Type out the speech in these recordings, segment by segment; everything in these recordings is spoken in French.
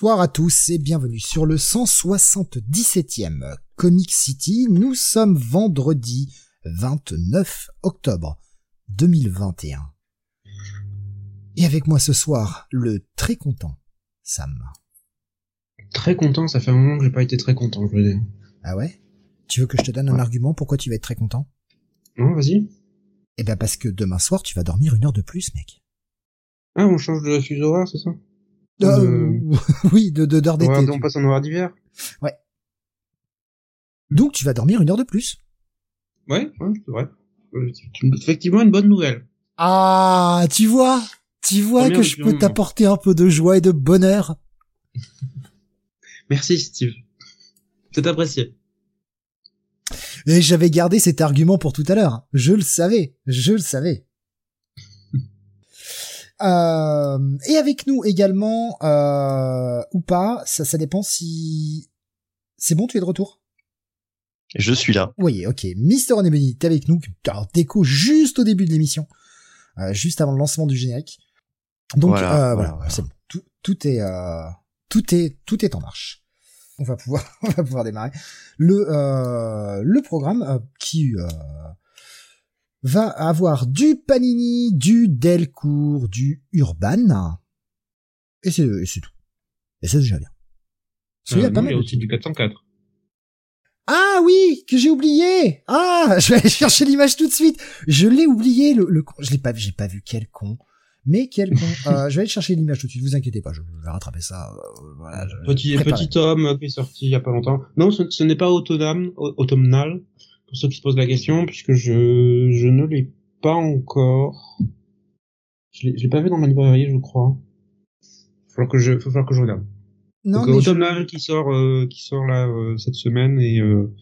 Bonsoir à tous et bienvenue sur le 177e Comic City. Nous sommes vendredi 29 octobre 2021. Et avec moi ce soir, le très content Sam. Très content, ça fait un moment que j'ai pas été très content, je veux dire. Ah ouais? Tu veux que je te donne un argument pourquoi tu vas être très content? Non, vas-y. Eh ben parce que demain soir, tu vas dormir une heure de plus, mec. Ah, on change de fuseau horaire, c'est ça? Euh, oui, de de- d'heure d'été. Ouais, on passe en horaire d'hiver Donc tu vas dormir une heure de plus. Ouais, ouais, c'est vrai. Euh, effectivement une bonne nouvelle. Ah, tu vois Tu vois Première que je peux t'apporter un peu de joie et de bonheur Merci, Steve. C'est apprécié. Et j'avais gardé cet argument pour tout à l'heure. Je le savais, je le savais. Euh, et avec nous également, euh, ou pas, ça, ça dépend si... C'est bon, tu es de retour? Je suis là. Oui, ok. Mister Onebeni, t'es avec nous. Alors, déco juste au début de l'émission, euh, juste avant le lancement du générique. Donc Voilà, euh, voilà, c'est bon. Tout, tout est euh, tout est tout est en marche. On va pouvoir on va pouvoir démarrer le euh, le programme euh, qui euh, va avoir du Panini, du Delcourt, du Urban et c'est tout. Et c'est déjà bien. A Euh, pas mal il y a de aussi du 404. ah oui, que j'ai oublié. Ah, je vais aller chercher l'image tout de suite. Je l'ai oublié le, le con. Je l'ai pas vu, j'ai pas vu quel con. Mais quel con. Euh, je vais aller chercher l'image tout de suite. Vous inquiétez pas, je vais rattraper ça. euh, voilà, je- Petit, petit tome qui est sorti il y a pas longtemps. Non, ce, ce n'est pas automnal, au- automnal, pour ceux qui se posent la question, puisque je, je ne l'ai pas encore. Je l'ai pas vu dans ma librairie, je crois. Faut falloir que je, faut falloir que je regarde. Non, Donc, mais je- automnal qui sort, euh, qui sort là euh, cette semaine et euh,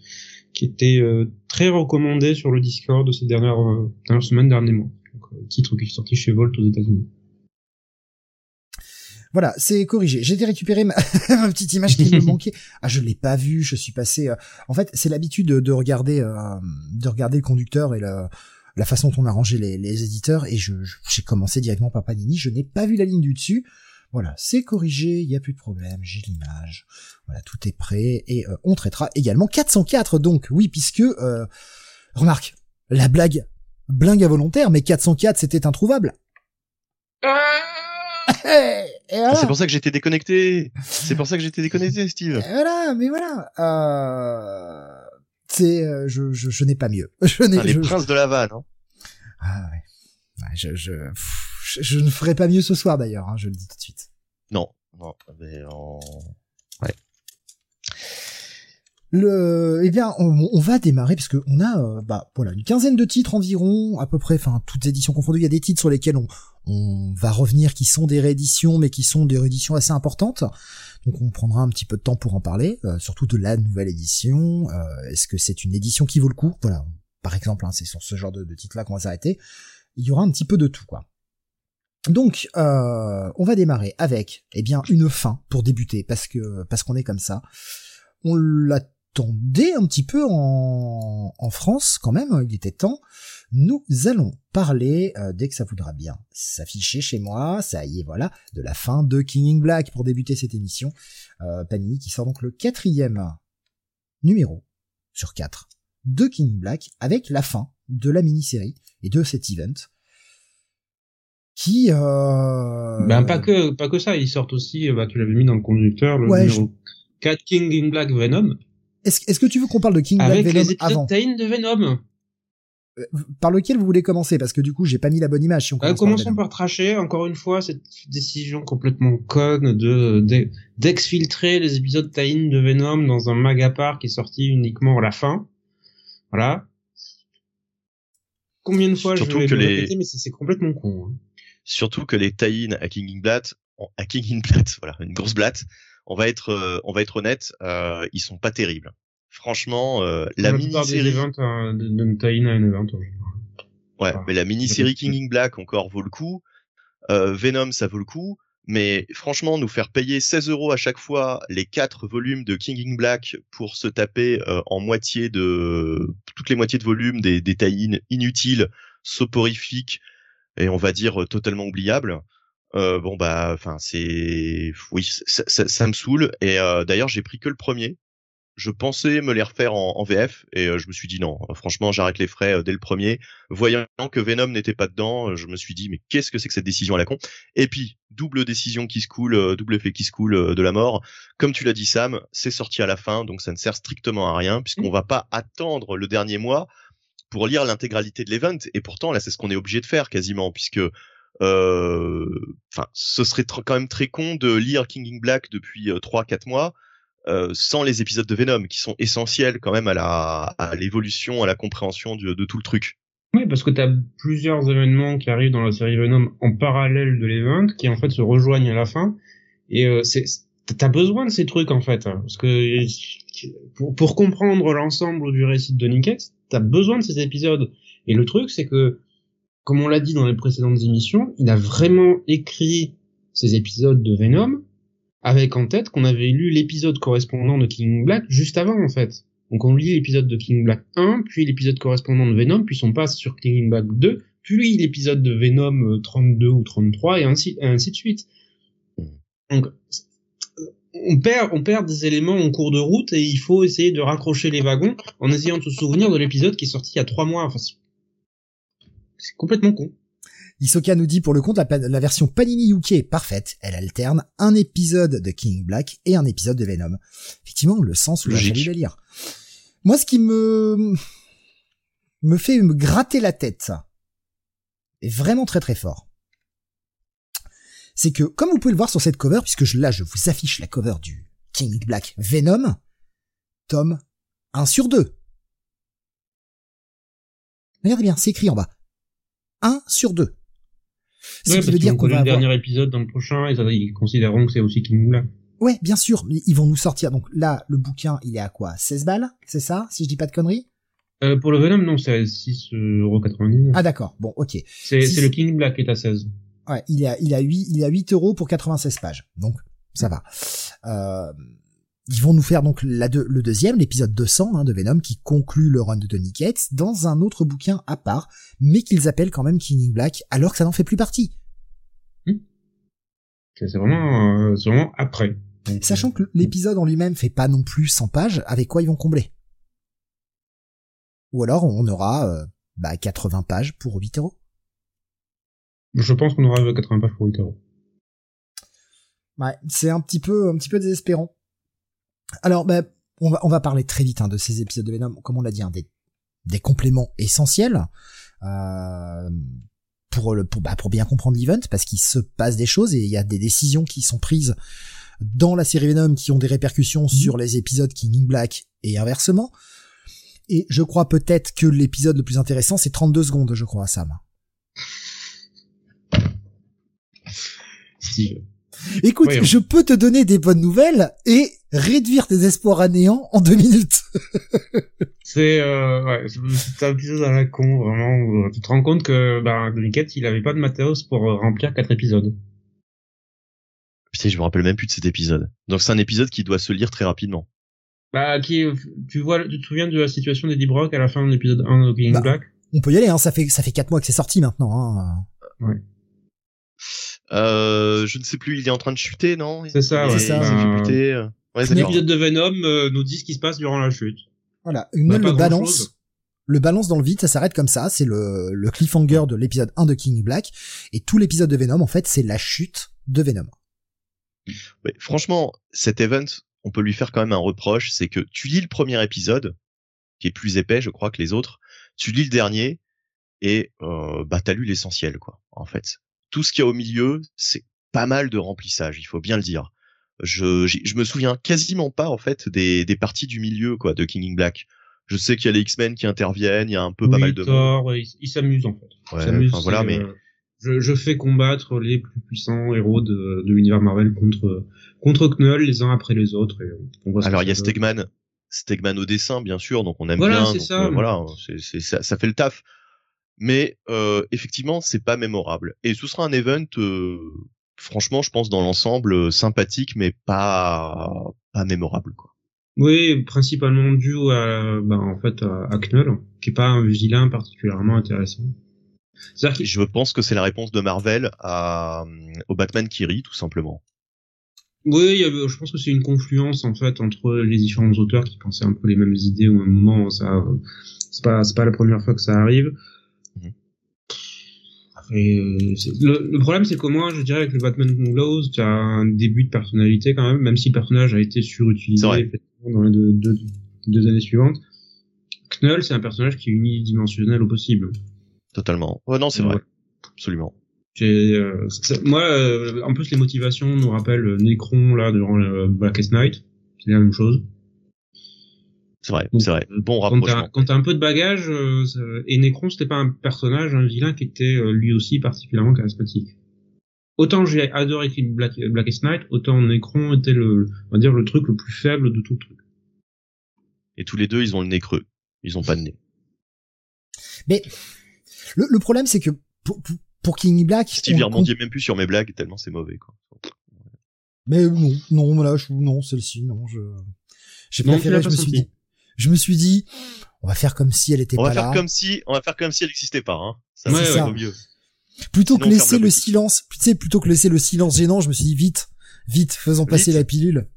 qui était euh, très recommandé sur le Discord de ces dernières, euh, dernières semaines, derniers mois. Donc, euh, titre qui est sorti chez Volt aux États-Unis. Voilà, c'est corrigé. J'ai été récupérer ma, ma petite image qui me manquait. Ah, je l'ai pas vue. Je suis passé. euh, En fait, c'est l'habitude de, de regarder, euh, de regarder le conducteur et le- la façon dont on a rangé les, les éditeurs. Et je, j'ai commencé directement par Panini. Je n'ai pas vu la ligne du dessus. Voilà, c'est corrigé. Il y a plus de problème. J'ai l'image. Voilà, tout est prêt et euh, on traitera également 404. Donc oui, puisque euh, remarque la blague, blingue involontaire, mais 404 c'était introuvable. voilà. C'est pour ça que j'étais déconnecté. C'est pour ça que j'étais déconnecté, Steve. Et Voilà, mais voilà. Euh, c'est, euh, je, je, je n'ai pas mieux. Je n'ai, Ah, les je- princes de la vanne. Hein. Ah ouais. Ouais, je, je, pff, je, je ne ferai pas mieux ce soir d'ailleurs. Hein, je le dis tout de suite. Non, non, mais en... Le, eh bien, on, va démarrer parce que on a, euh, bah, voilà, une quinzaine de titres environ, à peu près, enfin, toutes éditions confondues. Il y a des titres sur lesquels on, on va revenir qui sont des rééditions, mais qui sont des rééditions assez importantes. Donc, on prendra un petit peu de temps pour en parler, euh, surtout de la nouvelle édition. Euh, Est-ce que c'est une édition qui vaut le coup? Voilà, par exemple, hein, c'est sur ce genre de, titre-là qu'on va s'arrêter. Il y aura un petit peu de tout, quoi. Donc, euh, on va démarrer avec, eh bien, une fin pour débuter, parce que parce qu'on est comme ça. On l'attendait un petit peu en, en France, quand même. Il était temps. Nous allons parler, euh, dès que ça voudra bien s'afficher chez moi, ça y est, voilà, de la fin de King in Black pour débuter cette émission. Euh, Panini qui sort donc le quatrième numéro sur quatre de King in Black avec la fin de la mini-série et de cet event qui euh... Ben pas que pas que ça, ils sortent aussi, bah tu l'avais mis dans le conducteur, le Ouais, numéro 4 King in Black Venom. Est-ce que tu veux qu'on parle de King Black Avec Venom les épisodes avant de Venom. Par lequel vous voulez commencer? Parce que du coup, j'ai pas mis la bonne image. Si on Euh, commence par commençons Venom. par tracher, encore une fois, cette décision complètement conne de de- d'exfiltrer les épisodes tie-in de Venom dans un mag à part qui est sorti uniquement à la fin. Voilà. Combien de fois Surtout je vais que le les- répéter, mais c'est complètement con. hein. Surtout que les tie à King in Black, à King in Black, voilà, une grosse blatte. On va être, euh, on va être honnête, euh, ils sont pas terribles. Franchement, euh, la mini-série, général. ouais, Ah, mais la mini-série c'est- King in Black encore vaut le coup. Euh, Venom, ça vaut le coup. Mais franchement, nous faire payer 16 euros à chaque fois les quatre volumes de King in Black pour se taper euh, en moitié de toutes les moitiés de volumes des, des tie-in inutiles, soporifiques et on va dire totalement oubliables. Euh, bon bah, enfin c'est, oui, ça, ça, ça me saoule. Et euh, d'ailleurs, j'ai pris que le premier. Je pensais me les refaire en, en VF et euh, je me suis dit non. Franchement, j'arrête les frais euh, dès le premier. Voyant que Venom n'était pas dedans, euh, je me suis dit mais qu'est-ce que c'est que cette décision à la con? Et puis double décision qui se coule, euh, double effet qui se coule euh, de la mort. Comme tu l'as dit Sam, c'est sorti à la fin, donc ça ne sert strictement à rien puisqu'on va pas attendre le dernier mois pour lire l'intégralité de l'event. Et pourtant là, c'est ce qu'on est obligé de faire quasiment puisque euh, enfin, ce serait quand même très con de lire King in Black depuis euh, 3-4 mois euh, sans les épisodes de Venom qui sont essentiels quand même à la à l'évolution, à la compréhension de, de tout le truc. Oui, parce que tu as plusieurs événements qui arrivent dans la série Venom en parallèle de l'event, qui en fait se rejoignent à la fin. Et euh, c'est t'as besoin de ces trucs en fait, hein, parce que pour, pour comprendre l'ensemble du récit de Donny Cates, t'as besoin de ces épisodes. Et le truc, c'est que, comme on l'a dit dans les précédentes émissions, il a vraiment écrit ces épisodes de Venom avec en tête qu'on avait lu l'épisode correspondant de King Black juste avant en fait. Donc on lit l'épisode de King Black 1, puis l'épisode correspondant de Venom, puis on passe sur King Black 2, puis l'épisode de Venom euh, 32 ou 33 et ainsi, et ainsi de suite. Donc on perd, on perd des éléments en cours de route et il faut essayer de raccrocher les wagons en essayant de se souvenir de l'épisode qui est sorti il y a trois mois. Enfin, c'est- complètement con. Isoka nous dit pour le compte la, version Panini UK est parfaite. Elle alterne un épisode de King Black et un épisode de Venom. Effectivement, le sens où fallu la lire. Moi, ce qui me me fait me gratter la tête, est vraiment très très fort. C'est que, comme vous pouvez le voir sur cette cover, puisque je, là je vous affiche la cover du King Black Venom, tome 1 sur 2. Regardez bien, c'est écrit en bas. 1 sur 2. Ce Ouais, qui veut dire qu'on va le avoir... dernier épisode dans le prochain et ça, ils considéreront que c'est aussi King Black. Ouais, bien sûr, mais ils vont nous sortir. Donc là, le bouquin, il est à quoi? 16 balles C'est ça Si je dis pas de conneries? Euh, pour le Venom, non, c'est à 6,99€. Ah d'accord, bon, ok. c'est si- le King Black qui est à 16. Ouais, il est à, il a 8, il est à 8 euros pour 96 pages. Donc, ça va. Euh, ils vont nous faire donc la deux- le deuxième, l'épisode 200 hein, de Venom, qui conclut le run de Tony Cates dans un autre bouquin à part, mais qu'ils appellent quand même King in Black, alors que ça n'en fait plus partie. C'est c'est vraiment, euh, vraiment après. Donc, Sachant que l'épisode en lui-même fait pas non plus 100 pages, avec quoi ils vont combler? Ou alors on aura euh, bah, 80 pages pour 8 euros. euh, Je pense qu'on aura 80 pages pour 8 euros. Ouais, c'est un petit peu, un petit peu désespérant. Alors, bah, on va, on va parler très vite hein, de ces épisodes de Venom, comme on l'a dit, hein, des, des compléments essentiels euh, pour le, pour, bah, pour bien comprendre l'event, parce qu'il se passe des choses et il y a des décisions qui sont prises dans la série Venom qui ont des répercussions sur les épisodes King in Black et inversement. Et je crois peut-être que l'épisode le plus intéressant, c'est 32 secondes, je crois, Sam. Steve. Écoute, je peux te donner des bonnes nouvelles et réduire tes espoirs à néant en deux minutes. C'est, euh, ouais, c'est un épisode à la con, vraiment. où Tu te rends compte que, bah, il avait pas de matos pour euh, remplir quatre épisodes. Putain, je me rappelle même plus de cet épisode. Donc c'est un épisode qui doit se lire très rapidement. Bah, qui, tu vois, tu te souviens de la situation d'Eddie Brock à la fin de l'épisode 1 de King Bah. Black? On peut y aller, hein, ça fait ça fait quatre mois que c'est sorti maintenant. Hein. Euh, je ne sais plus, il est en train de chuter, non? C'est ça, ouais. est- C'est ça. il s'est fait buter, euh. Ouais, d'accord. L'épisode de Venom euh, nous dit ce qui se passe durant la chute. Voilà, le balance, le balance dans le vide, ça s'arrête comme ça. C'est le le cliffhanger de l'épisode 1 de King Black et tout l'épisode de Venom en fait c'est la chute de Venom. Ouais, franchement, cet event, on peut lui faire quand même un reproche, c'est que tu lis le premier épisode, qui est plus épais, je crois, que les autres, tu lis le dernier, et euh, bah t'as lu l'essentiel, quoi, en fait. Tout ce qu'il y a au milieu, c'est pas mal de remplissage, il faut bien le dire. Je, je me souviens quasiment pas, en fait, des, des parties du milieu, quoi, de King in Black. Je sais qu'il y a les X-Men qui interviennent, il y a un peu pas mal de Thor, il, il s'amuse en fait. Ouais, enfin, voilà, mais- euh, je, je fais combattre les plus puissants héros de, de l'univers Marvel contre contre Knull les uns après les autres. Et on voit Alors il y a. Stegman, Stegman au dessin bien sûr, donc on aime Voilà, bien. donc, ça. euh, voilà, c'est, c'est- ça, ça fait le taf. Mais euh, effectivement, c'est pas mémorable. Et ce sera un event, euh, franchement, je pense dans l'ensemble euh, sympathique, mais pas pas mémorable quoi. Oui, principalement dû à, ben, en fait, à, Knull, qui est pas un vilain particulièrement intéressant. Je pense que c'est la réponse de Marvel à, euh, au Batman qui rit, tout simplement. Oui, je pense que c'est une confluence en fait entre les différents auteurs qui pensaient un peu les mêmes idées au même moment. Ça, euh, c'est pas, c'est pas la première fois que ça arrive. Euh, le, le problème, c'est qu'au moins, je dirais avec le Batman Lows, tu as un début de personnalité quand même, même si le personnage a été surutilisé dans les deux, deux, deux années suivantes. Knull, c'est un personnage qui est unidimensionnel au possible. Totalement. Ouais, non, c'est Ouais. vrai. Absolument. Euh, moi, euh, en plus, les motivations nous rappellent euh, Necron là durant le Blackest Night. C'est la même chose. C'est vrai, Donc, c'est vrai. Bon Quand rapprochement. quand t'as un peu de bagage, euh, et Necron c'était pas un personnage, un vilain qui était euh, lui aussi particulièrement charismatique. Autant j'ai adoré Black, Blackest Night, autant Necron était le, on va dire le truc le plus faible de tout le truc. Et tous les deux, ils ont le nez creux. Ils ont pas de nez. Mais le, le problème, c'est que pour, pour, pour King Black, Stevie on- rebondit même plus sur mes blagues tellement c'est mauvais quoi. mais non, non, voilà, je, non, celle-ci, non, je, j'ai préféré, je pas me suis dit, je me suis dit, on va faire comme si elle était On va pas faire là. comme si, on va faire comme si elle n'existait pas, hein. Ça, Ouais, au mieux. Plutôt Sinon, que laisser le silence, tu sais, plutôt que laisser le silence gênant, je me suis dit vite, vite, faisons passer la pilule.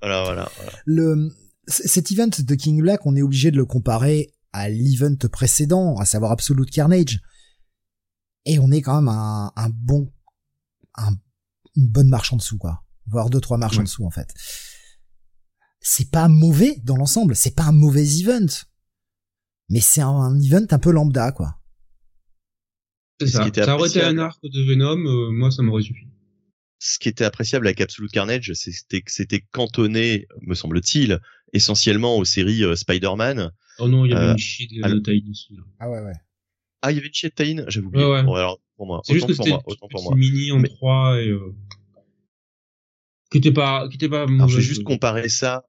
Voilà, voilà. voilà. Le, cet event de King Black, on est obligé de le comparer à l'event précédent, à savoir Absolute Carnage. Et on est quand même un, un bon, un, une bonne marche en dessous, quoi. Voire deux, trois marches en dessous, en fait. C'est pas mauvais dans l'ensemble, c'est pas un mauvais event. Mais c'est un, un event un peu lambda, quoi. C'est Et ce ça. qui était Ça aurait été un appréciable- arc de Venom, euh, moi ça m'aurait suffi. Ce qui était appréciable avec Absolute Carnage, c'était que c'était cantonné, me semble-t-il, essentiellement aux séries euh, Spider-Man. Oh non, il y avait Euh, une chier de, de Tiny ici, là. Ah ouais, ouais. Ah, il y avait une Chiet Taïn, j'avais oublié. Ouais, ouais. Bon, alors, pour moi, C'est juste autant que pour c'était moi, autant pour petit moi. mini en Mais- 3 et euh, qui était pas qui était pas Alors, je vais juste comparer ça.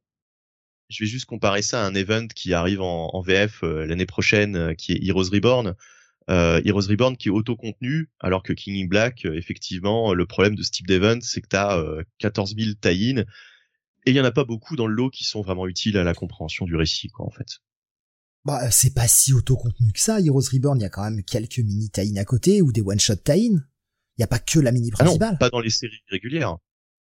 Je vais juste comparer ça à un event qui arrive en, en VF euh, l'année prochaine, euh, qui est Heroes Reborn. Euh, Heroes Reborn qui est auto-contenu, alors que King in Black, euh, effectivement, le problème de ce type d'event, c'est que tu as 14 000 tie-in, et il y en a pas beaucoup dans le lot qui sont vraiment utiles à la compréhension du récit, quoi, en fait. Bah, c'est pas si auto-contenu que ça. Heroes Reborn, il y a quand même quelques mini tie à côté ou des one-shot tie Il y a pas que la mini Ah non, principale. pas dans les séries régulières.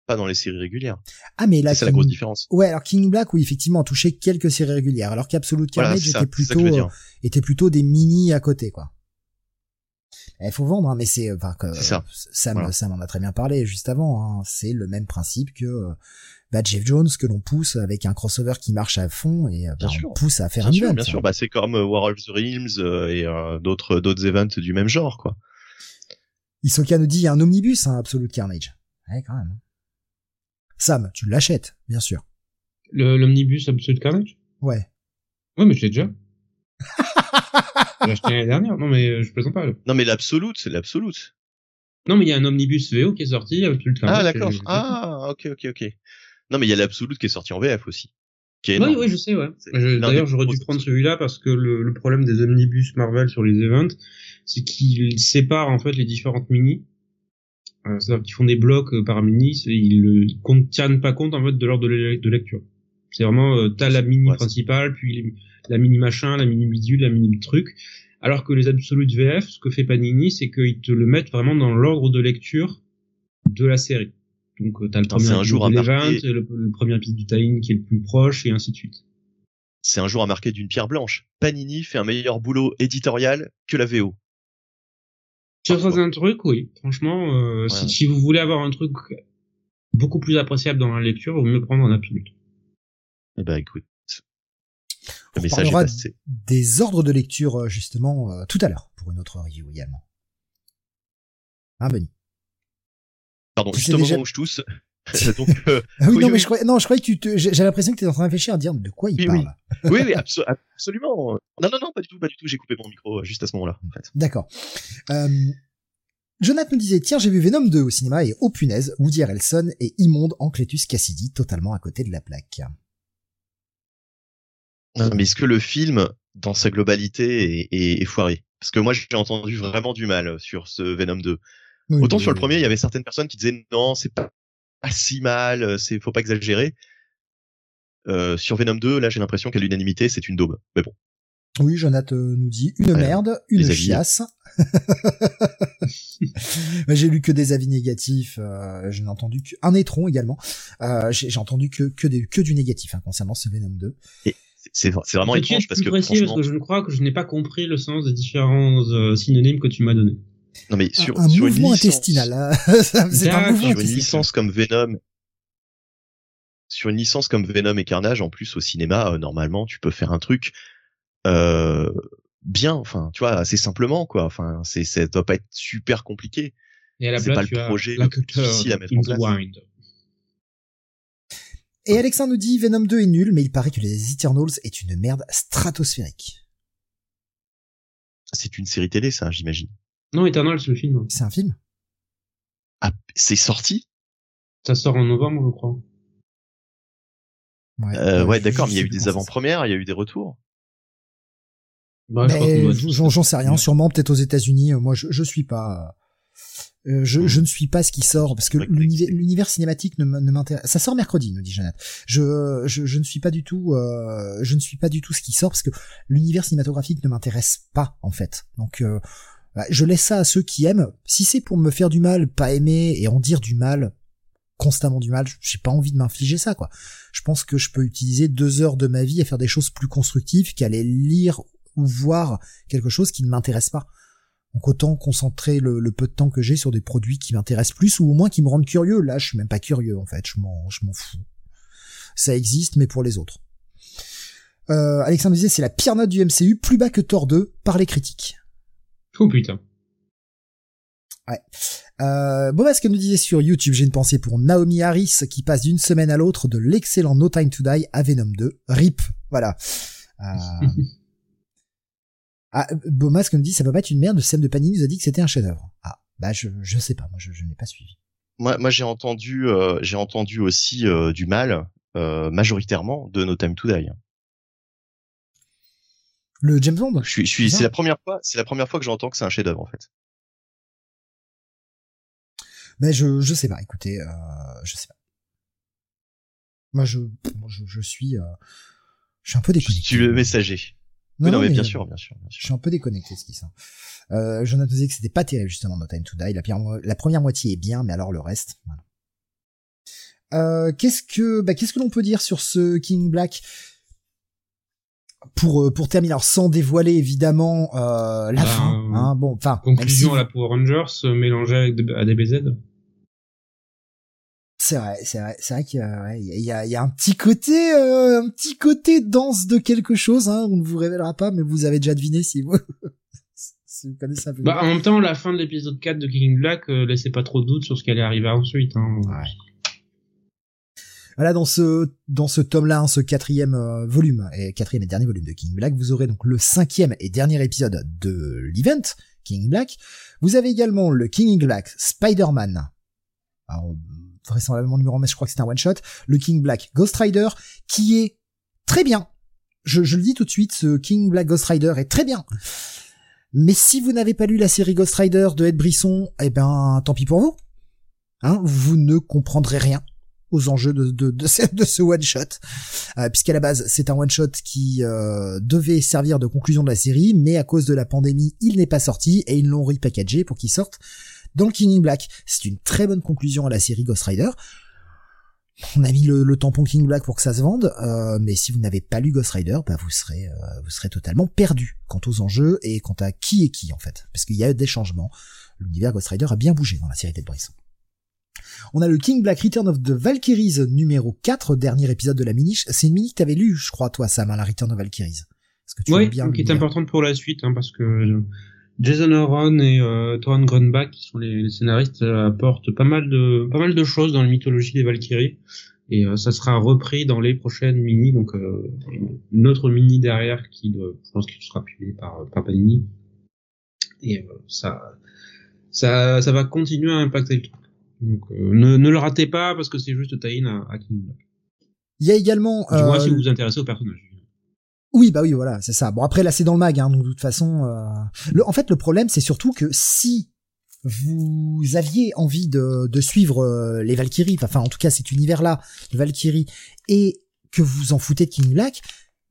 Pas dans les séries régulières. Ah, mais là, C'est la grosse différence. Ouais, alors King Black, oui, effectivement, a touché quelques séries régulières, alors qu'Absolute Carnage était plutôt, euh, était plutôt des mini à côté, quoi. Il faut vendre, hein, mais c'est, enfin, que, ça. Sam, Voilà. Sam en a très bien parlé juste avant, hein. c'est le même principe que, euh, bah, Jeff Jones, que l'on pousse avec un crossover qui marche à fond et, euh, bah, on sûr. pousse à faire Bien un sûr, event. bien sûr. Bah, c'est comme euh, War of the Realms euh, et euh, d'autres d'autres events du même genre, quoi. Isoka nous dit, il y a un omnibus, hein, Absolute Carnage. Ouais, quand même. Sam, tu l'achètes, bien sûr. Le- l'omnibus Absolute Carnage. Ouais. Ouais, mais je l'ai déjà. J'ai acheté l'année dernière. Non, mais euh, je plaisante pas. Non, mais l'absolute, c'est l'absolute. Non, mais il y a un omnibus VO qui est sorti Absolute Carnage. Ah, d'accord. Ah, ok, ok, ok. Non, mais il y a l'absolute qui est sorti en VF aussi. Oui, oui, je sais, ouais. D'ailleurs, j'aurais dû prendre celui-là parce que le, le problème des omnibus Marvel sur les events, c'est qu'ils séparent en fait les différentes mini. Euh, C'est-à-dire qu'ils font des blocs euh, par mini, c'est- ils ne tiennent pas compte en fait de l'ordre de, le- de lecture. C'est vraiment, euh, t'as la mini Ouais, principale, puis les- la mini machin, la mini bidule, la mini truc. Alors que les Absolute VF, ce que fait Panini, c'est qu'ils te le mettent vraiment dans l'ordre de lecture de la série. Donc euh, t'as le Attends, premier un jour de à le, le premier épisode du tie qui est le plus proche, et ainsi de suite. C'est un jour à marquer d'une pierre blanche. Panini fait un meilleur boulot éditorial que la VO. Sur certains trucs, oui. Franchement, euh, si, Ouais. si vous voulez avoir un truc beaucoup plus appréciable dans la lecture, vaut mieux prendre en absolu. Eh ben écoute, le message est passé. Des ordres de lecture euh, justement euh, tout à l'heure pour une autre review également. Hein, Benny? Pardon, juste au moment où je tousse. Donc, euh, ah oui, non, mais je croyais, non, je croyais que tu te, j'ai l'impression que tu es en train de réfléchir à dire de quoi il parle. Oui, oui, absolument. Non, non, non, pas du tout, pas du tout. J'ai coupé mon micro juste à ce moment-là, en fait. D'accord. Euh, Jonathan nous disait, tiens, j'ai vu Venom 2 au cinéma et oh punaise, Woody Harrelson est immonde en Cletus Cassidy, totalement à côté de la plaque. mais est-ce que le film, dans sa globalité, est, est, foiré? Parce que moi, j'ai entendu vraiment du mal sur ce Venom 2. Autant sur le premier, il y avait certaines personnes qui disaient non, c'est pas, pas si mal, c'est faut pas exagérer. Euh, sur Venom 2, là, j'ai l'impression qu'à l'unanimité, c'est une daube. Mais bon. Oui, Jonathan nous dit une merde, une chiasse. j'ai lu que des avis négatifs. Euh, je n'ai entendu qu'un étron également. Euh, j'ai entendu que que, des, que du négatif hein, concernant ce Venom 2. c'est vraiment étrange parce que, précis, parce que je crois que je n'ai pas compris le sens des différents euh, synonymes que tu m'as donnés. Non mais sur, un, sur mouvement une licence, intestinal. Hein. c'est un mouvement sur une licence comme Venom. Sur une licence comme Venom et Carnage, en plus au cinéma, euh, normalement, tu peux faire un truc euh, bien, enfin, tu vois, assez simplement, quoi. Enfin, c'est, ça doit pas être super compliqué. Et à la c'est pas le projet le plus difficile à mettre en place. Wind. Et Alexandre nous dit Venom 2 est nul, mais il paraît que les Eternals est une merde stratosphérique. C'est une série télé, ça, j'imagine. Non, Eternals, c'est le film. C'est un film? Ah, c'est sorti? Ça sort en novembre, je crois. Ouais, euh, ouais d'accord, mais il y a eu des avant-premières, il y a eu des retours. Bah, j'en sais rien, sûrement peut-être aux États-Unis. Moi, je, je suis pas. Euh, je, je, ne suis pas ce qui sort parce que l'univers cinématique ne m'intéresse. Ça sort mercredi, nous dit Jeannette. Je, je, je ne suis pas du tout, euh, je ne suis pas du tout ce qui sort parce que l'univers cinématographique ne m'intéresse pas en fait. Donc euh, je laisse ça à ceux qui aiment. Si c'est pour me faire du mal, pas aimer et en dire du mal, constamment du mal, j'ai pas envie de m'infliger ça quoi. Je pense que je peux utiliser deux heures de ma vie à faire des choses plus constructives qu'à aller lire ou voir quelque chose qui ne m'intéresse pas. Donc autant concentrer le, peu de temps que j'ai sur des produits qui m'intéressent plus ou au moins qui me rendent curieux. Là, je suis même pas curieux en fait, je m'en, je m'en fous. Ça existe, mais pour les autres. Euh, Alexandre disait c'est la pire note du MCU, plus bas que Thor 2 par les critiques. Oh putain. Ouais. Euh, ce qu'elle nous disait sur YouTube, j'ai une pensée pour Naomi Harris qui passe d'une semaine à l'autre de l'excellent No Time to Die à Venom 2. RIP. Voilà. Euh... Ah, comme dit, ça peut pas être une merde. Sam de Panini nous a dit que c'était un chef-d'œuvre. Ah, bah je je sais pas, moi je, je n'ai pas suivi. Moi, moi j'ai entendu euh, j'ai entendu aussi euh, du mal euh, majoritairement de No Time to Die. Le James Bond. Je suis, je suis c'est la première fois, c'est la première fois que j'entends que c'est un chef-d'œuvre en fait. Mais je je sais pas. Écoutez, euh, je sais pas. Moi je je, je suis euh, je suis un peu déconnecté. Je suis le messager. Non, non, mais, bien, sûr, bien sûr, Je suis un peu déconnecté, ce qui ça. Euh, Jonathan disait que c'était pas terrible, justement, No Time to Die. La, la première moitié est bien, mais alors le reste, voilà. Euh, qu'est-ce que, bah, qu'est-ce que l'on peut dire sur ce King Black? Pour, euh, pour terminer, alors sans dévoiler évidemment euh, la bah, fin, hein, bon, enfin conclusion à la Power Rangers euh, mélangée avec ADBZ. C'est vrai, c'est vrai, c'est vrai qu'il y, a, il y, a, y a un petit côté, euh, un petit côté danse de quelque chose. Hein, on ne vous révélera pas, mais vous avez déjà deviné si vous, si vous connaissez un peu. Bah, en même temps, la fin de l'épisode 4 de King Black euh, laissait pas trop de doute sur ce qui allait arriver ensuite. Hein. Ouais. Voilà, dans ce dans ce tome-là, hein, ce quatrième euh, volume et quatrième et dernier volume de King Black, vous aurez donc le cinquième et dernier épisode de l'event King Black. Vous avez également le King Black Spider-Man. Alors, vraisemblablement numéro mais je crois que c'est un one shot, le King Black Ghost Rider, qui est très bien. Je, je le dis tout de suite, ce King Black Ghost Rider est très bien. Mais si vous n'avez pas lu la série Ghost Rider de Ed Brisson, eh ben, tant pis pour vous. Hein, vous ne comprendrez rien aux enjeux de, de, de, ce, one shot, euh, puisqu'à la base c'est un one shot qui euh, devait servir de conclusion de la série, mais à cause de la pandémie il n'est pas sorti et ils l'ont repackagé pour qu'il sorte dans le King Black. C'est une très bonne conclusion à la série Ghost Rider. On a mis le, tampon King Black pour que ça se vende, euh, mais si vous n'avez pas lu Ghost Rider, bah vous serez euh, vous serez totalement perdu quant aux enjeux et quant à qui est qui en fait, parce qu'il y a des changements. L'univers Ghost Rider a bien bougé dans la série Dead Brisson. On a le King Black Return of the Valkyries numéro 4, dernier épisode de la mini. C'est une mini que t'avais lu, je crois, toi, Sam, à la Return of Valkyries. Est-ce que tu oui, bien qui est importante pour la suite, hein, parce que Jason Aaron et euh, Thoran Grunbach, qui sont les, scénaristes, euh, apportent pas mal de pas mal de choses dans la mythologie des Valkyries. Et euh, ça sera repris dans les prochaines mini, donc euh, une autre mini derrière qui, je pense, qu'il sera publié par, par Panini. Et ça, ça, ça va continuer à impacter le truc. Donc ne, ne le ratez pas parce que c'est juste tie à, à King Il y a également. Du moins si vous vous intéressez au personnage. Oui, bah oui, voilà, c'est ça. Bon, après, là, c'est dans le mag, hein, donc de toute façon... Euh... en fait, le problème, c'est surtout que si vous aviez envie de, de suivre euh, les Valkyries, enfin, en tout cas, cet univers-là, les Valkyries, et que vous en foutez de King Black,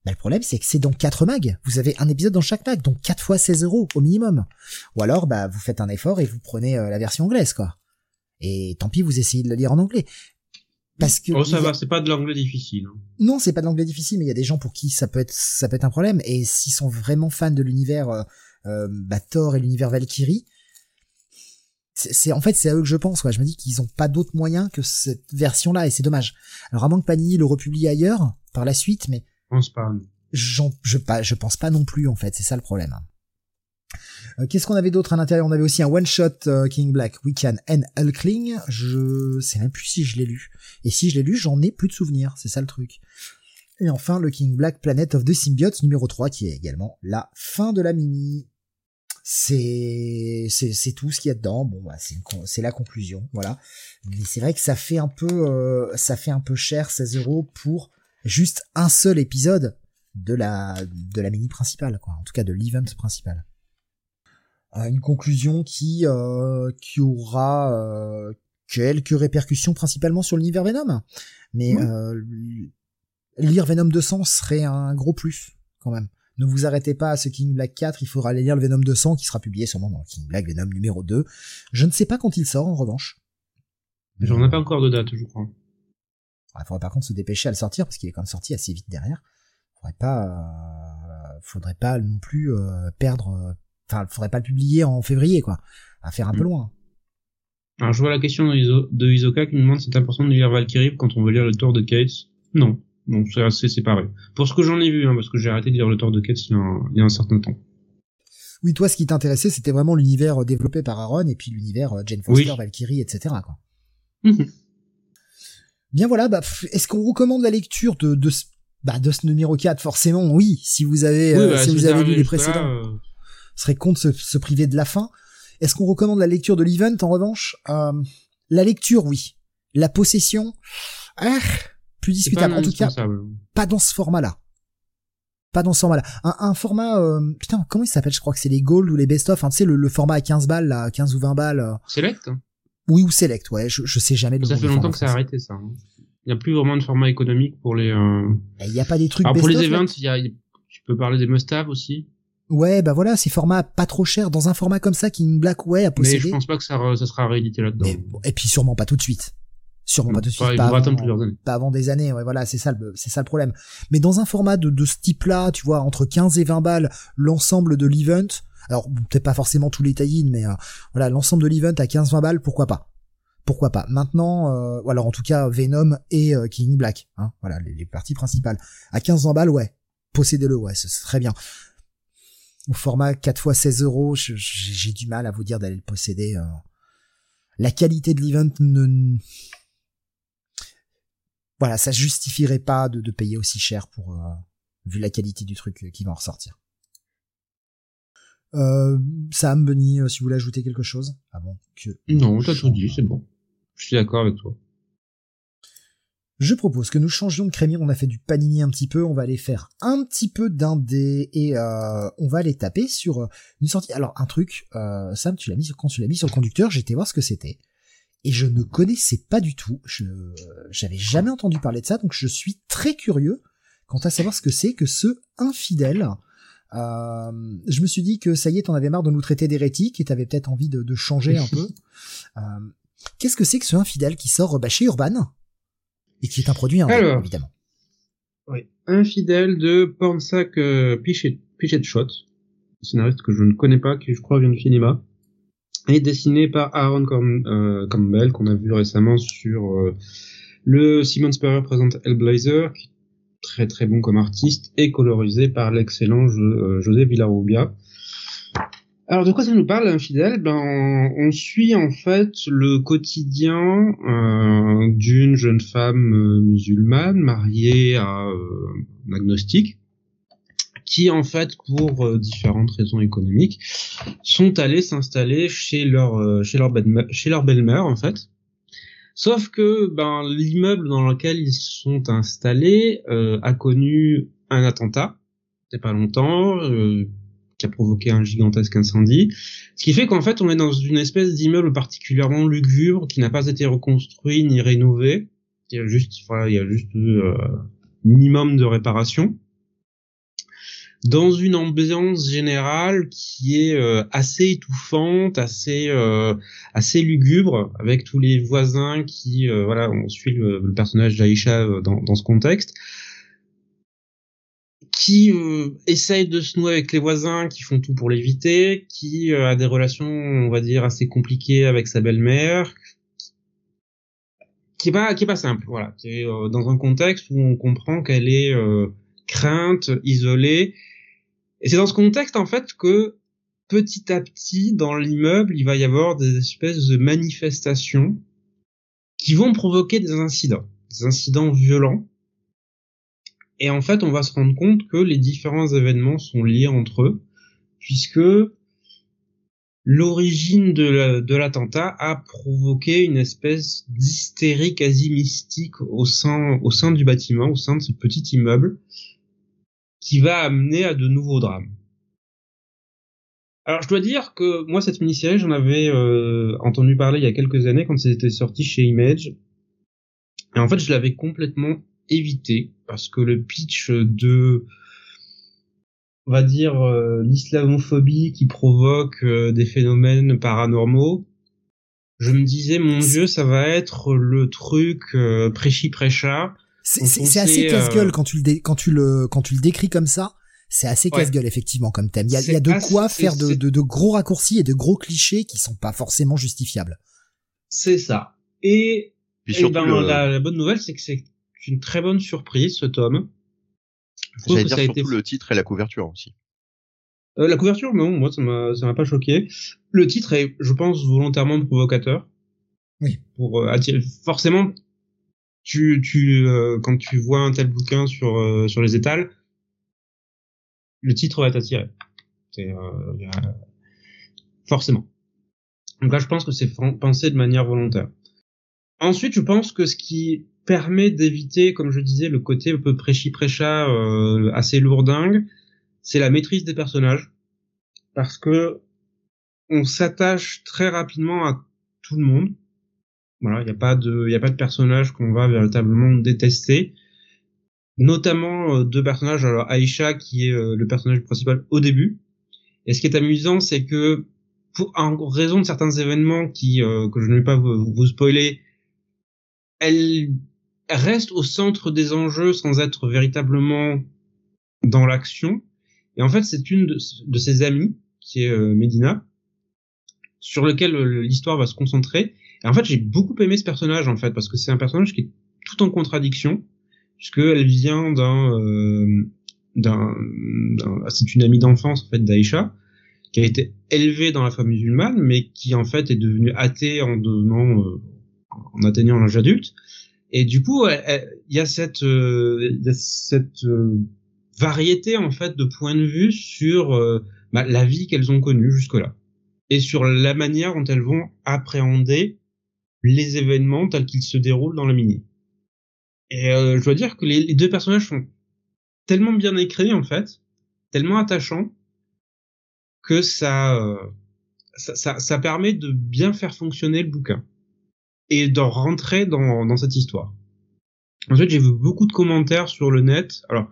bah, le problème, c'est que c'est dans quatre mags. Vous avez un épisode dans chaque mag, donc 4 fois 16 euros au minimum. Ou alors, bah, vous faites un effort et vous prenez euh, la version anglaise, quoi. Et tant pis, vous essayez de le lire en anglais. Parce que oh, ça va, c'est pas de l'anglais difficile. Hein. Non, c'est pas de l'anglais difficile, mais il y a des gens pour qui ça peut être ça peut être un problème. Et s'ils sont vraiment fans de l'univers euh, euh bah, Thor et l'univers Valkyrie, c'est en fait c'est à eux que je pense. Quoi. Je me dis qu'ils ont pas d'autre moyen que cette version-là, et c'est dommage. Alors à moins que Panini le republie ailleurs par la suite, mais je pense pas. Je, pas, je pense pas non plus en fait. C'est ça le problème. Euh, qu'est-ce qu'on avait d'autre à l'intérieur? On avait aussi un one shot euh, King Black Weekend and Hulkling. Je sais même plus si je l'ai lu. Et si je l'ai lu, j'en ai plus de souvenirs. C'est ça le truc. Et enfin le King Black Planet of the Symbiotes numéro 3 qui est également la fin de la mini. C'est tout ce qu'il y a dedans. Bon bah c'est la conclusion, voilà. Mais c'est vrai que ça fait un peu euh, cher 16 euros pour juste un seul épisode de la de la mini principale quoi. En tout cas de l'event principal une conclusion qui euh, qui aura euh, quelques répercussions principalement sur l'univers Venom, mais euh, lire Venom 200 serait un gros plus quand même. Ne vous arrêtez pas à ce King Black 4, il faudra aller lire le Venom 200 qui sera publié sûrement dans King Black Venom numéro 2. Je ne sais pas quand il sort en revanche. J'en ai pas encore de date, je crois. Il faudrait par contre se dépêcher à le sortir parce qu'il est quand même sorti assez vite derrière. Faudrait pas, faudrait pas non plus perdre Enfin, il faudrait pas le publier en février, quoi. À faire un peu mm. loin. Alors, je vois la question de, Isoka qui me demande si c'est important de lire Valkyrie quand on veut lire le tour de Cates. Non. Non, c'est assez séparé. Pour ce que j'en ai vu, hein, parce que j'ai arrêté de lire le tour de Cates il y a un, il y a un certain temps. Oui, toi, ce qui t'intéressait, c'était vraiment l'univers euh, développé par Aaron et puis l'univers euh, Jane Foster, Valkyrie, etc., quoi. Mhm. Bien voilà, bah, est-ce qu'on recommande la lecture de, de, bah, de ce numéro 4 Forcément, oui, si vous avez, euh, bah, si, vous avez lu les précédents serait con de se, priver de la fin. Est-ce qu'on recommande la lecture de l'event en revanche? Euh, La lecture, oui. La possession, ah, plus discutable. En tout cas, pas dans ce format-là. Pas dans ce format-là. Un, format, euh, putain, comment il s'appelle? Je crois que c'est les Gold ou les Best of. Hein, tu sais, le, format à 15 balles, là, 15 ou 20 balles. Euh. Select Oui, ou Select, ouais. Je, je sais jamais. Le ça fait longtemps que ça a arrêté, ça. Hein. Il n'y a plus vraiment de format économique pour les. Il n'y a pas des trucs. Alors pour les events, il y a, tu peux parler des must-have aussi. Ouais, bah voilà, ces formats pas trop chers dans un format comme ça, King Black, ouais, à posséder. Mais je pense pas que ça, ça sera réédité là-dedans. Et, puis sûrement pas tout de suite. Sûrement pas tout de suite. Pas, avant, pas avant des années, ouais, voilà, c'est ça le, c'est ça le problème. Mais dans un format de, de ce type-là, tu vois, entre 15 et 20 balles, l'ensemble de l'event, alors peut-être pas forcément tous les tie mais euh, voilà, l'ensemble de l'event à 15-20 balles, pourquoi pas? Pourquoi pas? Maintenant, euh, ou alors en tout cas Venom et euh, King Black, hein, voilà les, les, parties principales. À 15 balles, ouais, possédez-le, ouais, c'est très bien au format 4 fois 16 euros, j'ai du mal à vous dire d'aller le posséder. Euh. La qualité de l'event ne... Voilà, ça justifierait pas de, payer aussi cher pour... Euh, vu la qualité du truc qui va en ressortir. Euh, Sam, Benny, si vous voulez ajouter quelque chose? Avant que... Non, t'as tout dit, c'est bon. Je suis d'accord avec toi. Je propose que nous changions de crémier, on a fait du panini un petit peu, on va aller faire un petit peu d'indé et euh, on va aller taper sur euh, une sortie. Alors un truc, euh, Sam, tu l'as mis sur, quand tu l'as mis sur le conducteur, j'étais voir ce que c'était et je ne connaissais pas du tout. Je j'avais jamais entendu parler de ça, donc je suis très curieux quant à savoir ce que c'est que ce infidèle. Euh, je me suis dit que ça y est, t'en avais marre de nous traiter d'hérétiques et t'avais peut-être envie de, de, changer un peu. Euh, Qu'est-ce que c'est que ce infidèle qui sort bah, chez Urban? Et qui est un produit Alors, évidemment. Oui, infidèle de Pornsack euh, Pichet, Shot, scénariste que je ne connais pas, qui je crois vient du cinéma. et dessiné par Aaron euh, Campbell qu'on a vu récemment sur euh, le Simon Spurrier présente Hellblazer, qui est très très bon comme artiste, et colorisé par l'excellent euh, José Villarrubia. Alors de quoi ça nous parle, infidèle? Ben on suit en fait le quotidien euh, d'une jeune femme euh, musulmane mariée à un agnostique qui en fait pour différentes raisons économiques sont allés s'installer chez leur chez leur chez leur belle-mère en fait. Sauf que ben l'immeuble dans lequel ils sont installés euh, a connu un attentat, c'est pas longtemps, euh, qui a provoqué un gigantesque incendie, ce qui fait qu'en fait on est dans une espèce d'immeuble particulièrement lugubre qui n'a pas été reconstruit ni rénové. Il y a juste, voilà, il y a juste euh, minimum de réparation dans une ambiance générale qui est euh, assez étouffante, assez euh, assez lugubre, avec tous les voisins qui euh, voilà, on suit le, personnage d'Aïcha dans, dans ce contexte, qui essaye de se nouer avec les voisins, qui font tout pour l'éviter, qui a des relations, on va dire, assez compliquées avec sa belle-mère, qui est pas simple, voilà, qui est dans un contexte où on comprend qu'elle est crainte, isolée et c'est dans ce contexte en fait que petit à petit dans l'immeuble, il va y avoir des espèces de manifestations qui vont provoquer des incidents, des incidents violents. Et en fait, on va se rendre compte que les différents événements sont liés entre eux, puisque l'origine de l'attentat a provoqué une espèce d'hystérie quasi mystique au sein, du bâtiment, au sein de ce petit immeuble, qui va amener à de nouveaux drames. Alors je dois dire que moi cette mini-série j'en avais euh, entendu parler il y a quelques années quand c'était sorti chez Image et en fait je l'avais complètement évité parce que le pitch de on va dire euh, l'islamophobie qui provoque euh, des phénomènes paranormaux je me disais mon dieu ça va être le truc prêchi prêcha c'est assez casse-gueule euh, quand tu le quand tu le quand tu le décris comme ça. C'est assez casse-gueule effectivement comme thème. Il y a, y a de quoi faire de, de, de, gros raccourcis et de gros clichés qui sont pas forcément justifiables. C'est ça. Et, et ben, la, bonne nouvelle, c'est que c'est une très bonne surprise ce tome. J'allais dire surtout été... le titre et la couverture aussi. Euh, la couverture, non, moi ça m'a ça m'a pas choqué. Le titre est, je pense, volontairement provocateur. Oui. Pour euh, attirer, forcément, tu, tu euh, quand tu vois un tel bouquin sur euh, sur les étals, le titre va t'attirer. C'est euh, forcément. Donc là, je pense que c'est pensé de manière volontaire. Ensuite, je pense que ce qui permet d'éviter, comme je disais, le côté un peu prêchi-prêcha assez lourdingue, c'est la maîtrise des personnages, parce que on s'attache très rapidement à tout le monde voilà, il n'y a pas de, il a pas de personnage qu'on va véritablement détester. Notamment euh, deux personnages, alors Aisha qui est euh, le personnage principal au début. Et ce qui est amusant, c'est que pour en raison de certains événements qui euh, que je ne vais pas vous, vous, spoiler, elle reste au centre des enjeux sans être véritablement dans l'action. Et en fait, c'est une de, ses amies qui est Medina sur lequel l'histoire va se concentrer et en fait, j'ai beaucoup aimé ce personnage en fait parce que c'est un personnage qui est tout en contradiction puisqu'elle vient d'un euh, d'un c'est une amie d'enfance en fait d'Aïcha qui a été élevée dans la famille musulmane mais qui en fait est devenue athée en devenant euh, en atteignant l'âge adulte et du coup il y a cette euh, euh, variété en fait de points de vue sur bah, la vie qu'elles ont connue jusque là et sur la manière dont elles vont appréhender les événements tels qu'ils se déroulent dans la mini. Et euh, je dois dire que les, deux personnages sont tellement bien écrits en fait, tellement attachants que ça, euh, ça, ça, permet de bien faire fonctionner le bouquin et de rentrer dans, dans cette histoire. Ensuite, j'ai vu beaucoup de commentaires sur le net, alors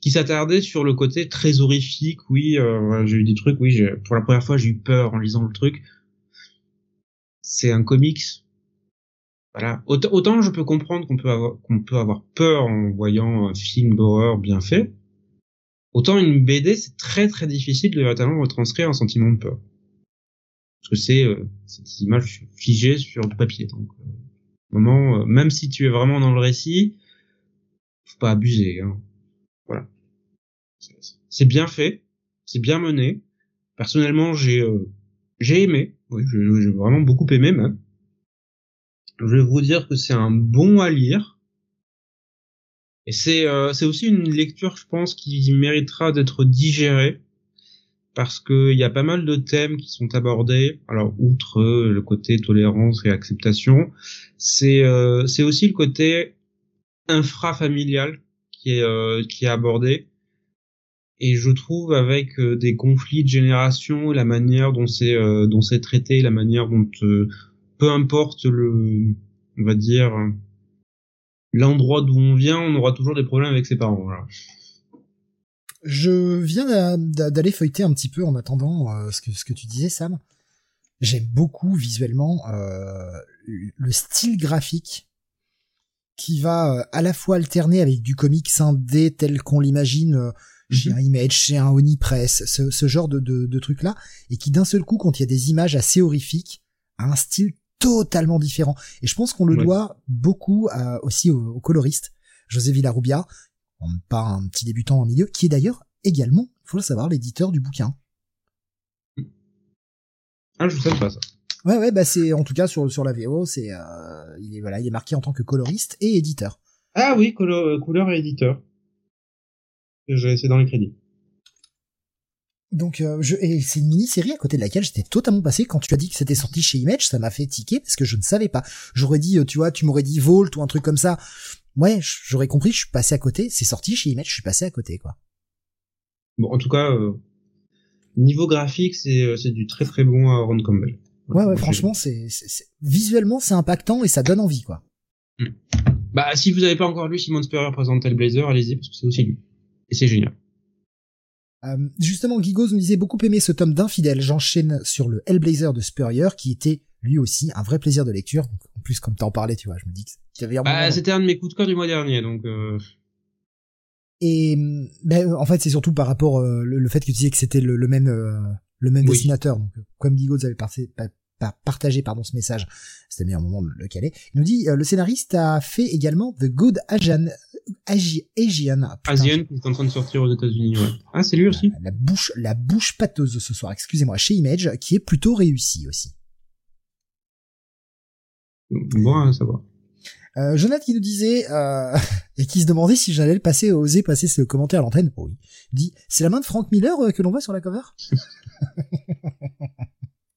qui s'attardaient sur le côté très horrifique. Oui, euh, j'ai eu des trucs. Oui, pour la première fois, j'ai eu peur en lisant le truc c'est un comics. Voilà. Autant, je peux comprendre qu'on peut avoir qu'on peut avoir peur en voyant un film d'horreur bien fait. Autant une BD, c'est très très difficile de véritablement retranscrire un sentiment de peur. Parce que c'est euh, cette image figée sur du papier. Donc, euh, moment, euh, même si tu es vraiment dans le récit, faut pas abuser. Hein. Voilà. C'est bien fait, c'est bien mené. Personnellement, j'ai j'ai aimé. Oui, j'ai vraiment beaucoup aimé même. Je vais vous dire que c'est un bon à lire. Et c'est euh, c'est aussi une lecture, je pense, qui méritera d'être digérée parce qu'il y a pas mal de thèmes qui sont abordés. Alors, outre euh, le côté tolérance et acceptation, c'est euh, c'est aussi le côté infrafamilial qui est euh, qui est abordé. Et je trouve avec euh, des conflits de génération, la manière dont c'est dont c'est traité, la manière dont peu importe le, on va dire l'endroit d'où on vient, on aura toujours des problèmes avec ses parents. Voilà. Je viens d'aller feuilleter un petit peu en attendant euh, ce, que, ce que tu disais, Sam. J'aime beaucoup visuellement euh, le style graphique qui va euh, à la fois alterner avec du comics indé tel qu'on l'imagine euh, chez mm -hmm. un Image, chez un Onipress, ce, ce genre de, de, de trucs-là, et qui d'un seul coup, quand il y a des images assez horrifiques, a un style totalement différent. Et je pense qu'on le ouais. doit beaucoup à, aussi au, au, coloriste, José Villarubia, pas un petit débutant en milieu, qui est d'ailleurs également, il faut le savoir, l'éditeur du bouquin. Ah, je sais pas ça. Ouais, ouais, bah c'est en tout cas sur sur la VO, c'est euh, il est voilà, il est marqué en tant que coloriste et éditeur. Ah oui, couleur, couleur et éditeur. C'est dans les crédits. Donc euh, je et c'est une mini-série à côté de laquelle j'étais totalement passé quand tu as dit que c'était sorti chez Image, ça m'a fait tiquer parce que je ne savais pas. J'aurais dit tu vois, tu m'aurais dit Vault ou un truc comme ça. Ouais, j'aurais compris, je suis passé à côté, c'est sorti chez Image, je suis passé à côté quoi. Bon, en tout cas euh, niveau graphique, c'est euh, c'est du très très bon à Ron Campbell. Ouais ouais, franchement, c'est visuellement c'est impactant et ça donne envie quoi. Mm. Bah si vous n'avez pas encore lu Simon Spurrier présenter le Blazer, allez-y parce que c'est aussi lui. Et c'est génial. Euh, justement, Gigos nous disait beaucoup aimer ce tome d'infidèle. J'enchaîne sur le Hellblazer de Spurrier, qui était lui aussi un vrai plaisir de lecture. Donc, en plus, comme t'en parlais, tu vois, je me dis un bah, C'était un de mes coups de cœur du mois dernier, donc. Euh... Et ben, en fait, c'est surtout par rapport euh, le, le, fait que tu disais que c'était le, le, même euh, le même oui. dessinateur. Donc, comme Gigos avait passé, partagé pardon ce message, c'était le meilleur moment de le caler. Il nous dit euh, le scénariste a fait également The Good Asian Asian. Ah, Asian qui est en train de sortir aux États-Unis. Ouais. Ah, c'est lui aussi. La bouche, la bouche pâteuse ce soir. Excusez-moi, chez Image, qui est plutôt réussi aussi. Bon, hein, ça va. Euh, Jonathan qui nous disait euh, et qui se demandait si j'allais le passer, oser passer ce commentaire à l'antenne. Oui. Il dit c'est la main de Frank Miller euh, que l'on voit sur la cover.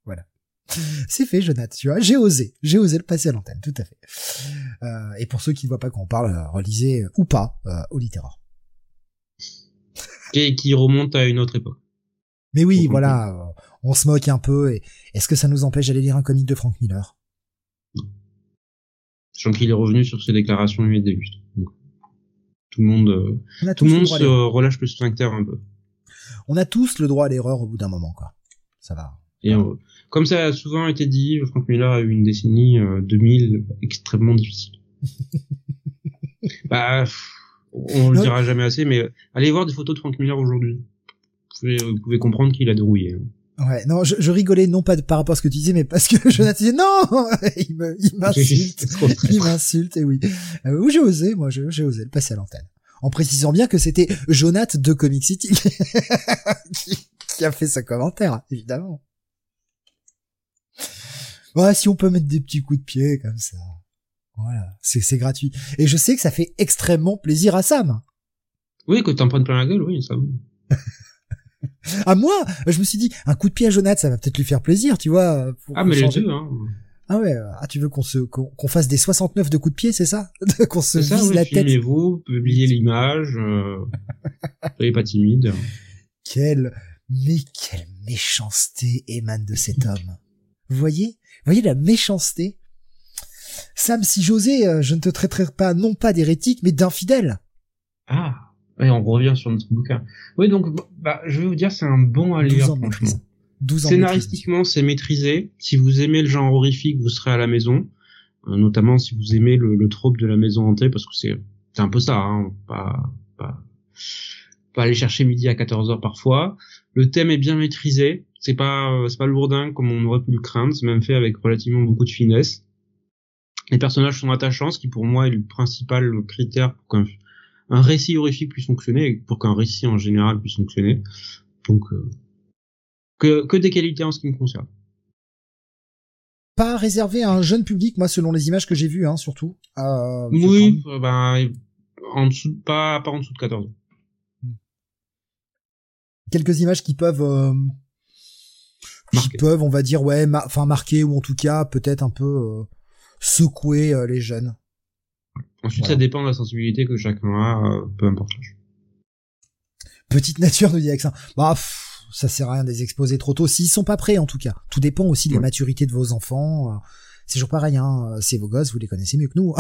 voilà. C'est fait, Jonathan, tu vois, j'ai osé, j'ai osé le passer à l'antenne, tout à fait. Euh, et pour ceux qui ne voient pas qu'on parle, relisez euh, ou pas euh, au littéraire. Et qui remonte à une autre époque. Mais oui, voilà, on se moque un peu, et est-ce que ça nous empêche d'aller lire un comic de Frank Miller? Sachant qu'il est revenu sur ses déclarations lui début. Tout le monde, tout le monde se relâche le sphincter un peu. On a tous le droit à l'erreur au bout d'un moment, quoi. Ça va. Et euh, comme ça a souvent été dit, Frank Miller a eu une décennie euh, 2000 extrêmement difficile. bah, on le dira jamais assez, mais allez voir des photos de Frank Miller aujourd'hui. Vous pouvez, vous pouvez comprendre qu'il a dérouillé. Hein. Ouais, non, je, je, rigolais non pas par rapport à ce que tu disais, mais parce que Jonathan disait non, il me, il m'insulte, il m'insulte, et oui. Euh, où j'ai osé, moi, j'ai osé le passer à l'antenne, en précisant bien que c'était Jonathan de Comic City qui, qui a fait ce commentaire, évidemment. Ouais, si on peut mettre des petits coups de pied comme ça. Voilà, c'est c'est gratuit. Et je sais que ça fait extrêmement plaisir à Sam. Oui, que t'en prennes plein la gueule, oui, ça. À moi, je me suis dit, un coup de pied à Jonathan, ça va peut-être lui faire plaisir, tu vois. ah, mais changer. les deux, hein. Ah ouais, ah tu veux qu'on se qu'on fasse des 69 de coups de pied, c'est ça? Qu'on se vise ça, oui, la tête. vous publiez l'image, euh, soyez pas timide. Quelle mais quelle méchanceté émane de cet homme. Vous voyez Vous voyez la méchanceté? Sam, si j'osais, euh, je ne te traiterais pas non pas d'hérétique, mais d'infidèle. Ah, et on revient sur notre bouquin. Oui, donc, bah, je vais vous dire, c'est un bon à lire, franchement. 12 ans Scénaristiquement, c'est maîtrisé. Si vous aimez le genre horrifique, vous serez à la maison. Euh, notamment si vous aimez le, le trope de la maison hantée, parce que c'est, c'est un peu ça, hein. Pas, pas, peut aller chercher midi à 14h parfois. Le thème est bien maîtrisé. C'est pas, c'est pas lourdin comme on aurait pu le craindre. C'est même fait avec relativement beaucoup de finesse. Les personnages sont attachants, ce qui pour moi est le principal critère pour qu'un un récit horrifique puisse fonctionner et pour qu'un récit en général puisse fonctionner. Donc, euh, que, que des qualités en ce qui me concerne. Pas réservé à un jeune public, moi, selon les images que j'ai vues, hein, surtout. Euh, oui, ben, en dessous, pas, pas en dessous de 14 ans. Hmm. Quelques images qui peuvent, qui peuvent, on va dire, ouais, enfin marquer ou en tout cas peut-être un peu euh, secouer euh, les jeunes. Ensuite, ça dépend de la sensibilité que chacun a, peu importe l'âge. Petite nature nous dit Alexin. Bah, ça sert à rien de les exposer trop tôt, s'ils sont pas prêts en tout cas. Tout dépend aussi de la maturité de vos enfants. C'est toujours pareil, hein. C'est vos gosses, vous les connaissez mieux que nous.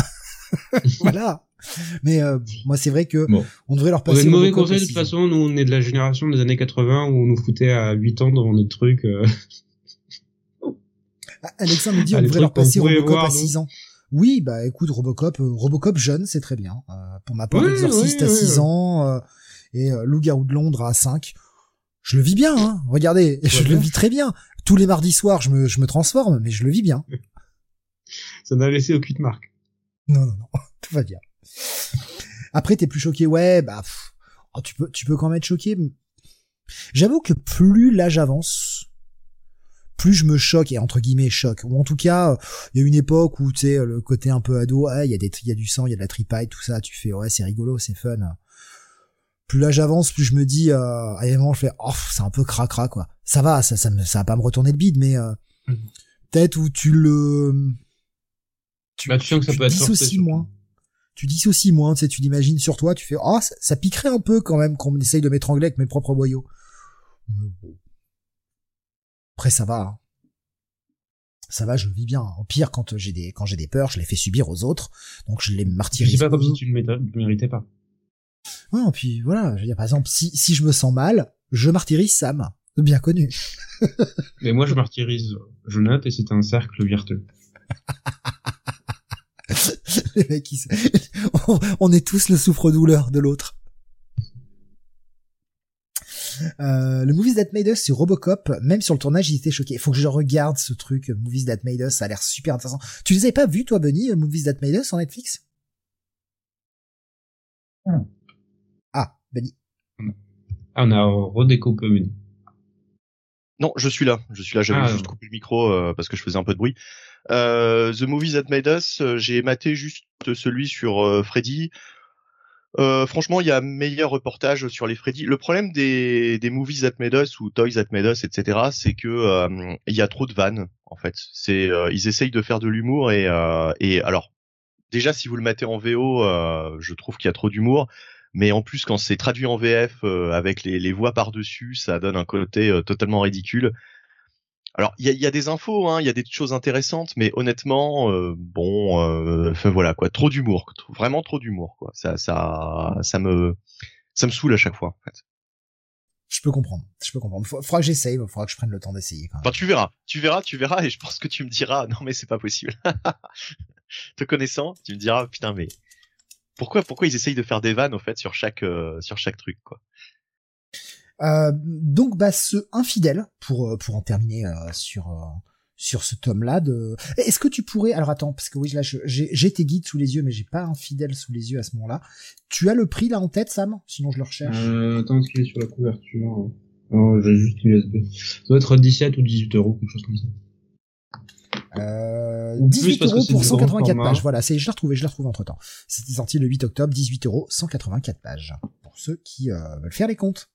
voilà. Mais euh, moi, c'est vrai que on devrait leur passer. On a mauvais conseil de toute façon. Nous, on est de la génération des années 80 où on nous foutait à 8 ans devant des trucs. Euh... Ah, Alexandre nous dit on devrait leur passer Robocop à 6 ans. Oui, bah écoute, Robocop, euh, Robocop jeune, c'est très bien. Euh, pour ma part, oui, Exorciste à 6 ans et Loup-garou de Londres à 5 je le vis bien, hein. Regardez, je le vis très bien. Tous les mardis soirs, je me, je me transforme, mais je le vis bien. Ça n'a laissé aucune marque. Non, non, non, tout va bien. Après, t'es plus choqué, ouais, bah, oh, tu peux, tu peux quand même être choqué. J'avoue que plus l'âge avance, plus je me choque et entre guillemets choque. Ou en tout cas, il y a une époque où tu sais le côté un peu ado, il y a des, il y a du sang, il y a de la tripaille, tout ça. Tu fais ouais, c'est rigolo, c'est fun plus là j'avance, plus je me dis, euh, à un moment je fais, oh, c'est un peu cracra quoi. Ça va, ça, ça, ça va pas me retourner le bide, mais euh, mhm. peut-être où tu le, tu, bah, tu sens que ça peut être aussi moins. Tu dis aussi moins, tu sais, tu l'imagines sur toi, tu fais, oh, ça, piquerait un peu quand même qu'on essaye de m'étrangler avec mes propres boyaux. Après ça va. Hein. Ça va, je vis bien. Au pire, quand j'ai des, quand j'ai des peurs, je les fais subir aux autres, donc je les martyrise. Je pas comme si tu ne le méritais pas. Ouais, et puis voilà, je veux dire, par exemple, si, si je me sens mal, je martyrise Sam, bien connu. Mais moi, je martyrise Jonathan et c'est un cercle vertueux. Les mecs, on est tous le souffre-douleur de l'autre. Euh, le Movies That Made Us sur Robocop, même sur le tournage, il était choqué. Faut que je regarde ce truc, Movies That Made Us, ça a l'air super intéressant. Tu les avais pas vus, toi, Bunny, Movies That Made Us sur Netflix? Hmm. Ah, on a redécoupé Non, je suis là. Je suis là. J'avais ah. juste coupé le micro euh, parce que je faisais un peu de bruit. Euh, The Movies That Made Us, euh, j'ai maté juste celui sur Freddy. Franchement, il y a meilleur reportage sur les Freddy. Le problème des, des Movies That Made Us ou Toys That Made Us, etc., c'est que il y a trop de vannes. En fait, c'est ils essayent de faire de l'humour et et alors déjà si vous le mettez en VO, je trouve qu'il y a trop d'humour mais en plus quand c'est traduit en VF euh, avec les, les voix par dessus, ça donne un côté euh, totalement ridicule. Alors il y a, y a, des infos, hein, il y a des choses intéressantes, mais honnêtement, euh, bon, enfin voilà quoi, trop d'humour, vraiment trop d'humour quoi. Ça, ça, ça me, ça me saoule à chaque fois. En fait. Je peux comprendre, je peux comprendre. Faudra que j'essaye, faudra que je prenne le temps d'essayer. Enfin, tu verras, tu verras, tu verras, et je pense que tu me diras, non mais c'est pas possible. Te connaissant, tu me diras, putain mais pourquoi pourquoi ils essayent de faire des vannes au fait sur chaque euh, sur chaque truc quoi? Euh, donc bah ce infidèle pour euh, pour en terminer sur sur ce tome-là de. Est-ce que tu pourrais alors attends parce que oui là j'ai tes guides sous les yeux mais j'ai pas infidèle sous les yeux à ce moment-là. Tu as le prix là en tête Sam? Sinon je le recherche. Euh, attends ce qu'il est sur la couverture? Oh, j'ai juste l'USB. Ça doit être 17 ou 18 euros quelque chose comme ça. Euh, 18 euros pour 184 pages. Voilà, c'est, je l'ai retrouvé, je l'ai retrouvé entre temps. C'était sorti le 8 octobre, 18 euros, 184 pages. Pour ceux qui euh, veulent faire les comptes.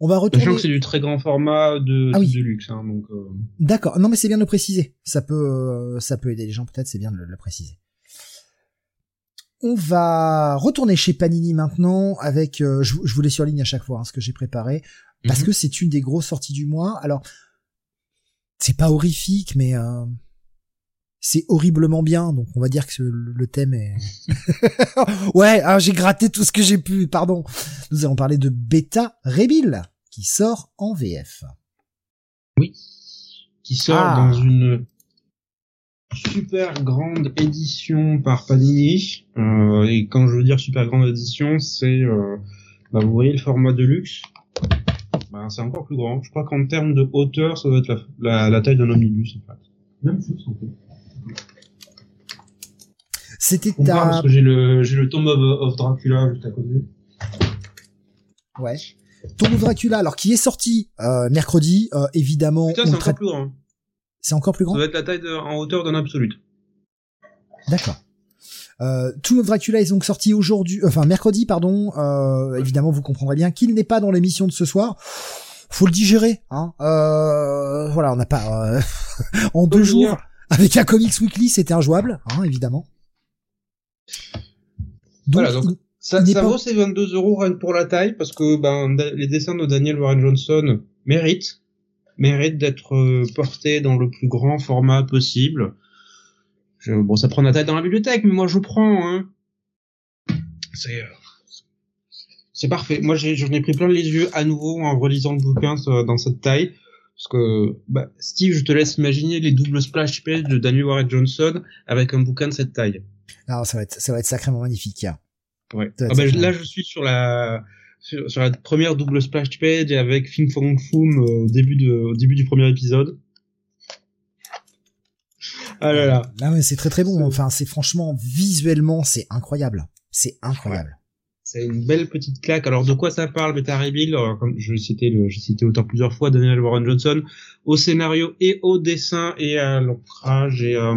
On va retourner. Sachant que c'est du très grand format de, ah de luxe, hein, donc. Euh... D'accord. Non, mais c'est bien de le préciser. Ça peut, euh, ça peut aider les gens. Peut-être, c'est bien de le, préciser. On va retourner chez Panini maintenant avec. Euh, je, je, vous les surligne à chaque fois hein, ce que j'ai préparé parce mhm. que c'est une des grosses sorties du mois. Alors c'est pas horrifique, mais euh, c'est horriblement bien. Donc on va dire que le thème est. ouais, ah, j'ai gratté tout ce que j'ai pu. Pardon. Nous allons parler de Beta Rebill qui sort en VF. Oui, qui sort ah. dans une super grande édition par Panini. Euh, et quand je veux dire super grande édition, c'est euh, bah, vous voyez le format de luxe. Bah, c'est encore plus grand. Je crois qu'en termes de hauteur, ça doit être la, la, la taille d'un omnibus en fait. Même plus en fait. C'était ta... parce que j'ai le j'ai le Tomb of, of Dracula juste à côté. Ouais. Tomb of Dracula, alors qui est sorti euh, mercredi, euh, évidemment. Putain, c'est encore plus grand. C'est encore plus Ça grand doit être la taille de, en hauteur d'un absolute. D'accord. Euh, Tomb of Dracula est donc sorti aujourd'hui, enfin mercredi, pardon. Euh, évidemment, vous comprendrez bien qu'il n'est pas dans l'émission de ce soir. Faut le digérer, hein. Voilà, on n'a pas en deux jours. Avec un Comics Weekly, c'était injouable, hein, évidemment. Donc, Voilà, donc, Ça, vaut ces 22 euros rien que pour la taille parce que ben les dessins de Daniel Warren Johnson méritent méritent d'être euh, portés dans le plus grand format possible. Je- bon, ça prend la taille dans la bibliothèque, mais moi je prends. Hein. C'est euh, c'est parfait. Moi j'en ai pris plein les yeux à nouveau en relisant le bouquin euh, dans cette taille. Parce que bah, Steve, je te laisse imaginer les doubles splash pages de Daniel Warren Johnson avec un bouquin de cette taille. alors, ça va être, ça va être sacrément magnifique. hein. Ouais. Ah bah, là, je suis sur la sur, sur la première double splash page avec Fin Fong Foom euh, au début de au début du premier épisode. Ah là là. Là, ouais, c'est très très bon. Enfin, c'est franchement visuellement, c'est incroyable. C'est incroyable. C'est une belle petite claque. Alors de quoi ça parle, Beta Alors, Comme je citais le, j'ai cité auteur plusieurs fois, Daniel Warren Johnson, au scénario et au dessin et à l'ancrage et euh,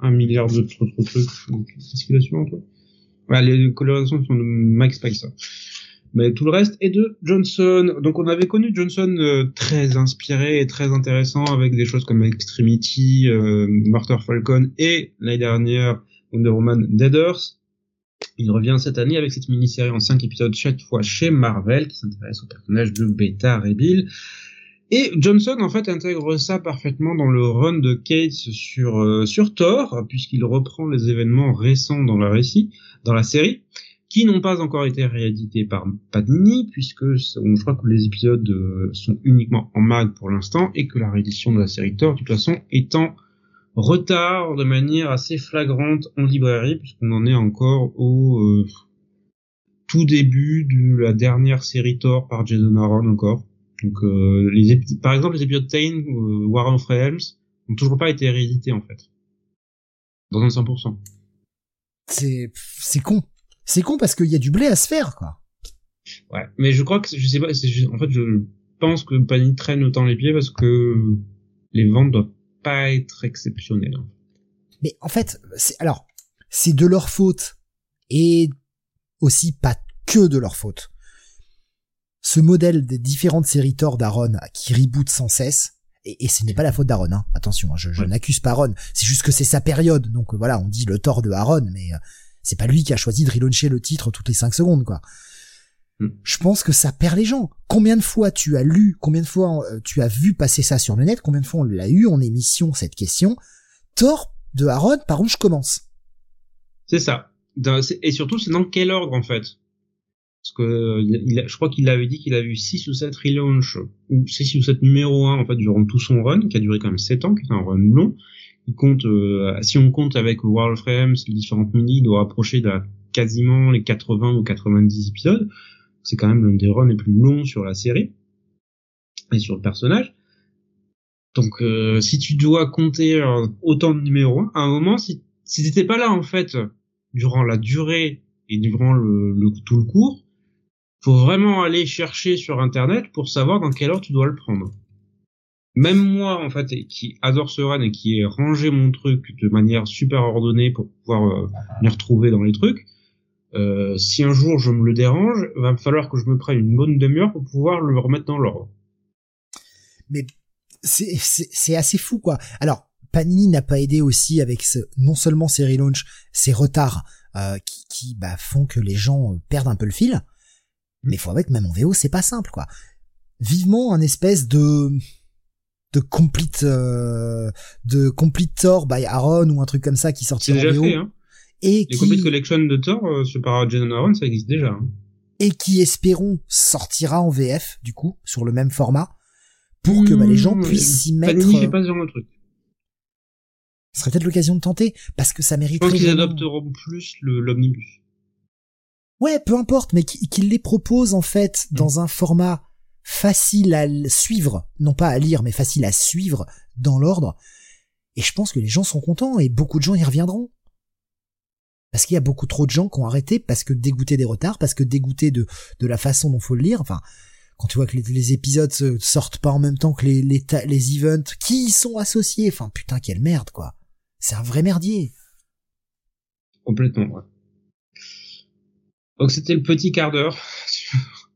un milliard d'autres autres trucs. Qu'est-ce qu'il a toi les colorations sont de Mike Spicer. Mais tout le reste est de Johnson. Donc on avait connu Johnson euh, très inspiré et très intéressant avec des choses comme Extremity, euh, Murder Falcon et l'année dernière Wonder Woman Dead Earth. Il revient cette année avec cette mini-série en 5 épisodes chaque fois chez Marvel qui s'intéresse au personnage de Beta Ray Bill. Et Johnson en fait intègre ça parfaitement dans le run de Cates sur euh, sur Thor puisqu'il reprend les événements récents dans le récit, dans la série, qui n'ont pas encore été réédités par Panini puisque c'est- je crois que les épisodes euh, sont uniquement en mag pour l'instant et que la réédition de la série Thor de toute façon en retard de manière assez flagrante en librairie puisqu'on en est encore au euh, tout début de la dernière série Thor par Jason Aaron encore. Donc euh, les par exemple les épisodes Tain, euh, War of Realms n'ont toujours pas été réédités en fait. Dans un 100%. C'est, c'est con. C'est con parce qu'il y a du blé à se faire, quoi. Ouais, mais je crois que je sais pas, en fait je pense que Panini traîne autant les pieds parce que les ventes doivent pas être exceptionnelles. Mais en fait, c'est, alors, c'est de leur faute et aussi pas que de leur faute. Ce modèle des différentes séries Thor d'Aaron qui reboot sans cesse, et, et ce n'est pas la faute d'Aaron, hein. attention, hein, je, je Ouais. n'accuse pas Aaron, c'est juste que c'est sa période, donc voilà, on dit le Thor de Aaron, mais euh, c'est pas lui qui a choisi de relauncher le titre toutes les 5 secondes, quoi. Hmm. Je pense que ça perd les gens. Combien de fois tu as lu, combien de fois euh, tu as vu passer ça sur le net, combien de fois on l'a eu en émission cette question? Thor de Aaron, par où je commence? C'est ça. Dans- Et surtout, c'est dans quel ordre en fait? Parce que euh, il, il a- je crois qu'il avait dit qu'il a eu 6 ou 7 relaunchs, ou 6 ou 7 numéros 1 en fait durant tout son run, qui a duré quand même 7 ans, qui est un run long. Il compte, euh, si on compte avec World of Frames, les différentes mini, il doit approcher de quasiment les 80 ou 90 épisodes. C'est quand même l'un des runs les plus longs sur la série et sur le personnage. Donc, euh, si tu dois compter euh, autant de numéros, à un moment, si, si t'étais pas là en fait durant la durée et durant le, le tout le cours, faut vraiment aller chercher sur internet pour savoir dans quelle heure tu dois le prendre. Même moi en fait, qui adore ce run et qui ai rangé mon truc de manière super ordonnée pour pouvoir euh, m'y retrouver dans les trucs, euh, si un jour je me le dérange, va me falloir que je me prenne une bonne demi-heure pour pouvoir le remettre dans l'ordre. Mais c'est c'est c'est assez fou quoi. Alors Panini n'a pas aidé aussi avec ce non seulement ces relaunchs, ces retards euh, qui qui bah, font que les gens euh, perdent un peu le fil. Mais faut admettre même en VO c'est pas simple quoi. Vivement un espèce de de complete euh, de complete Thor by Aaron ou un truc comme ça qui sortira en VO fait, hein. Et Les qui Complete Collection de Thor, euh, sur par Jason Aaron, ça existe déjà. hein. et qui espérons sortira en VF du coup sur le même format pour que bah, les gens puissent s'y mettre. Panini fait pas ce genre de truc. Ce serait peut-être l'occasion de tenter, parce que ça mérite. Je pense qu'ils adopteront plus l'omnibus. Ouais, peu importe, mais qu'ils les proposent en fait mm. dans un format facile à suivre, non pas à lire, mais facile à suivre dans l'ordre. Et je pense que les gens sont contents et beaucoup de gens y reviendront. Parce qu'il y a beaucoup trop de gens qui ont arrêté parce que dégoûtés des retards, parce que dégoûtés de, de la façon dont faut le lire. Enfin, quand tu vois que les, épisodes sortent pas en même temps que les, les, les events qui y sont associés? Enfin, putain, quelle merde, quoi. C'est un vrai merdier. Complètement, ouais. Donc c'était le petit quart d'heure.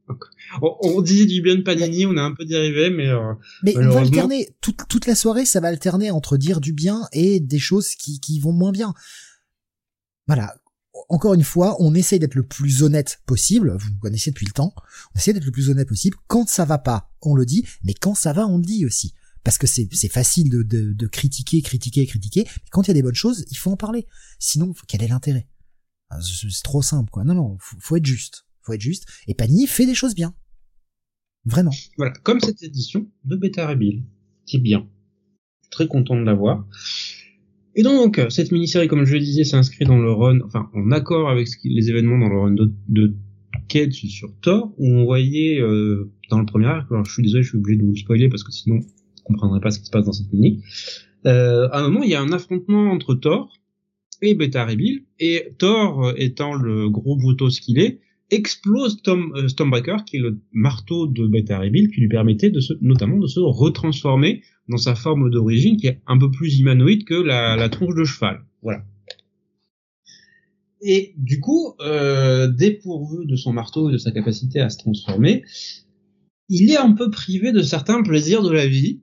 on, disait du bien de Panini, on a un peu dérivé, mais euh, mais on va alterner toute, toute la soirée, ça va alterner entre dire du bien et des choses qui, qui vont moins bien. Voilà. Encore une fois, on essaye d'être le plus honnête possible. Vous me connaissez depuis le temps. On essaie d'être le plus honnête possible. Quand ça va pas, on le dit, mais quand ça va, on le dit aussi. Parce que c'est facile de, critiquer, critiquer, critiquer. Mais quand il y a des bonnes choses, il faut en parler. Sinon, quel est l'intérêt? Ah, C'est trop simple, quoi. Non, non, faut, faut être juste. Faut être juste. Et Panini fait des choses bien. Vraiment. Voilà, comme cette édition de Beta Rebuild, qui bien. Très content de l'avoir. Et donc, cette mini-série, comme je le disais, s'inscrit dans le run, enfin, en accord avec les événements dans le run de, de sur Thor, où on voyait, euh, dans le premier arc, alors je suis désolé, je suis obligé de vous spoiler parce que sinon, vous comprendrez pas ce qui se passe dans cette mini. Euh, à un moment, il y a un affrontement entre Thor et Beta Rebuild, et Thor, étant le gros boutos qu'il est, explose Tom, euh, Stormbreaker, qui est le marteau de Beta Rebuild, qui lui permettait de se, notamment de se retransformer dans sa forme d'origine, qui est un peu plus humanoïde que la, tronche de cheval. Voilà. Et du coup, euh, dépourvu de son marteau et de sa capacité à se transformer, il est un peu privé de certains plaisirs de la vie,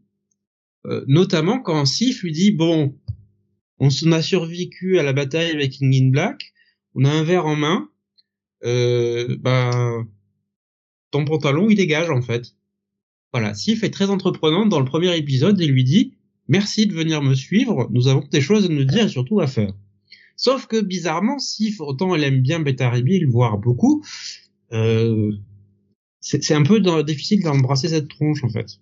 euh, notamment quand Sif lui dit bon, on a survécu à la bataille avec King in Black, on a un verre en main, euh, ben, ton pantalon il dégage en fait. Voilà, Sif est très entreprenante dans le premier épisode et lui dit merci de venir me suivre, nous avons des choses à nous dire et surtout à faire. Sauf que bizarrement, Sif, autant elle aime bien Beta Rebuild, voire beaucoup, euh, c'est un peu difficile d'embrasser cette tronche en fait.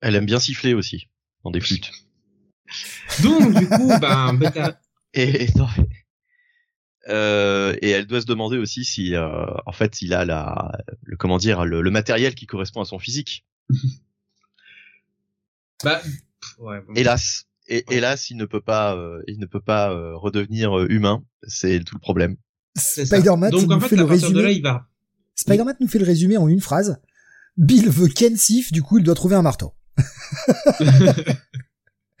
Elle aime bien siffler aussi, dans des flûtes. Donc du coup, ben, Beta... Et, euh, et elle doit se demander aussi si, euh, en fait, il a la, le comment dire, le, matériel qui correspond à son physique. bah, ouais, Hélas, et hélas, il ne peut pas, euh, il ne peut pas euh, redevenir humain. C'est tout le problème. Spider-Man nous fait le résumé. Spider-Man nous fait le résumé en une phrase. Bill veut Ken Sif, du coup, il doit trouver un marteau.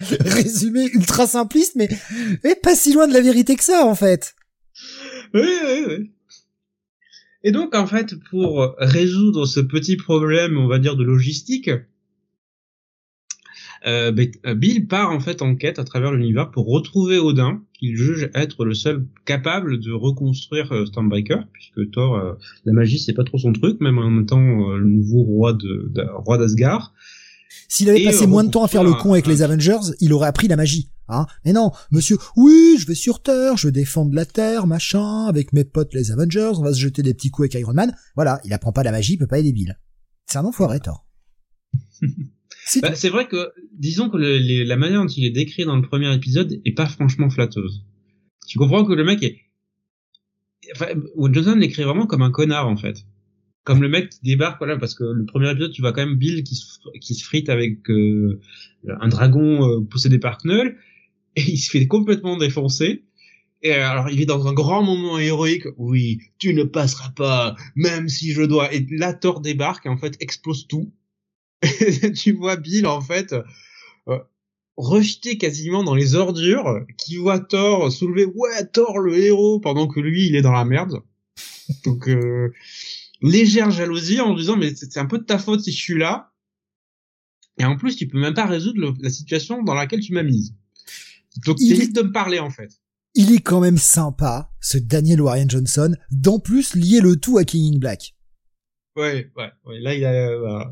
résumé ultra simpliste, mais, mais pas si loin de la vérité que ça, en fait. Oui, oui, oui. Et donc, en fait, pour résoudre ce petit problème, on va dire, de logistique, euh, euh, Bill part en fait en quête à travers l'univers pour retrouver Odin, qu'il juge être le seul capable de reconstruire euh, Stormbreaker, puisque Thor, euh, la magie c'est pas trop son truc, même en étant le nouveau roi de, roi d'Asgard. S'il avait passé moins de temps à faire le con avec les Avengers, il aurait appris la magie. Hein Mais non, monsieur, oui, je vais sur Terre, je vais défendre la Terre, machin, avec mes potes les Avengers, on va se jeter des petits coups avec Iron Man. Voilà, il apprend pas la magie, il peut pas aider Bill. C'est un enfoiré, Thor. Bah, c'est vrai que, disons que la manière dont il est décrit dans le premier épisode est pas franchement flatteuse. Tu comprends que le mec est, enfin, Johnson l'écrit vraiment comme un connard en fait. Comme le mec qui débarque, voilà, parce que le premier épisode, tu vois quand même Bill qui se, frite avec euh, un dragon euh, possédé par Knull, et il se fait complètement défoncer. Et alors, il est dans un grand moment héroïque. Oui, tu ne passeras pas, même si je dois. Et là, Thor débarque et en fait explose tout. tu vois Bill en fait euh, rejeté quasiment dans les ordures, qui voit Thor soulever ouais Thor le héros pendant que lui il est dans la merde. Donc euh, légère jalousie en disant mais c'est un peu de ta faute si je suis là. Et en plus tu peux même pas résoudre la situation dans laquelle tu m'as mise. Donc t'évites de me parler en fait. Il est quand même sympa, ce Daniel Warren Johnson, d'en plus lier le tout à King in Black. Ouais, ouais, ouais. Là, il a, euh,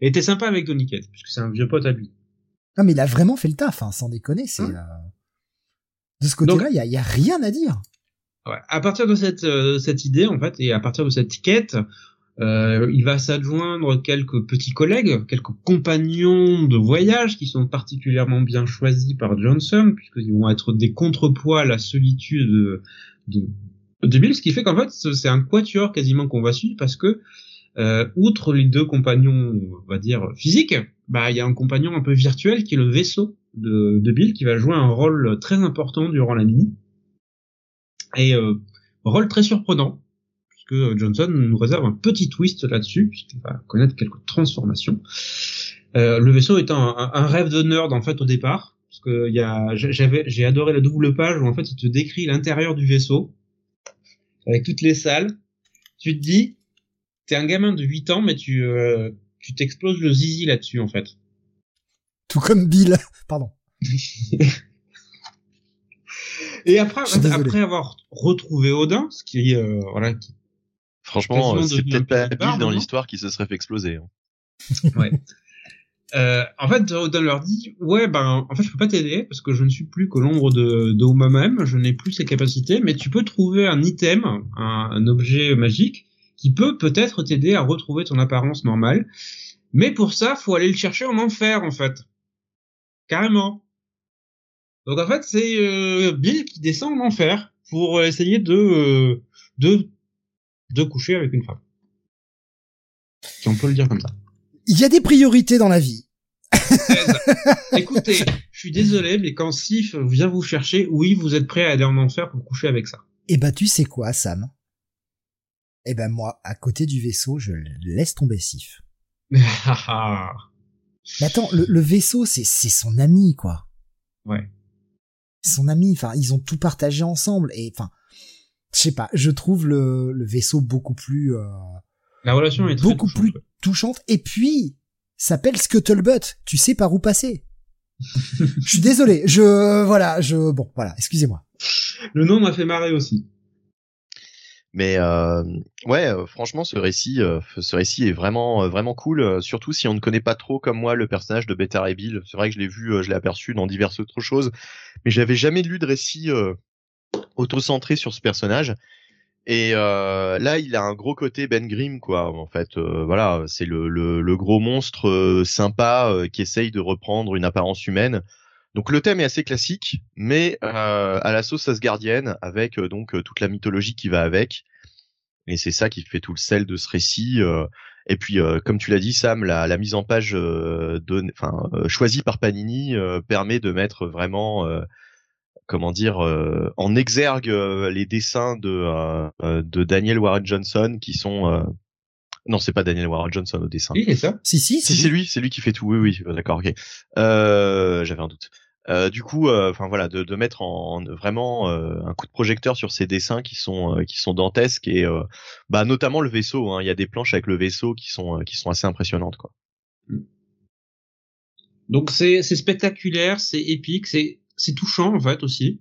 il était sympa avec Doniquette, puisque c'est un vieux pote à lui. Non, mais il a vraiment fait le taf, hein, sans déconner. C'est hein euh, de ce côté-là, il y a, y a, rien à dire. Ouais. À partir de cette euh, idée, en fait, et à partir de cette quête, Euh, il va s'adjoindre quelques petits collègues, quelques compagnons de voyage qui sont particulièrement bien choisis par Johnson, puisqu'ils vont être des contrepoids à la solitude de, de, de Bill, ce qui fait qu'en fait c'est un quatuor quasiment qu'on va suivre parce que euh, outre les deux compagnons, on va dire physiques, bah il y a un compagnon un peu virtuel qui est le vaisseau de, de Bill qui va jouer un rôle très important durant la nuit et euh, rôle très surprenant puisque Johnson nous réserve un petit twist là-dessus puisqu'il va connaître quelques transformations. Euh, le vaisseau est un, un, rêve de nerd en fait au départ parce que il y a j'avais j'ai adoré la double page où en fait il te décrit l'intérieur du vaisseau avec toutes les salles. Tu te dis t'es un gamin de 8 ans mais tu euh, tu t'exploses le zizi là-dessus en fait. Tout comme Bill. Pardon. Et après, après avoir retrouvé Odin, ce qui, euh, voilà, qui... franchement, c'est peut-être pas Bill dans l'histoire qui se serait fait exploser. Hein. ouais. Euh, en fait, Odin leur dit, ouais, ben, en fait, je peux pas t'aider parce que je ne suis plus que l'ombre de, de moi-même, je n'ai plus ses capacités, mais tu peux trouver un item, un, un objet magique, qui peut peut-être t'aider à retrouver ton apparence normale. Mais pour ça, faut aller le chercher en enfer, en fait. Carrément. Donc en fait, c'est euh, Bill qui descend en enfer pour essayer de, euh, de de coucher avec une femme. Si on peut le dire comme ça. Il y a des priorités dans la vie. Écoutez, je suis désolé, mais quand Sif vient vous chercher, oui, vous êtes prêt à aller en enfer pour coucher avec ça. Eh ben, tu sais quoi, Sam? Eh ben, moi, à côté du vaisseau, je laisse tomber Sif. mais attends, le, le vaisseau, c'est c'est son ami, quoi. Ouais son ami. Enfin, ils ont tout partagé ensemble. Et enfin, je sais pas. Je trouve le, le vaisseau beaucoup plus. Euh, la relation est beaucoup plus touchante. Et puis, s'appelle Scuttlebutt. Tu sais par où passer. je suis désolé. Je voilà. Je bon voilà. Excusez-moi. Le nom m'a fait marrer aussi. Mais euh, ouais, euh, franchement, ce récit, euh, ce récit est vraiment, vraiment cool. surtout si on ne connaît pas trop comme moi le personnage de Beta et Bill. C'est vrai que je l'ai vu, je l'ai aperçu dans diverses autres choses, mais j'avais jamais lu de récit auto-centré sur ce personnage. Et là, il a un gros côté Ben Grimm, quoi. En fait, voilà, c'est le, gros monstre sympa qui essaye de reprendre une apparence humaine. Donc le thème est assez classique, mais euh, à la sauce asgardienne, avec euh, donc euh, toute la mythologie qui va avec. Et c'est ça qui fait tout le sel de ce récit. et puis, comme tu l'as dit, Sam, la, la, mise en page enfin, choisie par Panini permet de mettre vraiment, comment dire, en exergue les dessins de, de Daniel Warren Johnson qui sont non, c'est pas Daniel Warren Johnson au dessin. Oui, c'est ça. Si, si, si, c'est lui, c'est lui qui fait tout. Oui, oui, d'accord, ok. Euh, J'avais un doute. Euh, du coup, euh, enfin voilà, de, mettre en, vraiment euh, un coup de projecteur sur ces dessins qui sont qui sont dantesques et bah notamment le vaisseau. Hein. Il y a des planches avec le vaisseau qui sont qui sont assez impressionnantes quoi. Donc c'est c'est spectaculaire, c'est épique, c'est c'est touchant en fait aussi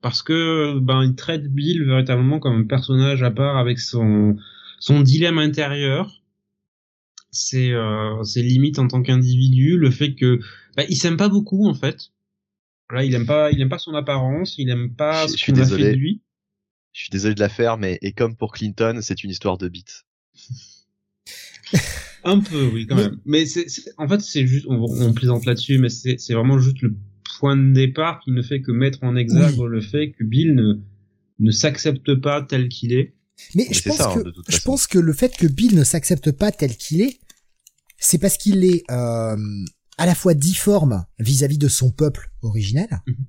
parce que ben il traite Bill véritablement comme un personnage à part avec son son dilemme intérieur, euh, ses limites en tant qu'individu, le fait que bah, il s'aime pas beaucoup en fait. Là, il aime pas, il aime pas son apparence, il aime pas ce qu'on a fait de lui. Je suis désolé de la faire, mais et comme pour Clinton, c'est une histoire de bite. Un peu, oui, quand même. Mais c'est, en fait, c'est juste, on, on plaisante là-dessus, mais c'est, c'est vraiment juste le point de départ qui ne fait que mettre en exergue le fait que Bill ne, ne s'accepte pas tel qu'il est. Mais je pense hein, que je pense que le fait que Bill ne s'accepte pas tel qu'il est, c'est parce qu'il est euh, à la fois difforme vis-à-vis de son peuple originel, mhm.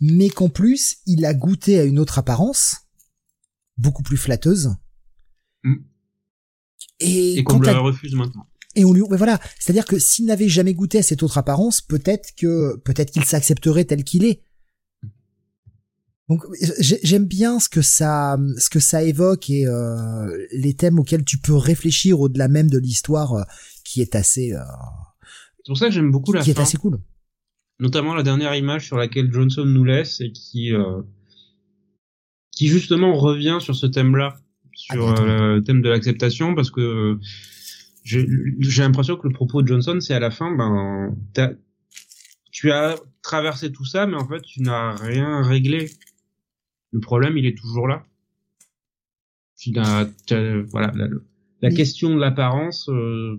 mais qu'en plus il a goûté à une autre apparence beaucoup plus flatteuse. Mhm. Et, qu'on lui refuse maintenant. Et on lui, voilà, c'est-à-dire que s'il n'avait jamais goûté à cette autre apparence, peut-être que peut-être qu'il s'accepterait tel qu'il est. Donc j'aime bien ce que ça ce que ça évoque et euh, les thèmes auxquels tu peux réfléchir au-delà même de l'histoire euh, qui est assez euh, C'est pour ça que j'aime beaucoup la qui est assez cool. Notamment la dernière image sur laquelle Johnson nous laisse et qui euh, qui justement revient sur ce thème-là, sur ah, le thème de l'acceptation parce que j'ai l'impression que le propos de Johnson c'est à la fin ben tu as traversé tout ça mais en fait tu n'as rien réglé le problème, il est toujours là. Tu voilà, la question de l'apparence. euh,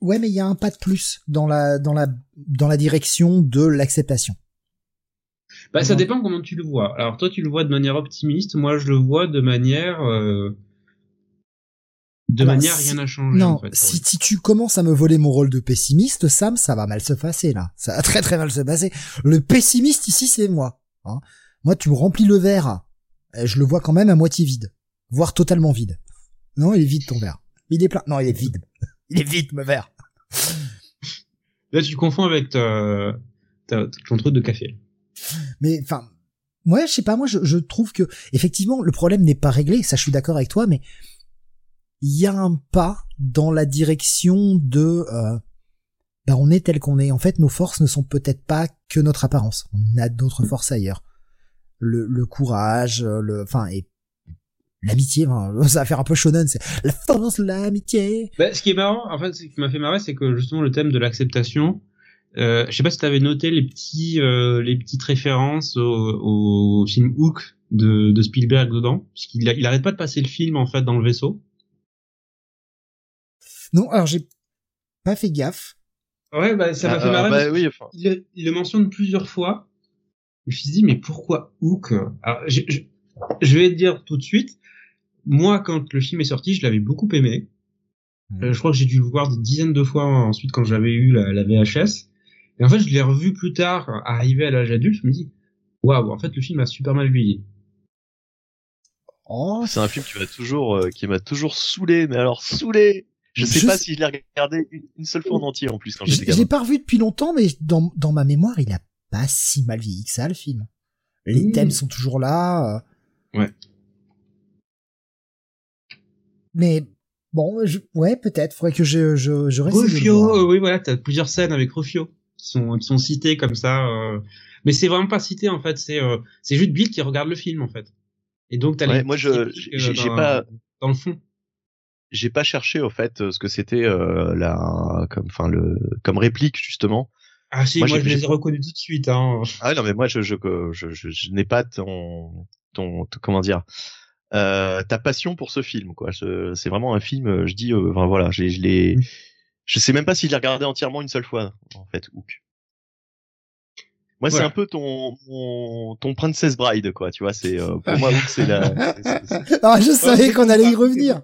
Ouais, mais il y a un pas de plus dans la dans la dans la direction de l'acceptation. Bah, ça dépend comment tu le vois. Alors toi, tu le vois de manière optimiste. Moi, je le vois de manière, euh, de Alors, manière si- rien n'a changé. Non, en fait, si, si tu commences à me voler mon rôle de pessimiste, Sam, ça va mal se passer là. Ça va très très mal se passer. Le pessimiste ici, c'est moi. hein. Moi, tu me remplis le verre, et je le vois quand même à moitié vide, voire totalement vide. Non, il est vide ton verre. Il est plein. Non, il est vide. Il est vide, mon verre. Là, tu confonds avec ta, ta- ton truc de café. Mais enfin, moi, je sais pas. Moi, je, je trouve que effectivement, le problème n'est pas réglé. Ça, je suis d'accord avec toi, mais il y a un pas dans la direction de. Euh, bah, on est tel qu'on est. En fait, nos forces ne sont peut-être pas que notre apparence. On a d'autres forces ailleurs. Le, le courage, le, enfin, et l'amitié. ça va faire un peu shonen. C'est la force, l'amitié. Bah, ce qui est marrant, en fait, ce qui m'a fait marrer, c'est que justement le thème de l'acceptation. Euh, je sais pas si t'avais noté les petits, euh, les petites références au, au film Hook de, de Spielberg dedans, parce qu'il il arrête pas de passer le film en fait dans le vaisseau. Non, alors j'ai pas fait gaffe. Ouais, bah ça m'a fait marrer. bah oui, enfin. il, le- il le mentionne plusieurs fois. Je me suis dit, mais pourquoi Hook? Alors, je vais te dire tout de suite, moi, quand le film est sorti, je l'avais beaucoup aimé. Euh, je crois que j'ai dû le voir des dizaines de fois ensuite quand j'avais eu la, la VHS. Et en fait, je l'ai revu plus tard, arrivé à l'âge adulte, je me dis, waouh, en fait, le film a super mal vieilli. Oh, C'est un film qui m'a toujours, euh, qui m'a toujours saoulé, mais alors saoulé. Je sais Je pas sais- si je l'ai regardé une, une seule fois en entier en plus quand Je, j'étais je l'ai gamin. pas revu depuis longtemps, mais dans, dans ma mémoire, il a pas si mal vieilli que ça, le film. Les Mmh. thèmes sont toujours là. euh. Ouais. Mais bon, je, ouais, peut-être. Faudrait que je, je, je le Rufio, euh, oui, voilà, t'as plusieurs scènes avec Rufio qui sont, qui sont citées comme ça. euh, Mais c'est vraiment pas cité en fait. C'est, euh, c'est juste Bill qui regarde le film en fait. Et donc t'as Ouais, les moi, je- euh, j'ai- dans- pas- dans le fond. J'ai pas cherché au fait euh, ce que c'était euh, la, comme, enfin le, comme réplique justement. Ah si, Moi, je les ai reconnus tout de suite. Hein. Ah non mais moi je, je, je, je, je n'ai pas ton, ton, ton- comment dire, euh, ta passion pour ce film quoi. Je- C'est vraiment un film. euh, Je dis, euh, enfin voilà, je, l'ai- je l'ai, Mm. je sais même pas si je l'ai regardé entièrement une seule fois en fait. Hook. Moi, c'est un peu ton, ton Princess Bride, quoi. Tu vois, c'est euh, pour moi Hook, c'est la. c'est- c'est- Ah, je savais qu'on c'est allait y revenir.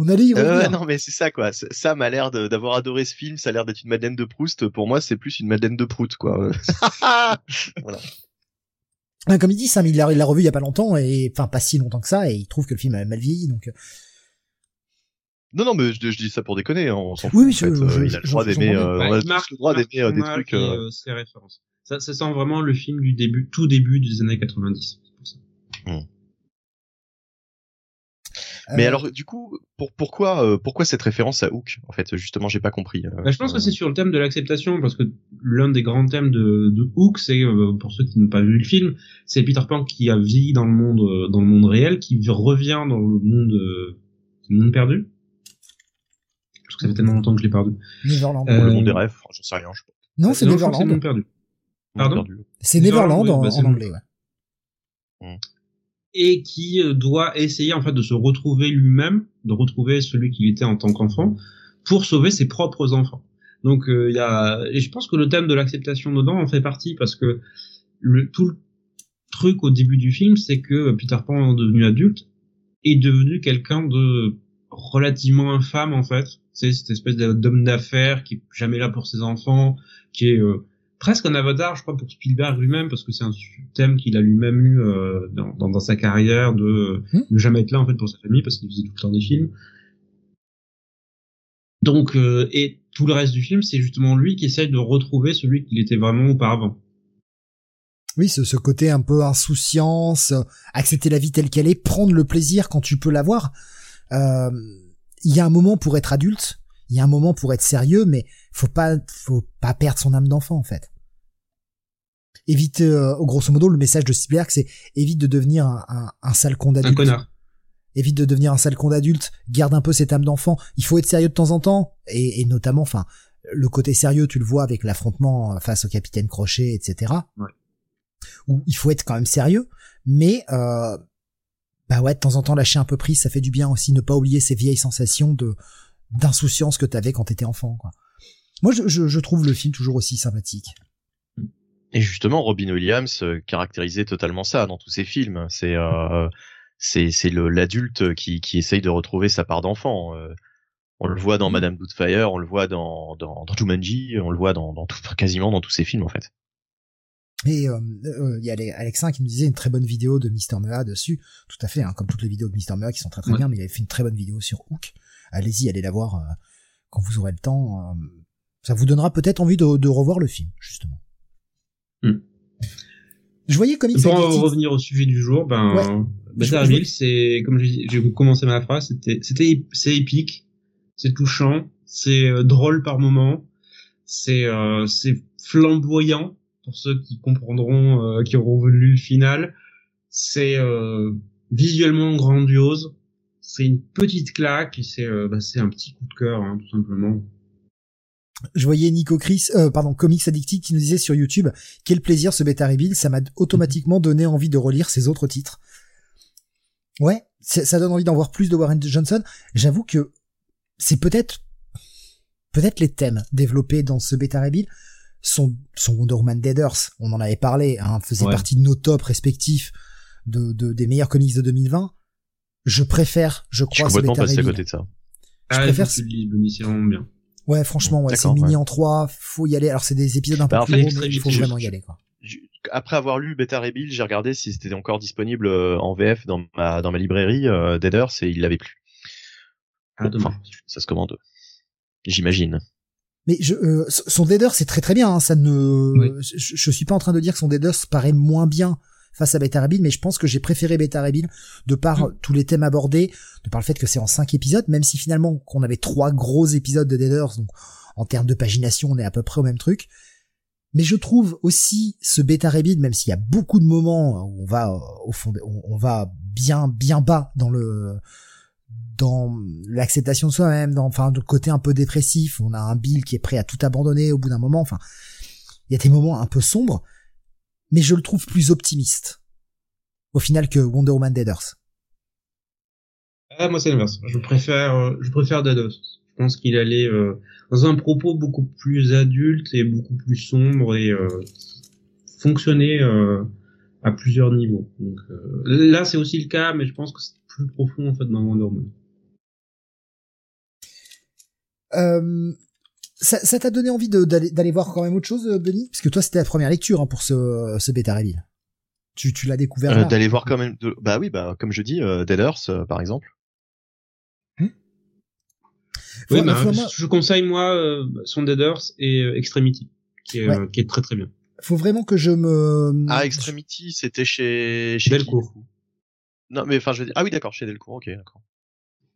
On allait y Euh, revenir. ouais, non, mais c'est ça, quoi. C'est- Sam a l'air d'avoir adoré ce film. Ça a l'air d'être une Madeleine de Proust. Pour moi, c'est plus une Madeleine de Prout, quoi. Ah, Comme il dit, Sam, il l'a il l'a revu il y a pas longtemps, et enfin pas si longtemps que ça, et il trouve que le film a mal vieilli, donc. euh, non, non, mais je, je dis ça pour déconner. hein, On s'en Oui, fout. oui, en je- fait. je- Euh, il a le droit d'aimer. euh, marque- le droit d'aimer euh, des trucs. marque et, euh, euh, ses références. Ça, ça sent vraiment le film du début, tout début des années 90. c'est pour ça. Mais euh, alors, du coup, pour, pourquoi, euh, pourquoi cette référence à Hook En fait, justement, j'ai pas compris. euh, Bah, je pense euh, que c'est sur le thème de l'acceptation, parce que l'un des grands thèmes de, de Hook, c'est euh, pour ceux qui n'ont pas vu le film, c'est Peter Pan qui a vieilli dans le monde, euh, dans le monde réel, qui revient dans le monde, euh, le monde perdu. Parce que ça fait tellement longtemps que je l'ai perdu. Neverland. le Euh, monde des rêves. J'en sais rien. Je sais pas. non, c'est c'est Neverland. monde perdu. Pardon? C'est Neverland, Neverland oui, en, bah, c'est en anglais, ouais. Et qui euh, doit essayer en fait de se retrouver lui-même, de retrouver celui qu'il était en tant qu'enfant, pour sauver ses propres enfants. Donc euh, il y a, et je pense que le thème de l'acceptation dedans en fait partie parce que le tout le truc au début du film, c'est que Peter Pan devenu adulte est devenu quelqu'un de relativement infâme en fait. C'est cette espèce d'homme d'affaires qui est jamais là pour ses enfants, qui est euh, presque un avatar, je crois, pour Spielberg lui-même, parce que c'est un thème qu'il a lui-même eu euh, dans, dans, dans sa carrière de Hmm. ne jamais être là en fait pour sa famille, parce qu'il faisait tout le temps des films. Donc, euh, et tout le reste du film, c'est justement lui qui essaye de retrouver celui qu'il était vraiment auparavant. Oui, ce, ce côté un peu insouciance, accepter la vie telle qu'elle est, prendre le plaisir quand tu peux l'avoir. Euh, Il y a un moment pour être adulte, il y a un moment pour être sérieux, mais faut pas, faut pas perdre son âme d'enfant en fait. Évite, euh, grosso modo, le message de Spielberg, c'est évite de devenir un, un, un sale con Un d'adulte. connard. Évite de devenir un sale con d'adulte. Garde un peu cette âme d'enfant. Il faut être sérieux de temps en temps, et, et notamment, enfin, le côté sérieux, tu le vois avec l'affrontement face au capitaine Crochet, etc. Ouais. Où il faut être quand même sérieux, mais euh, bah ouais, de temps en temps lâcher un peu prise, ça fait du bien aussi, ne pas oublier ces vieilles sensations de d'insouciance que t'avais quand t'étais enfant. Quoi. Moi, je, je, je, trouve le film toujours aussi sympathique. Et justement, Robin Williams euh, caractérisait totalement ça dans tous ses films. C'est euh, c'est l'adulte qui qui essaye de retrouver sa part d'enfant. Euh, on le voit dans Madame Doubtfire, on le voit dans dans, dans Jumanji, on le voit dans, dans tout, quasiment dans tous ses films en fait. Et euh, euh, il y a Alexin qui nous disait une très bonne vidéo de Mister Mea dessus. Tout à fait, hein, comme toutes les vidéos de Mister Mea qui sont très très bien, mais il avait fait une très bonne vidéo sur Hook. Allez-y, allez la voir euh, quand vous aurez le temps. Ça vous donnera peut-être envie de, de, revoir le film, justement. Hmm. Je voyais comme il Pour revenir au sujet du jour, ben, ouais. c'est comme j'ai commencé ma phrase, c'était c'était c'est épique, c'est touchant, c'est drôle par moment, c'est c'est flamboyant pour ceux qui comprendront, euh, qui auront vu le final. C'est euh, visuellement grandiose. C'est une petite claque et c'est euh, bah, c'est un petit coup de cœur, hein, tout simplement. Je voyais Nico Chris, pardon, Comics Addicted qui nous disait sur YouTube quel plaisir ce bêta rebuild, ça m'a automatiquement donné envie de relire ses autres titres. Ouais, ça donne envie d'en voir plus de Warren Johnson. J'avoue que c'est peut-être peut-être les thèmes développés dans ce bêta rebuild son, son Wonder Woman Dead Earth, on en avait parlé, hein, faisait partie de nos tops respectifs de, de, des meilleurs comics de 2020. Je préfère, je crois, je suis complètement passé à côté de ça. Je ah, préfère. bien. Ouais, franchement, ouais, c'est mini en 3, faut y aller. Alors c'est des épisodes un peu bah, plus gros, mais il faut vraiment y aller, quoi. Après avoir lu Beta Rebuild, j'ai regardé si c'était encore disponible euh, en VF dans ma, dans ma librairie euh, Dead Earth et il l'avait plus. Ah, enfin, ça se commande. J'imagine. Mais je, euh, son Deader c'est très très bien. Hein, ça ne, je, je, suis pas en train de dire que son Deader paraît moins bien face à Beta Rebuild, mais je pense que j'ai préféré Beta Rebuild de par mm. tous les thèmes abordés, de par le fait que c'est en cinq épisodes, même si finalement qu'on avait trois gros épisodes de Deaders, donc en termes de pagination on est à peu près au même truc. Mais je trouve aussi ce Beta Rebuild, même s'il y a beaucoup de moments où on va euh, au fond, on va bien bien bas dans le dans l'acceptation de soi-même, dans enfin de côté un peu dépressif. On a un Bill qui est prêt à tout abandonner au bout d'un moment. Enfin, il y a des moments un peu sombres, mais je le trouve plus optimiste au final que Wonder Woman Dead Earth. Ah, moi c'est l'inverse. Je préfère, euh, je préfère Dead Earth. Je pense qu'il allait euh, dans un propos beaucoup plus adulte et beaucoup plus sombre et euh, fonctionner à plusieurs niveaux. Donc là c'est aussi le cas, mais je pense que c'est plus profond en fait dans Wonder Woman. Euh, ça t'a donné envie d'aller voir quand même autre chose, euh, Benny? Parce que toi, c'était la première lecture hein, pour ce, ce bêta reveal. Tu, tu l'as découvert euh, D'aller voir quand même. De... Bah oui, bah comme je dis, euh, Dead Earth, par exemple. Hmm oui, bah, je conseille moi son Dead Earth et Extremity, qui est, qui est très très bien. Faut vraiment que je me. Ah, Extremity, c'était chez chez Delcourt. Non, mais enfin, je veux dire. Ah oui, d'accord, chez Delcourt. Ok, d'accord.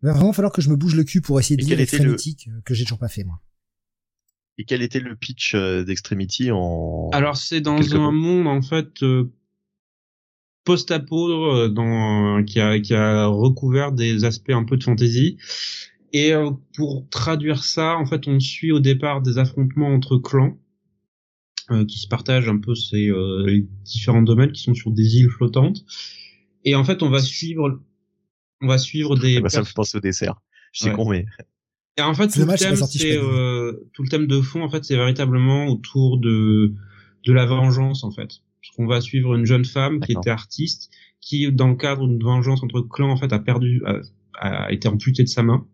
Il va vraiment falloir que je me bouge le cul pour essayer de lire Extremity le... que j'ai toujours pas fait moi. Et quel était le pitch euh, d'Extremity en Alors c'est dans un monde en fait euh, post-apo euh, dans qui a qui a recouvert des aspects un peu de fantasy. Et pour traduire ça, en fait, on suit au départ des affrontements entre clans qui se partagent un peu ces différents domaines qui sont sur des îles flottantes. Et en fait, on va suivre on va suivre des. Bah, ça me fait penser au dessert. Je sais con, mais. Et en fait, tout le thème, c'est euh, tout le thème de fond, en fait, c'est véritablement autour de de la vengeance, en fait. Parce qu'on va suivre une jeune femme qui était artiste, qui, dans le cadre d'une vengeance entre clans, en fait, a perdu, a, été amputée de sa main.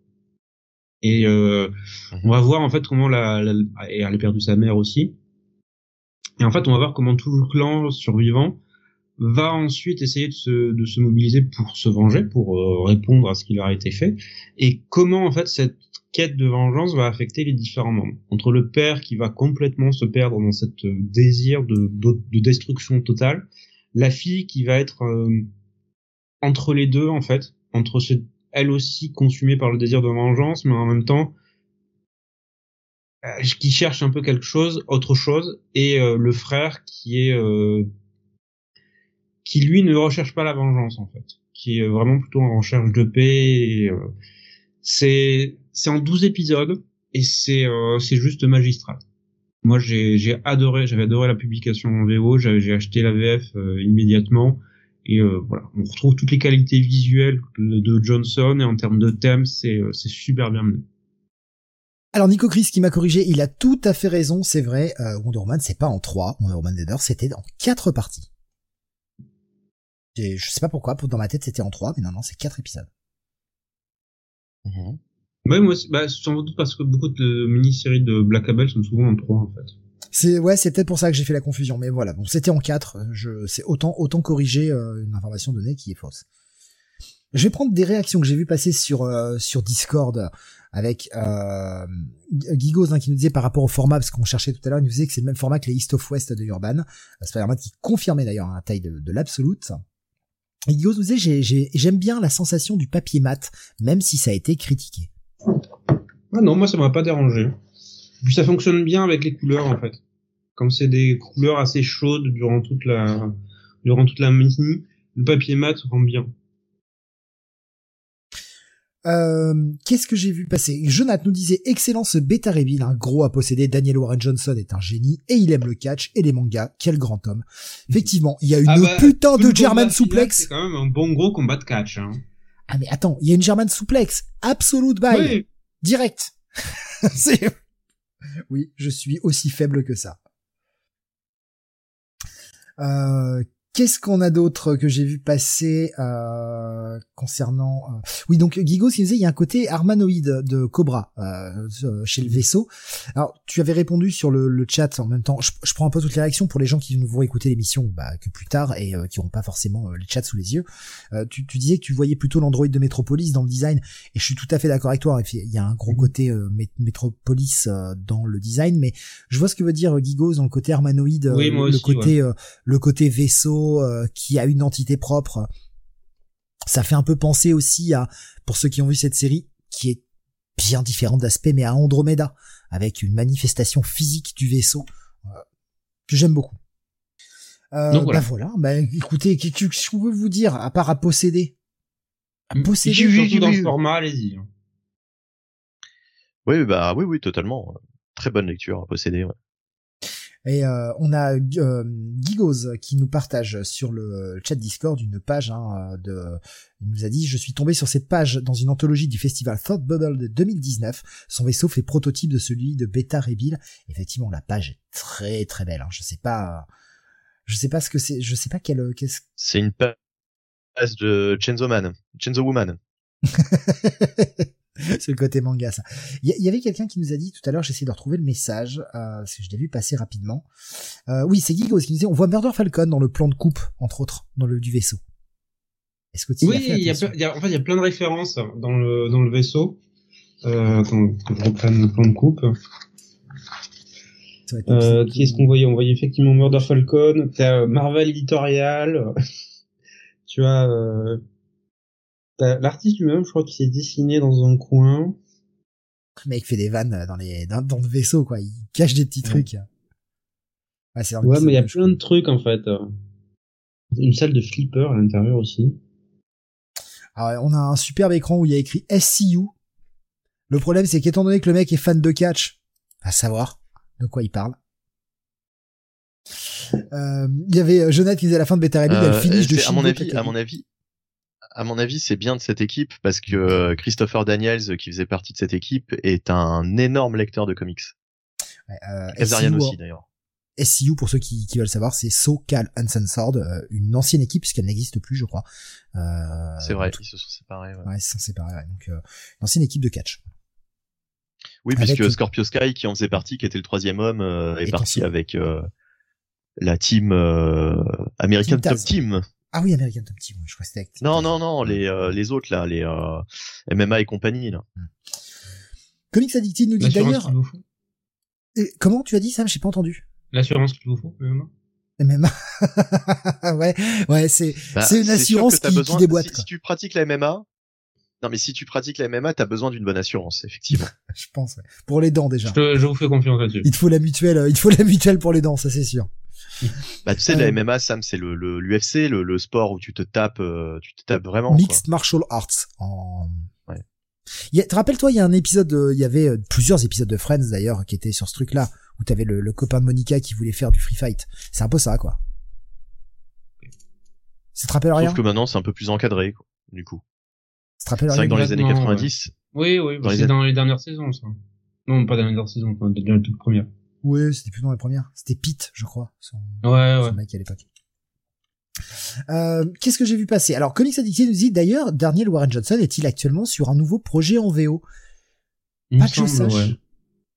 Et euh, mhm. on va voir en fait comment la, la, et elle a perdu sa mère aussi. Et en fait, on va voir comment tout le clan survivant va ensuite essayer de se, de se mobiliser pour se venger, pour euh, répondre à ce qui leur a été fait, et comment en fait cette quête de vengeance va affecter les différents membres. Entre le père qui va complètement se perdre dans cette euh, désir de, de, destruction totale, la fille qui va être euh, entre les deux en fait, entre ce, elle aussi consumée par le désir de vengeance, mais en même temps qui cherche un peu quelque chose, autre chose, et le frère qui est qui lui ne recherche pas la vengeance en fait, qui est vraiment plutôt en recherche de paix. Euh, c'est c'est en 12 épisodes et c'est euh, c'est juste magistral. Moi j'ai j'ai adoré, j'avais adoré la publication en VO, j'ai acheté la VF euh, immédiatement Et euh, voilà, on retrouve toutes les qualités visuelles de Johnson et en termes de thème, c'est c'est super bien mené. Alors Nico Chris qui m'a corrigé, il a tout à fait raison, c'est vrai. Euh, Wonder Woman, c'est pas en trois. Wonder Woman Deader, c'était en quatre parties. Et je sais pas pourquoi, dans ma tête c'était en trois, mais non non, c'est quatre épisodes. Mmh. Ouais, moi, bah, sans parce que beaucoup de mini-séries de Black Abel sont souvent en trois en fait. C'est ouais, c'est peut-être pour ça que j'ai fait la confusion, mais voilà, bon, c'était en 4, je c'est autant autant corriger euh, une information donnée qui est fausse. Je vais prendre des réactions que j'ai vu passer sur euh, sur Discord avec euh, Gigos hein, qui nous disait par rapport au format parce qu'on cherchait tout à l'heure, il nous disait que c'est le même format que les East of West de Urban. Spider-Man qui confirmait d'ailleurs la taille de, de l'absolute. Gigos nous disait j'aime bien la sensation du papier mat, même si ça a été critiqué. Ah non, moi ça m'a pas dérangé. Puis ça fonctionne bien avec les couleurs en fait. Comme c'est des couleurs assez chaudes durant toute la durant toute la mini, le papier mat rend bien. Euh, qu'est-ce que j'ai vu passer? Jonathan nous disait excellent ce bêta reveal, un gros à posséder. Daniel Warren Johnson est un génie et il aime le catch et les mangas. Quel grand homme. Effectivement, il y a une ah bah, putain de German suplex. C'est quand même un bon gros combat de catch. Hein. Ah mais attends, il y a une German suplex, absolute buy, direct. c'est oui, je suis aussi faible que ça. Euh, Qu'est-ce qu'on a d'autre que j'ai vu passer euh, concernant euh, Oui, donc Guigo, qui disait, il y a un côté armanoïde de Cobra euh, chez le vaisseau. Alors, tu avais répondu sur le, le chat en même temps. Je, prends un peu toutes les réactions pour les gens qui vont écouter l'émission bah, que plus tard et qui n'auront pas forcément les chats sous les yeux. Tu, tu, disais que tu voyais plutôt l'Android de Metropolis dans le design, et je suis tout à fait d'accord avec toi. Il y a un gros mhm. côté Metropolis dans le design, mais je vois ce que veut dire Guigos dans le côté armanoïde, le côté le côté vaisseau euh, qui a une entité propre. Ça fait un peu penser aussi à, pour ceux qui ont vu cette série, qui est bien différente d'aspect, mais à Andromeda, avec une manifestation physique du vaisseau euh, que j'aime beaucoup. Euh, Donc voilà. Bah voilà, bah écoutez, qu'est-ce que je peux vous dire à part à posséder? À mm. posséder dans le format, allez-y. Oui, bah oui, oui, totalement. Très bonne lecture à posséder. Ouais. Et euh, on a euh, Gigos qui nous partage sur le chat Discord une page hein, de. Il nous a dit je suis tombé sur cette page dans une anthologie du festival Thought Bubble de 2019. Son vaisseau fait prototype de celui de Beta Reveal. Effectivement, la page est très très belle. Hein. Je sais pas, je sais pas ce que c'est. Je sais pas quelle. Qu'est-ce... C'est une page de Chainsaw Man, Chainsaw Woman. c'est le côté manga ça. Il y, avait quelqu'un qui nous a dit tout à l'heure, j'essaie de retrouver le message, euh, parce que je l'ai vu passer rapidement. Euh, oui, c'est Gigos qui nous disait, on voit Murder Falcon dans le plan de coupe, entre autres, dans le du vaisseau. Est-ce que tu Oui, il y, a, y a, en fait, il y a plein de références dans le dans le vaisseau. Euh, quand, quand je reprenne le plan de coupe. Euh, qui est-ce qu'on voyait? On voyait effectivement Murder Falcon, t'as Marvel Editorial, tu as euh, L'artiste lui-même, je crois qu'il s'est dessiné dans un coin. Le mec fait des vannes dans les dans, le vaisseau, quoi. Il cache des petits trucs. Ouais, ouais mais il y a plein de trucs en fait. Une salle de flipper à l'intérieur aussi. Alors, on a un superbe écran où il y a écrit SCU. Le problème, c'est qu'étant donné que le mec est fan de catch, à savoir de quoi il parle. Euh, il y avait Jonathan qui disait à la fin de Beta Rebel, euh, finish de à mon avis, à mon avis, à mon avis, c'est bien de cette équipe parce que euh, Christopher Daniels, qui faisait partie de cette équipe, est un énorme lecteur de comics. Ouais, euh, aussi d'ailleurs. SCU, pour ceux qui, veulent savoir, c'est So Cal Uncensored, euh, une ancienne équipe puisqu'elle n'existe plus, je crois. Euh, c'est vrai, ils se sont séparés. Ouais, ils se sont séparés. Donc, une ancienne équipe de catch. Oui, puisque Scorpio Sky, qui en faisait partie, qui était le troisième homme, est, parti avec la team American Top Team. Ah oui, American Top Team, je crois que c'était Non, non, non, les, euh, les autres là, les euh, MMA et compagnie là. Hmm. Comics Addicted nous dit d'ailleurs. Comment tu as dit ça J'ai pas entendu. L'assurance qu'il vous faut, MMA. MMA. ouais, ouais, c'est bah, c'est une assurance qui, qui, déboîte. Si, tu pratiques la MMA, non mais si tu pratiques la MMA, t'as besoin d'une bonne assurance, effectivement. je pense. Ouais. Pour les dents déjà. Je, je vous fais confiance là-dessus. Il te faut la mutuelle, euh, il te faut la mutuelle pour les dents, ça c'est sûr. bah tu sais la euh, MMA Sam c'est le l'UFC le, le, sport où tu te tapes euh, tu te tapes vraiment mixed martial arts en ouais. rappelle-toi il y a un épisode il y avait plusieurs épisodes de Friends d'ailleurs qui étaient sur ce truc là où t'avais le, le copain de Monica qui voulait faire du free fight c'est un peu ça quoi Ça te rappelle rien Sauf que maintenant, c'est un peu plus encadré, quoi, du coup. C'est vrai que dans les années Complètement, 90, Oui, oui, bah, Dans les c'est dans les dernières saisons, ça. Non, pas dans les dernières saisons, dans les toutes premières. Ouais, c'était plus dans les premières. C'était Pete, je crois, son, Ouais, son ouais. mec à l'époque. Euh, Qu'est-ce que j'ai vu passer? Alors, Comics Addicted nous dit d'ailleurs, Daniel Warren Johnson est-il actuellement sur un nouveau projet en VO Il Pas que je sache. ouais.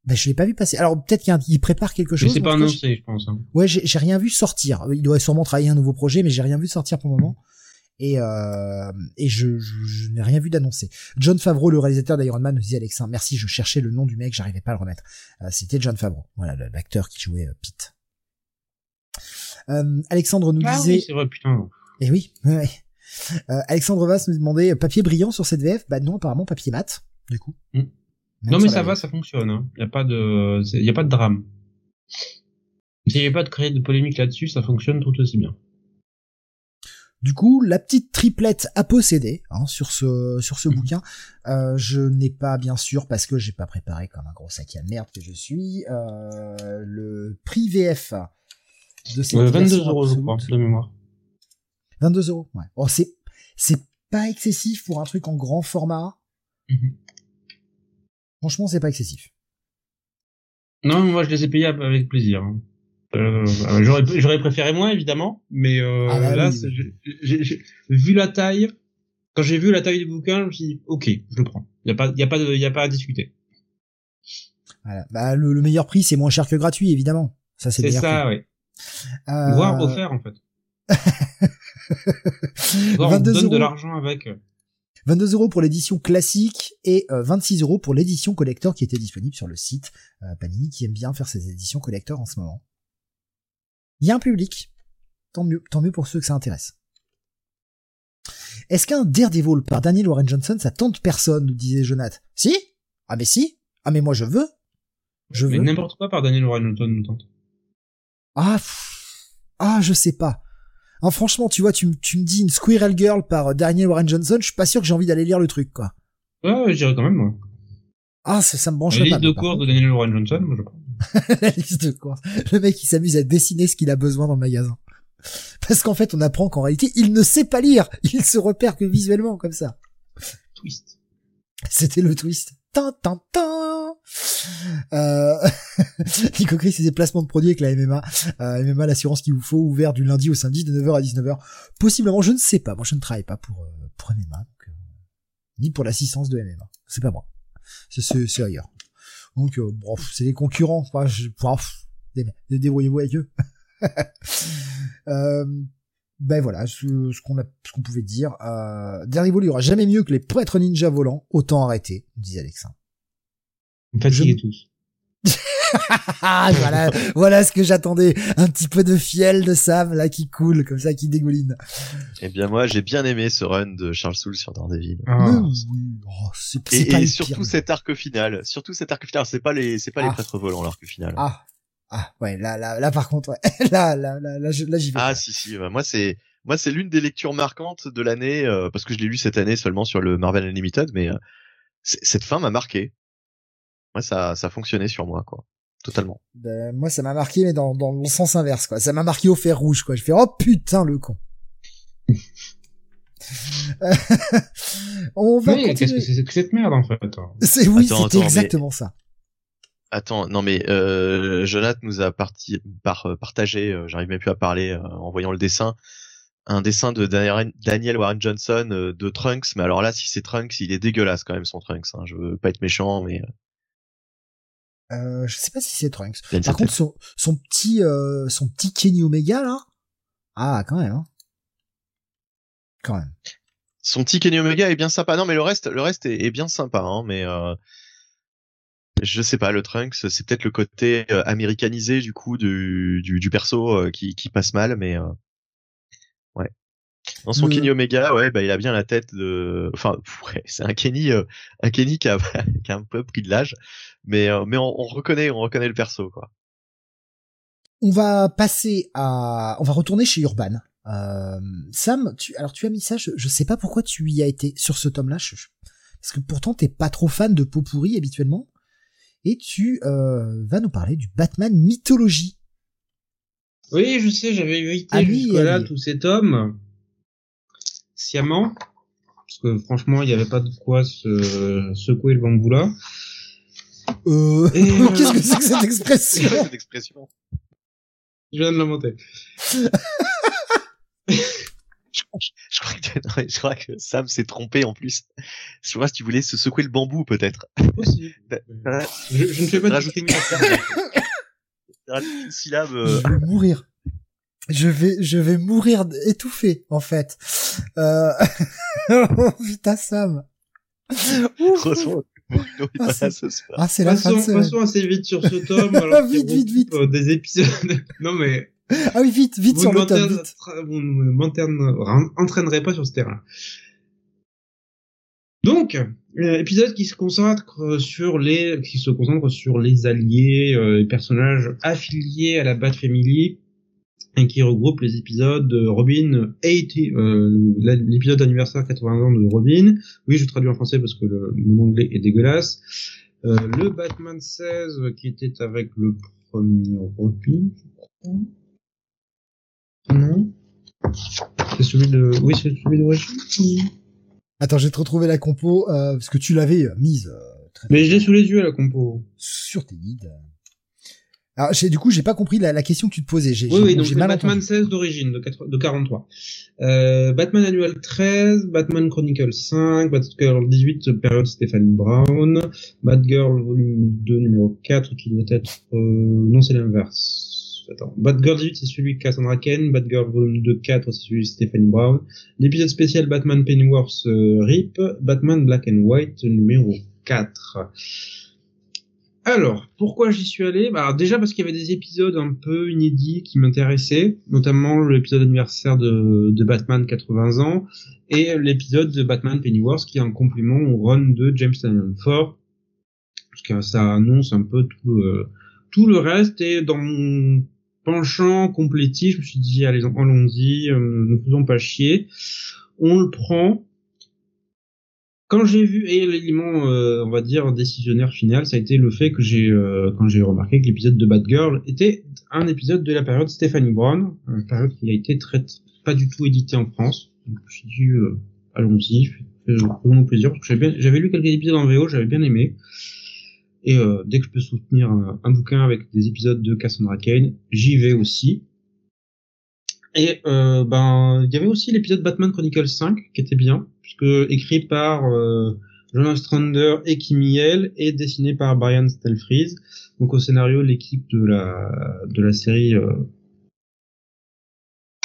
Ben, je l'ai pas vu passer. Alors, peut-être qu'il prépare quelque Mais chose. c'est en pas annoncé, je pense. Hein. Ouais, j'ai j'ai rien vu sortir. Il doit sûrement travailler un nouveau projet, mais j'ai rien vu sortir pour le moment. Et, euh, et je, je, je n'ai rien vu d'annoncé. John Favreau, le réalisateur d'Iron Man, nous dit Alexin, merci, je cherchais le nom du mec, j'arrivais pas à le remettre. Euh, C'était John Favreau, voilà, l'acteur qui jouait euh, Pete. Alexandre nous Ah disait, oui, c'est vrai, putain. et oui, ouais, Alexandre Vass nous demandait papier brillant sur cette VF? Bah non, apparemment papier mat, du coup. Mm. Non, mais ça va, VF. ça fonctionne. Hein. Y a pas de, c'est- y a pas de drame. S'il y a pas de créer de polémique là-dessus, ça fonctionne tout aussi bien. Du coup, la petite triplette à posséder hein, sur ce sur ce Mhm. bouquin. Euh, je n'ai pas bien sûr parce que j'ai pas préparé comme un gros sac à merde que je suis euh, le prix VF de cette Euh, 22 version euros, je crois, de mémoire. 22 euros. Ouais. Oh, c'est c'est pas excessif pour un truc en grand format. Mhm. Franchement, c'est pas excessif. Non, moi, je les ai payés avec plaisir. hein. Euh, euh, j'aurais, j'aurais préféré moins, évidemment, mais euh, Ah bah là, oui, oui. j'ai, j'ai- j'ai- vu la taille, quand j'ai vu la taille du bouquin, je me suis dit, ok, je le prends. Y a pas, y a pas, de, y a pas à discuter. Voilà. Bah, le, le meilleur prix, c'est moins cher que gratuit, évidemment. Ça, c'est ça, ouais. Euh, Voire offert, en fait. Voire on 22 donne de l'argent avec. 22 euros pour l'édition classique et euh, 26 euros pour l'édition collector qui était disponible sur le site euh, Panini qui aime bien faire ses éditions collector en ce moment. Il y a un public, tant mieux, tant mieux pour ceux que ça intéresse. Est-ce qu'un Daredevil par Daniel Warren Johnson ça tente personne, disait Jonathan Si? Ah mais si Ah mais moi je veux Je Mais veux n'importe quoi par Daniel Warren Johnson nous tente. Ah, pff, ah, je sais pas. Ah, franchement, tu vois, tu, m- tu me dis une Squirrel Girl par euh, Daniel Warren Johnson, je suis pas sûr que j'ai envie d'aller lire le truc, quoi. Ouais, ouais, je dirais quand même, moi. Ah, ça, ça me liste pas. de par courses contre- de Daniel Warren Johnson, moi, je prends. la liste de courses. Le mec, il s'amuse à dessiner ce qu'il a besoin dans le magasin. Parce qu'en fait, on apprend qu'en réalité, il ne sait pas lire. Il se repère que visuellement, comme ça. Twist. C'était le twist. Tin, tin, tin. Euh... Nico Chris, ses déplacements de produits avec la MMA. Euh, MMA, l'assurance qu'il vous faut, ouvert du lundi au samedi de 9h à 19h. Possiblement, je ne sais pas. Moi, je ne travaille pas pour, euh, pour MMA. donc, euh, ni pour l'assistance de MMA. C'est pas moi. C'est ailleurs. Donc, euh, bon, c'est les concurrents. Enfin, je, débrouillez-vous avec eux. euh, ben voilà, ce, ce qu'on a, ce qu'on pouvait dire. Euh, Daredevil, il y aura jamais mieux que les prêtres ninja volants. Autant arrêter, disait Alexin. Fatiguez tous. Ah, voilà, voilà ce que j'attendais. Un petit peu de fiel de Sam, là, qui coule, comme ça, qui dégouline. eh bien moi j'ai bien aimé ce run de Charles Soule sur Daredevil. Ah. Oh, c'est, c'est Et, pas et surtout pire. cet arc final, surtout cet arc final, c'est pas les c'est pas Ah. les prêtres volants l'arc final. Ah, ah, ouais, là, là, là, par contre, ouais. là, là, là, là, j'y vais. Ah si si, bah, moi c'est moi c'est l'une des lectures marquantes de l'année euh, parce que je l'ai lu cette année seulement sur le Marvel Unlimited, mais euh, cette fin m'a marqué. Moi ça ça a fonctionné sur moi quoi, totalement. Ben, moi, ça m'a marqué, mais dans, dans le sens inverse, quoi. Ça m'a marqué au fer rouge, quoi. Je fais, oh putain, le con. On va Mais qu'est-ce que c'est que cette merde, en fait hein? C'est oui, Attends, c'était exactement ça. Attends, non mais euh, Jonathan nous a parti, par, euh, partagé, euh, j'arrive même plus à parler euh, en voyant le dessin, un dessin de Daniel Warren Johnson de Trunks, mais alors là si c'est Trunks, il est dégueulasse quand même son Trunks. Hein. Je veux pas être méchant, mais euh, je sais pas si c'est Trunks. Par certaine- contre, son, son petit, euh, son petit Kenny Omega, là. Ah, quand même, hein. Quand même. son petit Kenny Omega est bien sympa. Non mais le reste, le reste est, est bien sympa, hein, mais euh, je sais pas, le Trunks, c'est peut-être le côté euh, américanisé du coup du du, du perso euh, qui qui passe mal, mais euh. Dans son Kenny Omega, ouais, bah il a bien la tête de, enfin, ouais, c'est un Kenny, euh, un Kenny qui a, qui a un peu pris de l'âge, mais euh, mais on, on reconnaît, on reconnaît le perso quoi. On va passer à, on va retourner chez Urban. Euh, Sam, tu, alors tu as mis ça, je, je sais pas pourquoi tu y as été sur ce tome-là, je- je- parce que pourtant t'es pas trop fan de peau pourrie habituellement, et tu euh, vas nous parler du Batman mythologie. Oui, je sais, j'avais évité Ah oui, jusque-là oui. tous ces tomes. Sciemment, parce que franchement, il n'y avait pas de quoi se secouer le bambou là. Euh... Et, euh, Qu'est-ce que c'est que cette expression quoi cette expression Je viens de l'inventer. je, je crois que, non, mais je crois que Sam s'est trompé en plus. Je vois si tu voulais se secouer le bambou peut-être. Je, je ne fais pas de Rajoute- discrimination. Rajoute une syllabe. euh, Je vais mourir. Je vais, je vais mourir étouffé, en fait. Euh... oh, putain, Sam. Ouf. Heureusement que Bruno est Ah, pas c'est- là ce soir. Ah, c'est la fin Passons, de semaine. passons assez vite sur ce tome. alors Vite, vite, vite. euh, Des épisodes. non mais Ah oui, vite, vite vous sur ne le tome, vite. vous ne entraînerez pas sur ce terrain. Donc, euh, épisode qui se concentre sur les, qui se concentre sur les alliés, euh, les personnages affiliés à la Bat Family, et qui regroupe les épisodes de Robin 80, euh, l'épisode anniversaire 80 ans de Robin. Oui, je traduis en français parce que le, mon anglais est dégueulasse. Euh, le Batman 16 qui était avec le premier Robin, je crois. Non. C'est celui de, oui, c'est celui d'origine. Attends, je vais te retrouver la compo, euh, parce que tu l'avais euh, mise euh, très Mais je l'ai sous les yeux, la compo. sur tes guides. Alors, du coup, j'ai pas compris la, la question que tu te posais. J'ai, Oui, donc mal Batman entendu. 16 d'origine, de, 4 de 43. Euh, Batman Annual 13, Batman Chronicle 5, Batgirl 18, période Stephanie Brown, Batgirl volume 2, numéro 4, qui doit être... Euh, non, c'est l'inverse. Attends. Batgirl 18, c'est celui de Cassandra Cain, Batgirl volume 2, 4, c'est celui de Stephanie Brown, l'épisode spécial Batman Pennyworth euh, RIP, Batman Black and White, numéro 4. Alors, pourquoi j'y suis allé? Bah, Déjà parce qu'il y avait des épisodes un peu inédits qui m'intéressaient, notamment l'épisode anniversaire de, Batman 80 ans et l'épisode de Batman Pennyworth qui est un complément au run de James Tynion Ford, parce que ça annonce un peu tout le, tout le reste et dans mon penchant complétif, je me suis dit allez allons-y, euh, ne faisons pas chier, on le prend quand j'ai vu et l'élément euh, on va dire décisionnaire final ça a été le fait que j'ai euh, quand j'ai remarqué que l'épisode de Batgirl était un épisode de la période Stephanie Brown une période qui a été très pas du tout édité en France. Donc suis dit euh, allons-y faisons plaisir parce que j'avais lu quelques épisodes en VO j'avais bien aimé. Et euh, dès que je peux soutenir un, bouquin avec des épisodes de Cassandra Cain j'y vais aussi. Et euh, ben il y avait aussi l'épisode Batman Chronicles 5 qui était bien puisque écrit par euh, Jonas Strander et Kim Miel et dessiné par Brian Stelfreeze. Donc au scénario l'équipe de la de la série euh,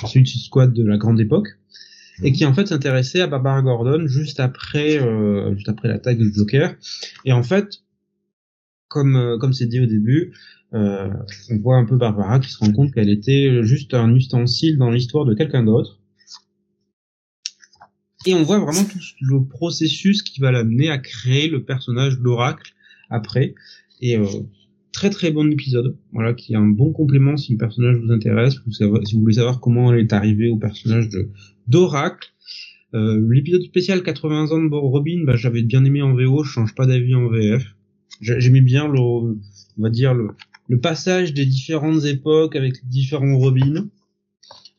Suicide Squad de la grande époque et qui en fait s'intéressait à Barbara Gordon juste après euh, juste après l'attaque du Joker et en fait comme euh, comme c'est dit au début euh, on voit un peu Barbara qui se rend compte qu'elle était juste un ustensile dans l'histoire de quelqu'un d'autre. Et on voit vraiment tout le processus qui va l'amener à créer le personnage d'Oracle après. Et euh, très très bon épisode, voilà, qui est un bon complément si le personnage vous intéresse, si vous voulez savoir comment elle est arrivée au personnage d'Oracle. Euh, L'épisode spécial 80 ans de Robin, bah, j'avais bien aimé en VO, je change pas d'avis en VF. J'ai- J'aimais bien le, on va dire le, le passage des différentes époques avec les différents Robins.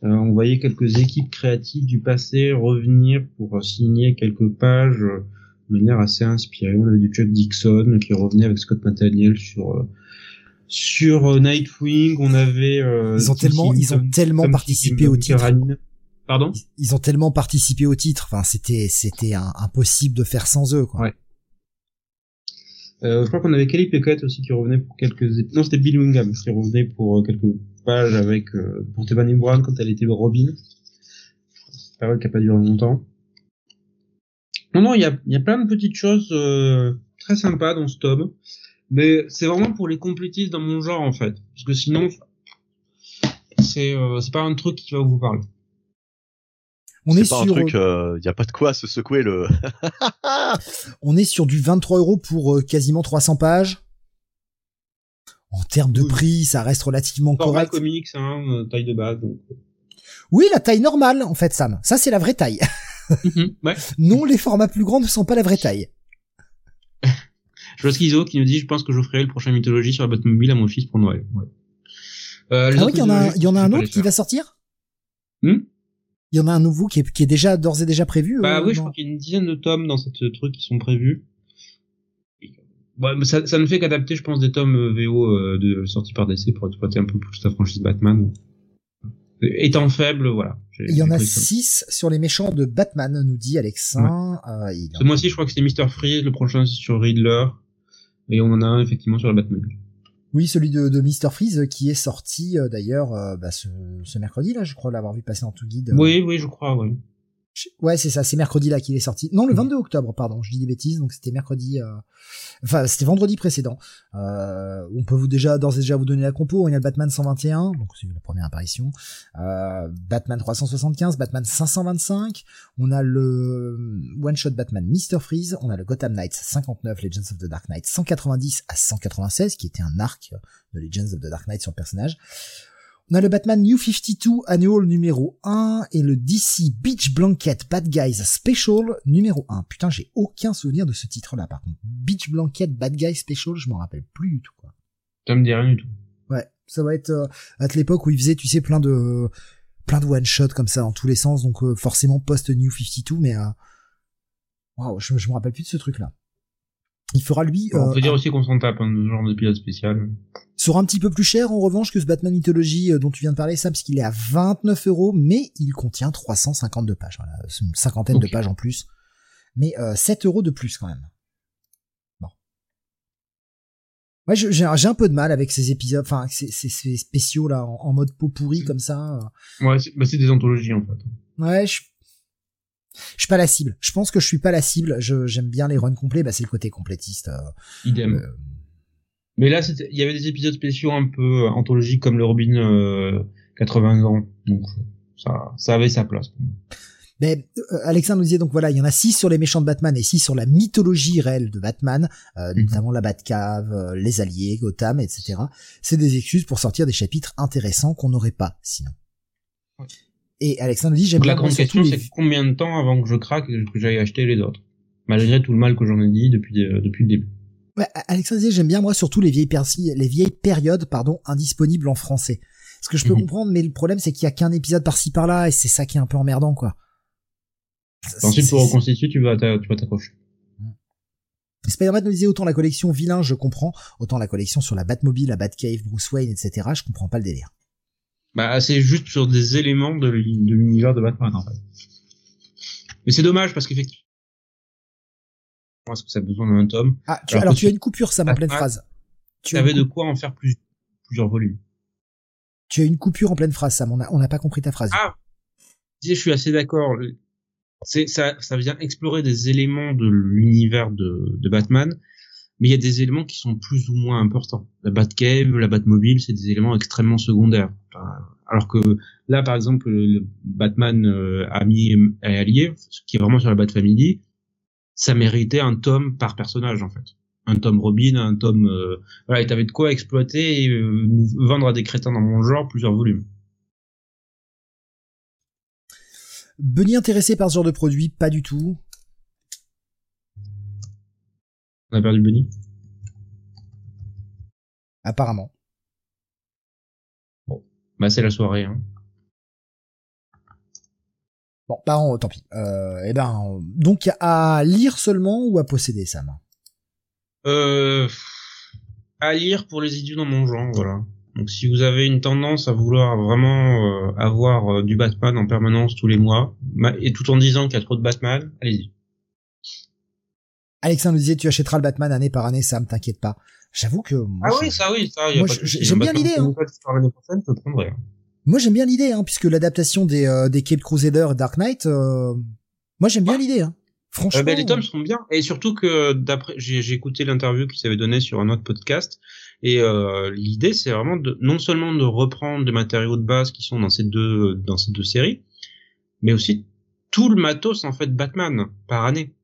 Euh, on voyait quelques équipes créatives du passé revenir pour signer quelques pages euh, de manière assez inspirée. On avait du Chuck Dixon qui revenait avec Scott McDaniel sur euh, sur Nightwing. On avait euh, Ils ont tellement- ils ont tellement participé au titre. Pardon? Ils- ont tellement participé au titre. Enfin, c'était, c'était impossible de faire sans eux, quoi. Ouais. Euh, je crois qu'on avait Kelly Pickett aussi qui revenait pour quelques non c'était Bill Wingham qui revenait pour quelques pages avec euh, pour Stephanie Brown quand elle était Robin c'est pas vrai qu'elle a pas duré longtemps non non il y a il y a plein de petites choses euh, très sympas dans ce tome mais c'est vraiment pour les complétistes dans mon genre en fait parce que sinon c'est euh, c'est pas un truc qui va vous parler On est, C'est pas sur, un truc, il y a pas de quoi se secouer le. on est sur du 23 euros pour euh, quasiment 300 pages. En termes de Oui. prix, ça reste relativement format correct. comics hein, euh, taille de base donc Oui, la taille normale, en fait, Sam. Ça, c'est la vraie taille. ouais non, les formats plus grands ne sont pas la vraie taille. Je vois Schizo qui nous dit, je pense que j'offrirai le prochain mythologie sur la Batmobile à mon fils pour Noël. Ouais. Euh, Ah oui, il y en a, mythologies, il y en a je un autre qui va sortir? Hmm? Il y en a un nouveau qui est, qui est déjà d'ores et déjà prévu. Bah euh, oui, je crois qu'il y a une dizaine de tomes dans cette truc qui sont prévus. Ouais, mais ça, ça ne fait qu'adapter, je pense, des tomes euh, VO euh, de, sortis par DC pour exploiter un peu plus la franchise Batman. Étant faible, voilà. Il y en a pris ça. six sur les méchants de Batman, nous dit Alexin. Euh, il en- Ce mois-ci, je crois que c'est Mr. Freeze, le prochain c'est sur Riddler. Et on en a un effectivement sur la Batman. Oui, celui de, de Mr. Freeze euh, qui est sorti euh, d'ailleurs euh, bah, ce, ce mercredi là, je crois l'avoir vu passer en tout guide. Oui, oui, je crois, oui. Ouais, c'est ça, c'est mercredi là qu'il est sorti. Non, le Mhm. 22 octobre, pardon, je dis des bêtises, donc c'était mercredi, euh... enfin c'était vendredi précédent. Euh, on peut vous déjà d'ores et déjà vous donner la compo. Il y a le Batman 121, donc c'est la première apparition. Euh, Batman 375, Batman 525. On a le one shot Batman Mr Freeze. On a le Gotham Knights 59, Legends of the Dark Knight 190 à 196, qui était un arc de Legends of the Dark Knight sur le personnage. On a le Batman New 52 Annual numéro 1 et le DC Beach Blanket Bad Guys Special numéro 1. Putain, j'ai aucun souvenir de ce titre-là, par contre. Beach Blanket Bad Guys Special, je m'en rappelle plus du tout, quoi. Ça me dit rien du tout. Ouais, ça va être euh, à l'époque où il faisait, tu sais, plein de plein de one shot comme ça dans tous les sens, donc euh, forcément post New 52, mais euh, waouh, je, je me rappelle plus de ce truc-là. Il fera lui on euh, peut dire aussi qu'on s'en tape, hein, ce genre d'épisode spécial. sera un petit peu plus cher en revanche que ce Batman Mythologie euh, dont tu viens de parler, ça, parce qu'il est à 29 euros, mais il contient 352 pages. Voilà, c'est une cinquantaine de pages en plus, mais euh, 7 euros de plus quand même. Bon. Ouais, j'ai un peu de mal avec ces épisodes, enfin ces, ces, ces spéciaux là en, en mode pot pourri comme ça. euh. Ouais, c'est bah, c'est des anthologies en fait. Ouais, je je suis pas la cible. Je pense que je suis pas la cible. Je j'aime bien les runs complets. Bah c'est le côté complétiste. euh, Idem. euh, Mais là, il y avait des épisodes spéciaux un peu euh, anthologiques comme le Robin euh, 80 ans. Donc ça, ça avait sa place. pour moi. Mais euh, Alexandre nous disait donc voilà, il y en a six sur les méchants de Batman et six sur la mythologie réelle de Batman, euh, Mhm. notamment la Batcave, euh, les Alliés, Gotham, etc. C'est des excuses pour sortir des chapitres intéressants qu'on n'aurait pas sinon. Et Alexandre dit j'aime la grande question, les... c'est combien de temps avant que je craque et que j'aille acheter les autres? Malgré tout le mal que j'en ai dit depuis, euh, depuis le début. Ouais, Alexandre disait j'aime bien moi surtout les vieilles persi- les vieilles périodes pardon indisponibles en français. Ce que je peux Mhm. comprendre, mais le problème c'est qu'il y a qu'un épisode par-ci par-là et c'est ça qui est un peu emmerdant quoi. Ensuite, pour reconstituer, tu vas tu vas t'accrocher. Spider-Man nous disait autant la collection vilain, je comprends, autant la collection sur la Batmobile, la Batcave, Bruce Wayne, etc. Je comprends pas le délire. Bah, c'est juste sur des éléments de, l'uni- de l'univers de Batman, en fait. Mais c'est dommage parce qu'effectivement, est-ce que ça a besoin d'un tome Ah, tu, Alors alors, tu as une coupure, Sam, en pleine phrase. Tu avais de quoi en faire plus, plusieurs volumes. tu as une coupure en pleine phrase, Sam. On a- on n'a pas compris ta phrase. Ah, je suis assez d'accord. C'est ça, ça vient explorer des éléments de l'univers de, de Batman, mais il y a des éléments qui sont plus ou moins importants. La Batcave, la Batmobile, c'est des éléments extrêmement secondaires. Alors que là, par exemple, le Batman euh, ami et allié, ce qui est vraiment sur la Bat Family, ça méritait un tome par personnage en fait. Un tome Robin, un tome, euh, voilà, et t'avais de quoi exploiter et euh, vendre à des crétins dans mon genre plusieurs volumes. Bunny intéressé par ce genre de produit Pas du tout. On a perdu Bunny. Apparemment. Bah c'est la soirée. Hein. Bon, bah, on- tant pis. Euh, eh ben, on- donc à lire seulement ou à posséder, Sam? Euh, à lire pour les idiots dans mon genre, voilà. Donc si vous avez une tendance à vouloir vraiment euh, avoir euh, du Batman en permanence tous les mois, et tout en disant qu'il y a trop de Batman, allez-y. Alexandre nous disait tu achèteras le Batman année par année, Sam, t'inquiète pas. J'avoue que moi, Ah oui, ça oui, ça. Y a Moi, j'aime bien l'idée, hein. moi j'aime bien l'idée, hein, puisque l'adaptation des, euh, des Cape Crusader et Dark Knight, euh, moi j'aime bien Ouais. l'idée. Hein. Franchement. Euh, ben, les tomes sont bien et surtout que d'après j'ai j'ai écouté l'interview qu'il s'avait donné sur un autre podcast et euh, l'idée c'est vraiment de non seulement de reprendre des matériaux de base qui sont dans ces deux dans ces deux séries mais aussi tout le matos en fait Batman par année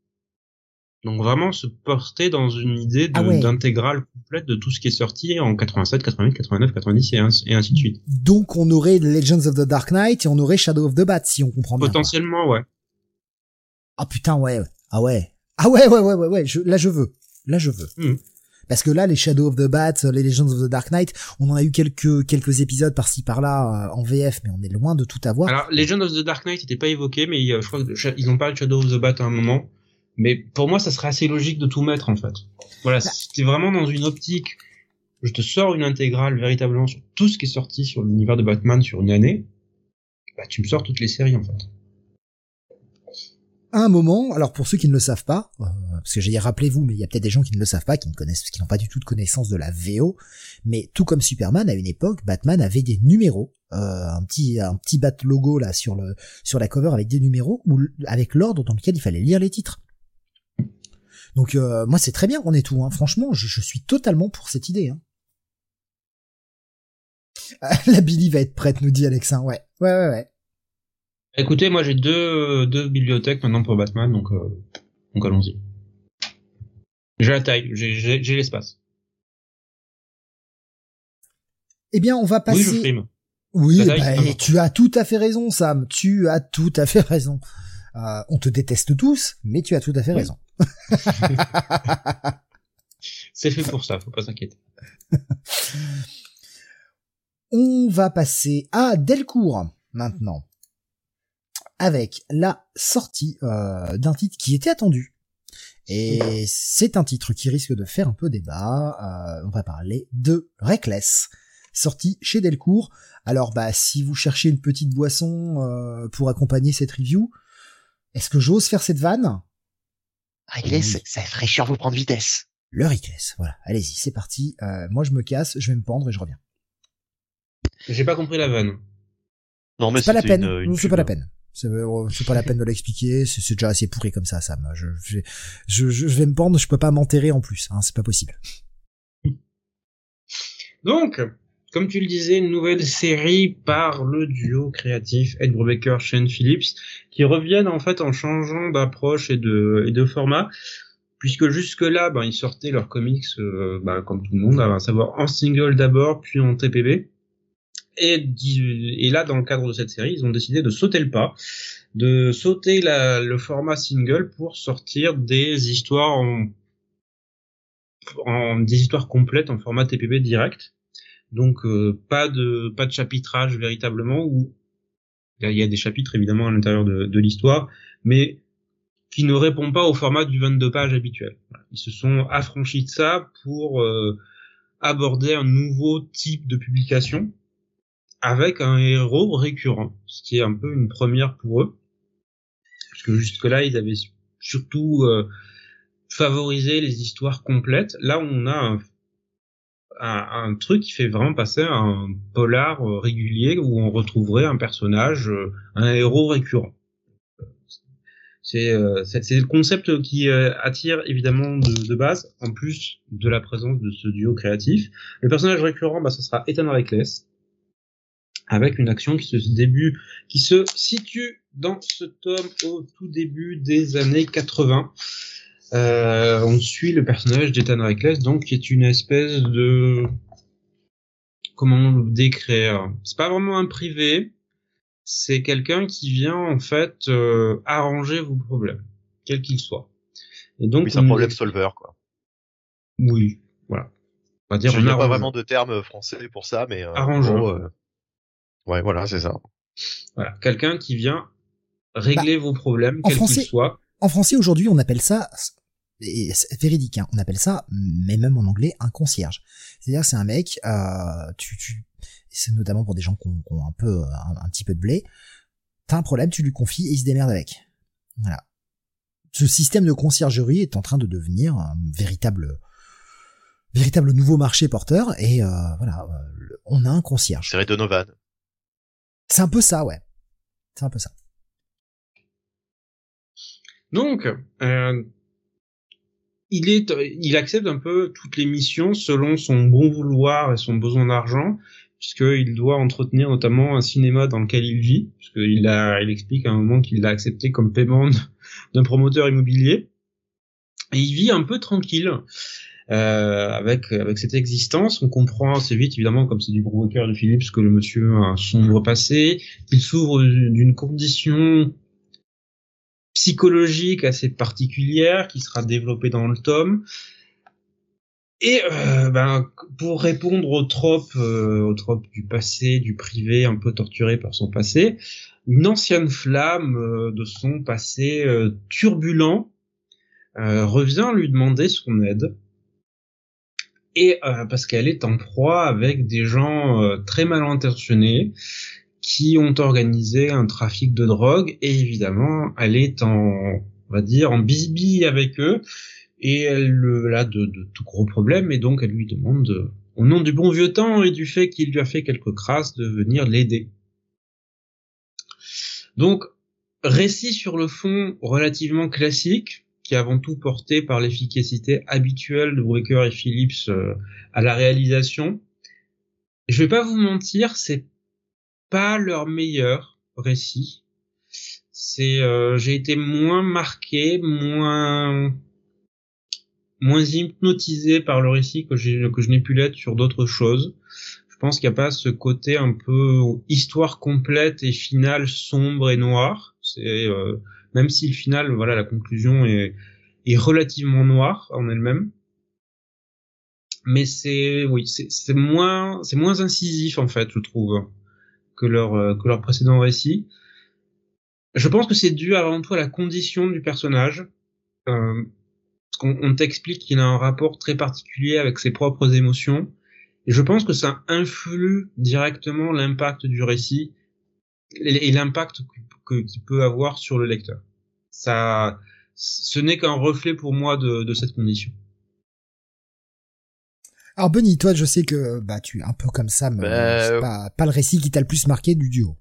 donc vraiment se porter dans une idée Ah ouais. d'intégrale complète de tout ce qui est sorti en 87 88 89 90 et, ainsi- et ainsi de suite Donc on aurait Legends of the Dark Knight et on aurait Shadow of the Bat si on comprend bien. potentiellement ouais Ah putain ouais. Ah ouais. Ah ouais ouais ouais ouais ouais. Je, là je veux. Là je veux. Mhm. Parce que là, les Shadow of the Bat, les Legends of the Dark Knight, on en a eu quelques quelques épisodes par-ci par-là euh, en VF, mais on est loin de tout avoir. Alors, Legends of the Dark Knight n'était pas évoqué, mais euh, je crois qu'ils ont parlé de Shadow of the Bat à un moment. Mais pour moi, ça serait assez logique de tout mettre en fait. Voilà, bah. si t'es vraiment dans une optique, je te sors une intégrale véritablement sur tout ce qui est sorti sur l'univers de Batman sur une année, bah tu me sors toutes les séries en fait à un moment, alors pour ceux qui ne le savent pas, euh, parce que j'ai rappelez-vous, mais il y a peut-être des gens qui ne le savent pas, qui ne connaissent, qui n'ont pas du tout de connaissance de la VO, mais tout comme Superman à une époque, Batman avait des numéros, euh, un petit un petit bat logo là sur le sur la cover avec des numéros ou avec l'ordre dans lequel il fallait lire les titres. Donc euh, moi c'est très bien qu'on ait tout, hein. franchement, je, suis totalement pour cette idée. Hein. la Billy va être prête, nous dit Alexin. Ouais, ouais, ouais, ouais. Écoutez, moi j'ai deux, deux bibliothèques maintenant pour Batman, donc, euh, donc allons-y. J'ai la taille, j'ai l'espace. Eh bien, on va passer. Oui, je bah, tu as tout à fait raison, Sam. Tu as tout à fait raison. Euh, on te déteste tous, mais tu as tout à fait raison. C'est fait pour ça, faut pas s'inquiéter. on va passer à Delcourt maintenant avec la sortie euh, d'un titre qui était attendu. Et c'est un titre qui risque de faire un peu débat. Euh, on va parler de Reckless, sorti chez Delcourt. Alors bah si vous cherchez une petite boisson euh, pour accompagner cette review, est-ce que j'ose faire cette vanne? Reckless, ça ferait chiant vous prendre vitesse. Le Reckless, voilà. Allez-y, c'est parti. moi je me casse, je vais me pendre et je reviens. J'ai pas compris la vanne. Non mais c'est pas la peine. c'est pas la peine. Euh, c'est pas la peine de l'expliquer, c'est déjà assez pourri comme ça, Sam. Je, je, je, je vais me pendre, je peux pas m'enterrer en plus, hein, c'est pas possible. Donc, comme tu le disais, une nouvelle série par le duo créatif Ed Brubaker, Shane Phillips, qui reviennent en fait en changeant d'approche et de, et de format, puisque jusque-là, ben, ils sortaient leurs comics, euh, ben, comme tout le monde, à savoir en single d'abord, puis en TPB. Et, et, là, dans le cadre de cette série, ils ont décidé de sauter le pas, de sauter la, le format single pour sortir des histoires en, en des histoires complètes en format TPB direct. Donc euh, pas de pas de chapitrage véritablement où il y a des chapitres évidemment à l'intérieur de, de l'histoire, mais qui ne répond pas au format du 22 pages habituel. Ils se sont affranchis de ça pour euh, aborder un nouveau type de publication avec un héros récurrent, ce qui est un peu une première pour eux, parce que jusque-là ils avaient surtout euh, favorisé les histoires complètes. Là on a un, un, truc qui fait vraiment passer un polar euh, régulier où on retrouverait un personnage, euh, un héros récurrent. C'est le concept qui attire évidemment de, de, base, en plus de la présence de ce duo créatif. Le personnage récurrent, bah, ce sera Ethan Reckless, avec une action qui se début, qui se situe dans ce tome au tout début des années 80. Euh, on suit le personnage d'Ethan Reckless, donc qui est une espèce de comment le décrire C'est pas vraiment un privé, c'est quelqu'un qui vient en fait euh, arranger vos problèmes, quels qu'ils soient. Et donc c'est un problème solver quoi. Oui, voilà. On va dire. Il n'y a pas vraiment de terme français pour ça, mais euh, arrangeur. Ouais, voilà, c'est ça. Voilà, quelqu'un qui vient régler bah, vos problèmes, quels qu'ils soient. En français, aujourd'hui, on appelle ça, c'est véridique, hein, on appelle ça, mais même en anglais, un concierge. C'est-à-dire, c'est un mec, euh, tu, tu, c'est notamment pour des gens qui ont, un peu, un, petit peu de blé. T'as un problème, tu lui confies et il se démerde avec. Voilà. Ce système de conciergerie est en train de devenir un véritable, véritable nouveau marché porteur et euh, voilà, euh, on a un concierge. C'est Donovan. C'est un peu ça, ouais. C'est un peu ça. Donc, euh, il est, il accepte un peu toutes les missions selon son bon vouloir et son besoin d'argent, puisqu'il doit entretenir notamment un cinéma dans lequel il vit, puisqu'il a, il explique à un moment qu'il l'a accepté comme paiement d'un promoteur immobilier. Et il vit un peu tranquille. Euh, avec avec cette existence, on comprend assez vite, évidemment, comme c'est du cœur de Philippe, que le monsieur a un sombre passé, qu'il s'ouvre d'une condition psychologique assez particulière qui sera développée dans le tome. Et euh, ben, pour répondre aux tropes, euh, aux tropes du passé, du privé, un peu torturé par son passé, une ancienne flamme euh, de son passé euh, turbulent revient lui demander son aide. Et parce qu'elle est en proie avec des gens très mal intentionnés qui ont organisé un trafic de drogue et évidemment elle est en on va dire en bisbille avec eux et elle a de, de tout gros problèmes et donc elle lui demande au nom du bon vieux temps et du fait qu'il lui a fait quelques crasses de venir l'aider. Donc, récit sur le fond relativement classique, qui est avant tout porté par l'efficacité habituelle de Brubaker et Phillips euh, à la réalisation. Je vais pas vous mentir, c'est pas leur meilleur récit. C'est, euh, j'ai été moins marqué, moins moins hypnotisé par le récit que, que je n'ai pu l'être sur d'autres choses. Je pense qu'il n'y a pas ce côté un peu histoire complète et finale sombre et noire. C'est euh, même si le final, voilà, la conclusion est, est relativement noire en elle-même. Mais c'est oui, c'est moins c'est moins incisif en fait, je trouve, que leur euh, que leur précédent récit. Je pense que c'est dû avant tout à la condition du personnage. Euh, qu'on on t'explique qu'il a un rapport très particulier avec ses propres émotions. Et je pense que ça influe directement l'impact du récit et l'impact qu'il peut avoir sur le lecteur. Ça, ce n'est qu'un reflet pour moi de, de, cette condition. Alors Benny, toi, je sais que bah tu es un peu comme ça, mais bah, c'est pas, pas le récit qui t'a le plus marqué du duo.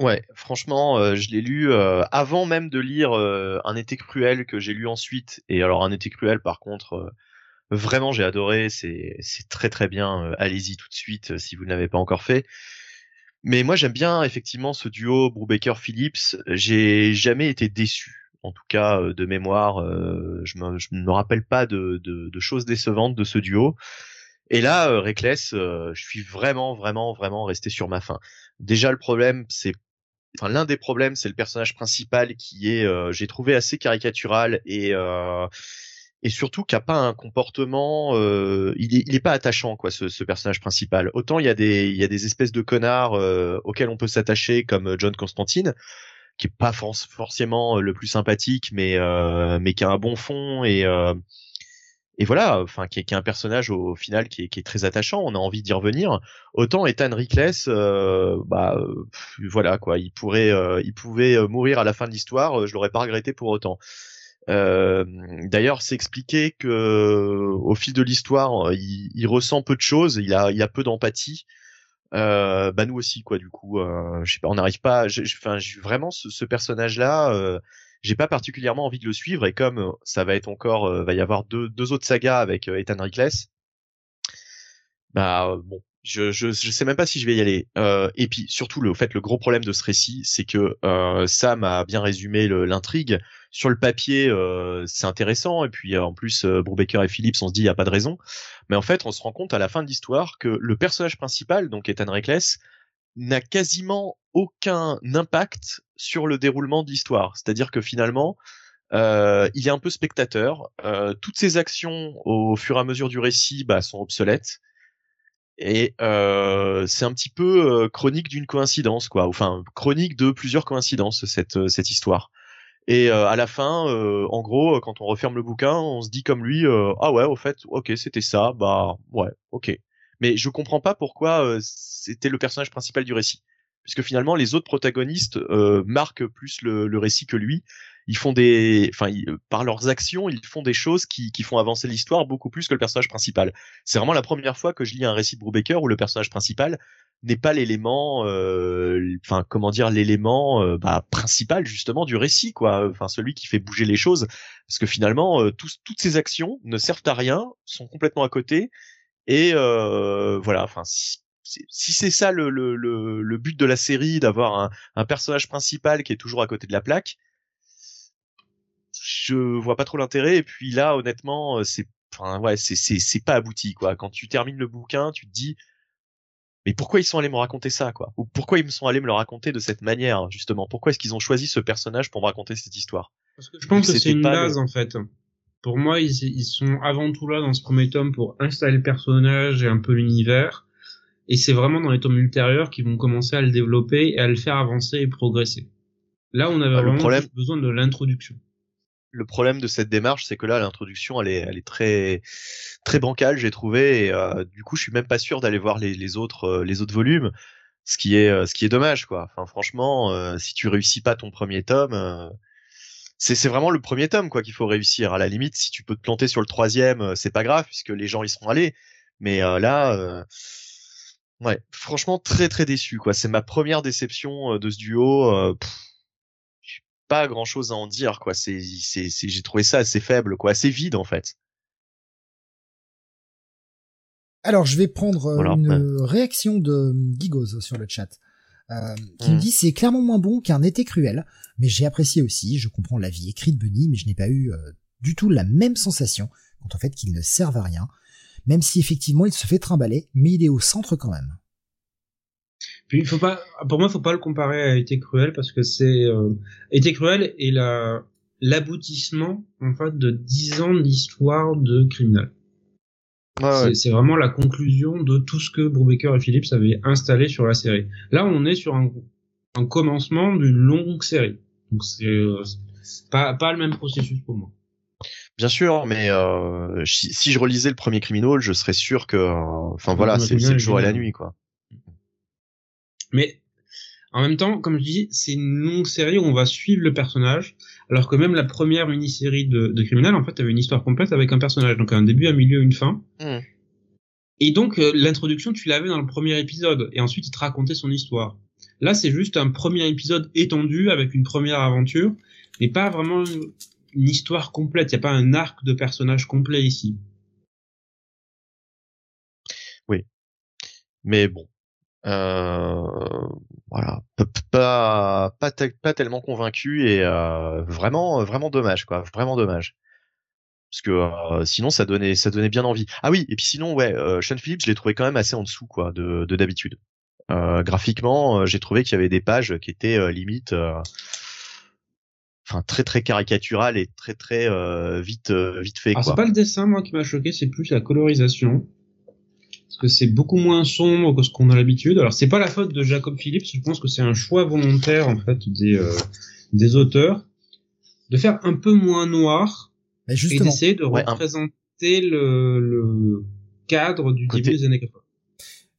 Ouais, franchement, euh, je l'ai lu euh, avant même de lire euh, Un été cruel que j'ai lu ensuite. Et alors Un été cruel, par contre, vraiment j'ai adoré. C'est c'est très très bien. Allez-y tout de suite si vous ne l'avez pas encore fait. Mais moi j'aime bien effectivement ce duo Brubaker-Phillips. J'ai jamais été déçu. En tout cas de mémoire, je me je me rappelle pas de, de, de choses décevantes de ce duo. Et là, euh, Reckless, je suis vraiment, vraiment, vraiment resté sur ma fin. Déjà, le problème, c'est enfin l'un des problèmes c'est le personnage principal qui est euh, j'ai trouvé assez caricatural et euh, et surtout qui a pas un comportement euh, il est il est pas attachant quoi ce, ce personnage principal autant il y a des il y a des espèces de connards auxquels on peut s'attacher comme John Constantine qui est pas forcément le plus sympathique mais mais qui a un bon fond et et voilà, enfin qui est, un personnage au, final qui est, qui est, très attachant, on a envie d'y revenir. Autant Ethan Rickless, euh, bah voilà quoi, il pourrait, euh, il pouvait euh, mourir à la fin de l'histoire, je l'aurais pas regretté pour autant. D'ailleurs, c'est expliqué que au fil de l'histoire, il, il, ressent peu de choses, il a, il a peu d'empathie. Bah nous aussi quoi, du coup, je sais pas, on n'arrive pas. Enfin, vraiment ce, ce personnage-là j'ai pas particulièrement envie de le suivre et comme euh, ça va être encore, euh, va y avoir deux, deux autres sagas avec euh, Ethan Rickless, bah bon, je, je, sais même pas si je vais y aller. Euh, et puis surtout le fait, le gros problème de ce récit, c'est que euh, Sam a bien résumé l'intrigue. Sur le papier, euh, c'est intéressant. Et puis en plus, euh, Brubaker et Phillips, on se dit il y a pas de raison. Mais en fait, on se rend compte à la fin de l'histoire que le personnage principal, donc Ethan Reckless, n'a quasiment aucun impact sur le déroulement de l'histoire. C'est-à-dire que finalement, euh, il est un peu spectateur. Euh, toutes ses actions au fur et à mesure du récit bah, sont obsolètes. Et euh, c'est un petit peu euh, chronique d'une coïncidence, quoi. Enfin, chronique de plusieurs coïncidences cette euh, cette histoire. Et euh, à la fin, en gros, quand on referme le bouquin, on se dit comme lui, ah ouais, au fait, ok, c'était ça, bah ouais, ok. Mais je comprends pas pourquoi c'était le personnage principal du récit puisque finalement les autres protagonistes euh, marquent plus le, le, récit que lui. Ils font des, enfin, par leurs actions, ils font des choses qui, qui font avancer l'histoire beaucoup plus que le personnage principal. C'est vraiment la première fois que je lis un récit de Brubaker où le personnage principal n'est pas l'élément, euh, enfin, comment dire, l'élément euh, bah, principal justement du récit, quoi. Enfin, celui qui fait bouger les choses, parce que finalement, tous, toutes ces actions ne servent à rien, sont complètement à côté. Et voilà, enfin, si c'est ça le, le, le, but de la série, d'avoir un, un, personnage principal qui est toujours à côté de la plaque, je vois pas trop l'intérêt. Et puis là, honnêtement, euh, c'est, enfin ouais, c'est c'est pas abouti quoi. Quand tu termines le bouquin, tu te dis, mais pourquoi ils sont allés me raconter ça quoi? Ou pourquoi ils me sont allés me le raconter de cette manière justement? Pourquoi est-ce qu'ils ont choisi ce personnage pour me raconter cette histoire? Parce que je pense que c'est une base en fait. Pour moi, ils, ils sont avant tout là dans ce premier tome pour installer le personnage et un peu l'univers. Et c'est vraiment dans les tomes ultérieurs qu'ils vont commencer à le développer et à le faire avancer et progresser. Là, on avait Ah, vraiment problème- besoin de l'introduction. Le problème de cette démarche, c'est que là, l'introduction, elle est, elle est très, très bancale, j'ai trouvé. Et euh, du coup, je suis même pas sûr d'aller voir les, les autres, euh, les autres volumes, ce qui est, euh, ce qui est dommage, quoi. Enfin, franchement, euh, si tu réussis pas ton premier tome, euh, c'est, vraiment le premier tome, quoi, qu'il faut réussir. À la limite, si tu peux te planter sur le troisième, c'est pas grave puisque les gens y seront allés. Mais là, ouais, franchement, très, très déçu, quoi. C'est ma première déception de ce duo. pff, pas grand chose à en dire quoi c'est c'est c'est j'ai trouvé ça assez faible quoi assez vide en fait Alors, je vais prendre euh, Voilà, une ouais. euh, réaction de Gigoz sur le chat, euh, qui me Mhm. dit c'est clairement moins bon qu'un été cruel, mais j'ai apprécié aussi. Je comprends la vie écrite de Bunny, mais je n'ai pas eu euh, du tout la même sensation quant au fait qu'il ne serve à rien, même si effectivement il se fait trimballer, mais il est au centre quand même. Puis il faut pas, pour moi, il faut pas le comparer à Été cruel parce que c'est euh, Été cruel est la l'aboutissement en fait de dix ans d'histoire de criminel. C'est- C'est vraiment la conclusion de tout ce que Brubaker et Phillips avaient installé sur la série. Là, on est sur un, un commencement d'une longue série. Donc c'est euh, pas pas le même processus pour moi. bien sûr mais euh, si, si je relisais le premier criminal je serais sûr que euh, enfin voilà Ouais, c'est le jour et la nuit quoi Mais en même temps, comme je dis, c'est une longue série où on va suivre le personnage, alors que même la première mini-série de, de Criminal, en fait, avait une histoire complète avec un personnage, donc un début, un milieu, une fin. Hmm. Et donc euh, l'introduction, tu l'avais dans le premier épisode, et ensuite il te racontait son histoire. Là, c'est juste un premier épisode étendu avec une première aventure, mais pas vraiment une, une histoire complète. Il n'y a pas un arc de personnage complet ici. mais bon voilà. P- p- pas pas tel- pas tellement convaincu et euh, vraiment vraiment dommage quoi. Vraiment dommage. Parce que euh, sinon ça donnait ça donnait bien envie. Ah oui et puis sinon ouais euh, Sean Phillips je l'ai trouvé quand même assez en dessous quoi de de d'habitude. Euh, graphiquement euh, j'ai trouvé qu'il y avait des pages qui étaient euh, limite euh, enfin très très caricaturales et très très euh, vite euh, vite fait quoi c'est pas le dessin moi qui m'a choqué, c'est plus la colorisation. Parce que c'est beaucoup moins sombre que ce qu'on a l'habitude. Alors c'est pas la faute de Jacob Phillips, je pense que c'est un choix volontaire en fait des euh, des auteurs de faire un peu moins noir Mais et d'essayer de Ouais, un- représenter le, le cadre du Côté- début des années 80.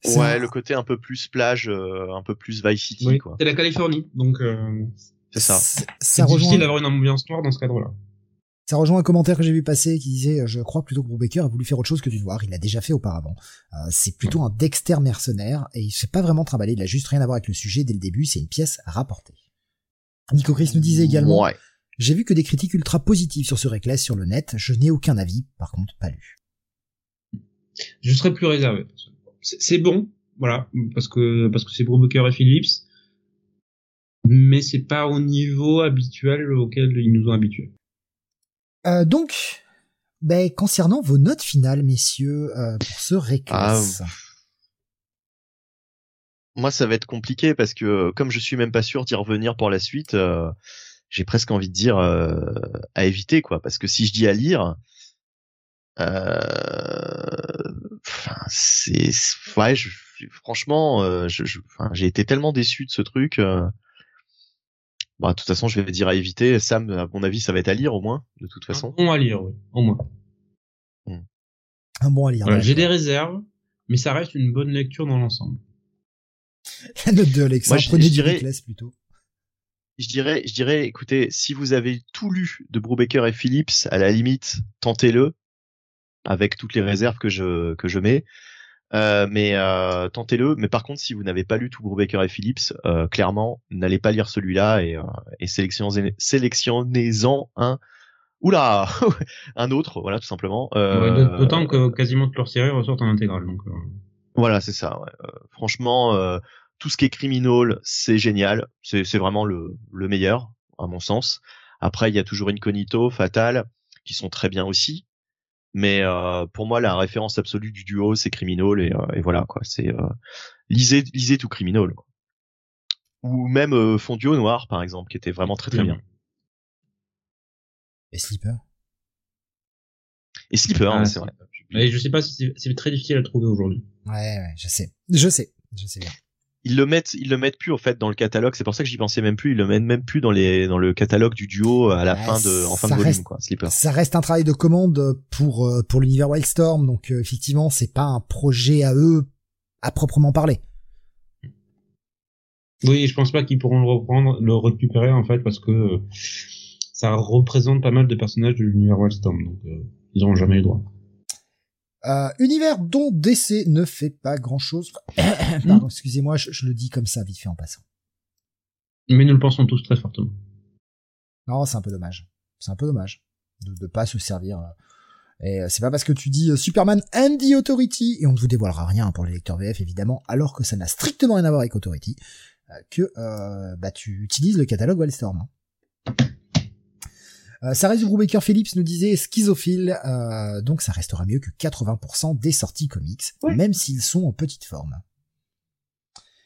c'est ouais un- le côté un peu plus plage euh, un peu plus Vice City Oui, quoi c'est la Californie, donc euh, c'est ça c'est- difficile rejoint, d'avoir une ambiance noire dans ce cadre-là. Ça rejoint un commentaire que j'ai vu passer qui disait euh, je crois plutôt que Brubaker a voulu faire autre chose que du noir. Il l'a déjà fait auparavant. Euh, c'est plutôt un Dexter mercenaire et il s'est pas vraiment trimballé. Il a juste rien à voir avec le sujet dès le début. C'est une pièce à rapporter. Nico Chris nous disait également ouais J'ai vu que des critiques ultra positives sur ce Reckless sur le net, je n'ai aucun avis, par contre pas lu. je serais plus réservé. C'est c'est bon, voilà, parce que parce que c'est Brubaker et Phillips, mais c'est pas au niveau habituel auquel ils nous ont habitués. Euh, donc, ben, concernant vos notes finales, messieurs, euh, pour ce Reckless. moi ça va être compliqué parce que euh, comme je suis même pas sûr d'y revenir pour la suite euh, j'ai presque envie de dire euh, à éviter quoi parce que si je dis à lire c'est ouais je, franchement j'ai été tellement déçu de ce truc bah, de toute façon je vais dire à éviter Sam à mon avis ça va être à lire au moins de toute façon Bon à lire, oui, au moins. Un bon à lire. Voilà. J'ai des réserves, mais ça reste une bonne lecture dans l'ensemble. La note de Alexa, Moi, je- prenez je du dirais- plutôt. je dirais, je dirais, écoutez, si vous avez tout lu de Brubaker et Phillips, à la limite, tentez-le, avec toutes les réserves que je que je mets. Euh, mais euh, tentez-le. Mais par contre, si vous n'avez pas lu tout Brubaker et Phillips, euh, clairement, n'allez pas lire celui-là et, euh, et sélectionnez- sélectionnez-en un. Oula, un autre, voilà, tout simplement. Euh, Ouais, D'autant que quasiment toutes leurs séries ressortent en intégrale. Donc, Voilà, c'est ça. ouais. Franchement, euh, tout ce qui est criminal, c'est génial. C'est c'est vraiment le, le meilleur, à mon sens. Après, il y a toujours Incognito, Fatal, qui sont très bien aussi. Mais euh, pour moi, la référence absolue du duo, c'est Criminal et, euh, et voilà quoi. C'est euh, lisez, lisez tout Criminal. quoi. Ou même euh, Fondu au noir, par exemple, qui était vraiment très très Bien. bien. Et Sleeper? Et Slipper, Ah, ouais, c'est vrai. Mais je sais pas si c'est- c'est très difficile à trouver aujourd'hui. Ouais, ouais, je sais. Je sais. Je sais bien. Ils le mettent, ils le mettent plus en fait dans le catalogue. C'est pour ça que j'y pensais même plus. Ils le mettent même plus dans les dans le catalogue du duo à la Ouais, fin de en fin de volume reste- quoi. Slipper. Ça reste un travail de commande pour euh, pour l'univers Wildstorm, donc euh, effectivement, c'est pas un projet à eux à proprement parler. Oui, je pense pas qu'ils pourront le reprendre, le récupérer en fait parce que euh, ça représente pas mal de personnages de l'univers Wildstorm, donc euh, ils n'auront jamais eu droit. Euh, univers dont DC ne fait pas grand chose. Hmm. Pardon, excusez-moi, je, je le dis comme ça vite fait en passant. Mais nous le pensons tous très fortement. Non, c'est un peu dommage. C'est un peu dommage de ne pas se servir. euh. Et euh, c'est pas parce que tu dis euh, Superman and the Authority et on ne vous dévoilera rien pour les lecteurs VF évidemment, alors que ça n'a strictement rien à voir avec Authority, que euh, bah tu utilises le catalogue Wildstorm. hein. Euh, Sarah Brubaker Phillips nous disait schizophile, euh, donc ça restera mieux que 80% des sorties comics, même s'ils sont en petite forme.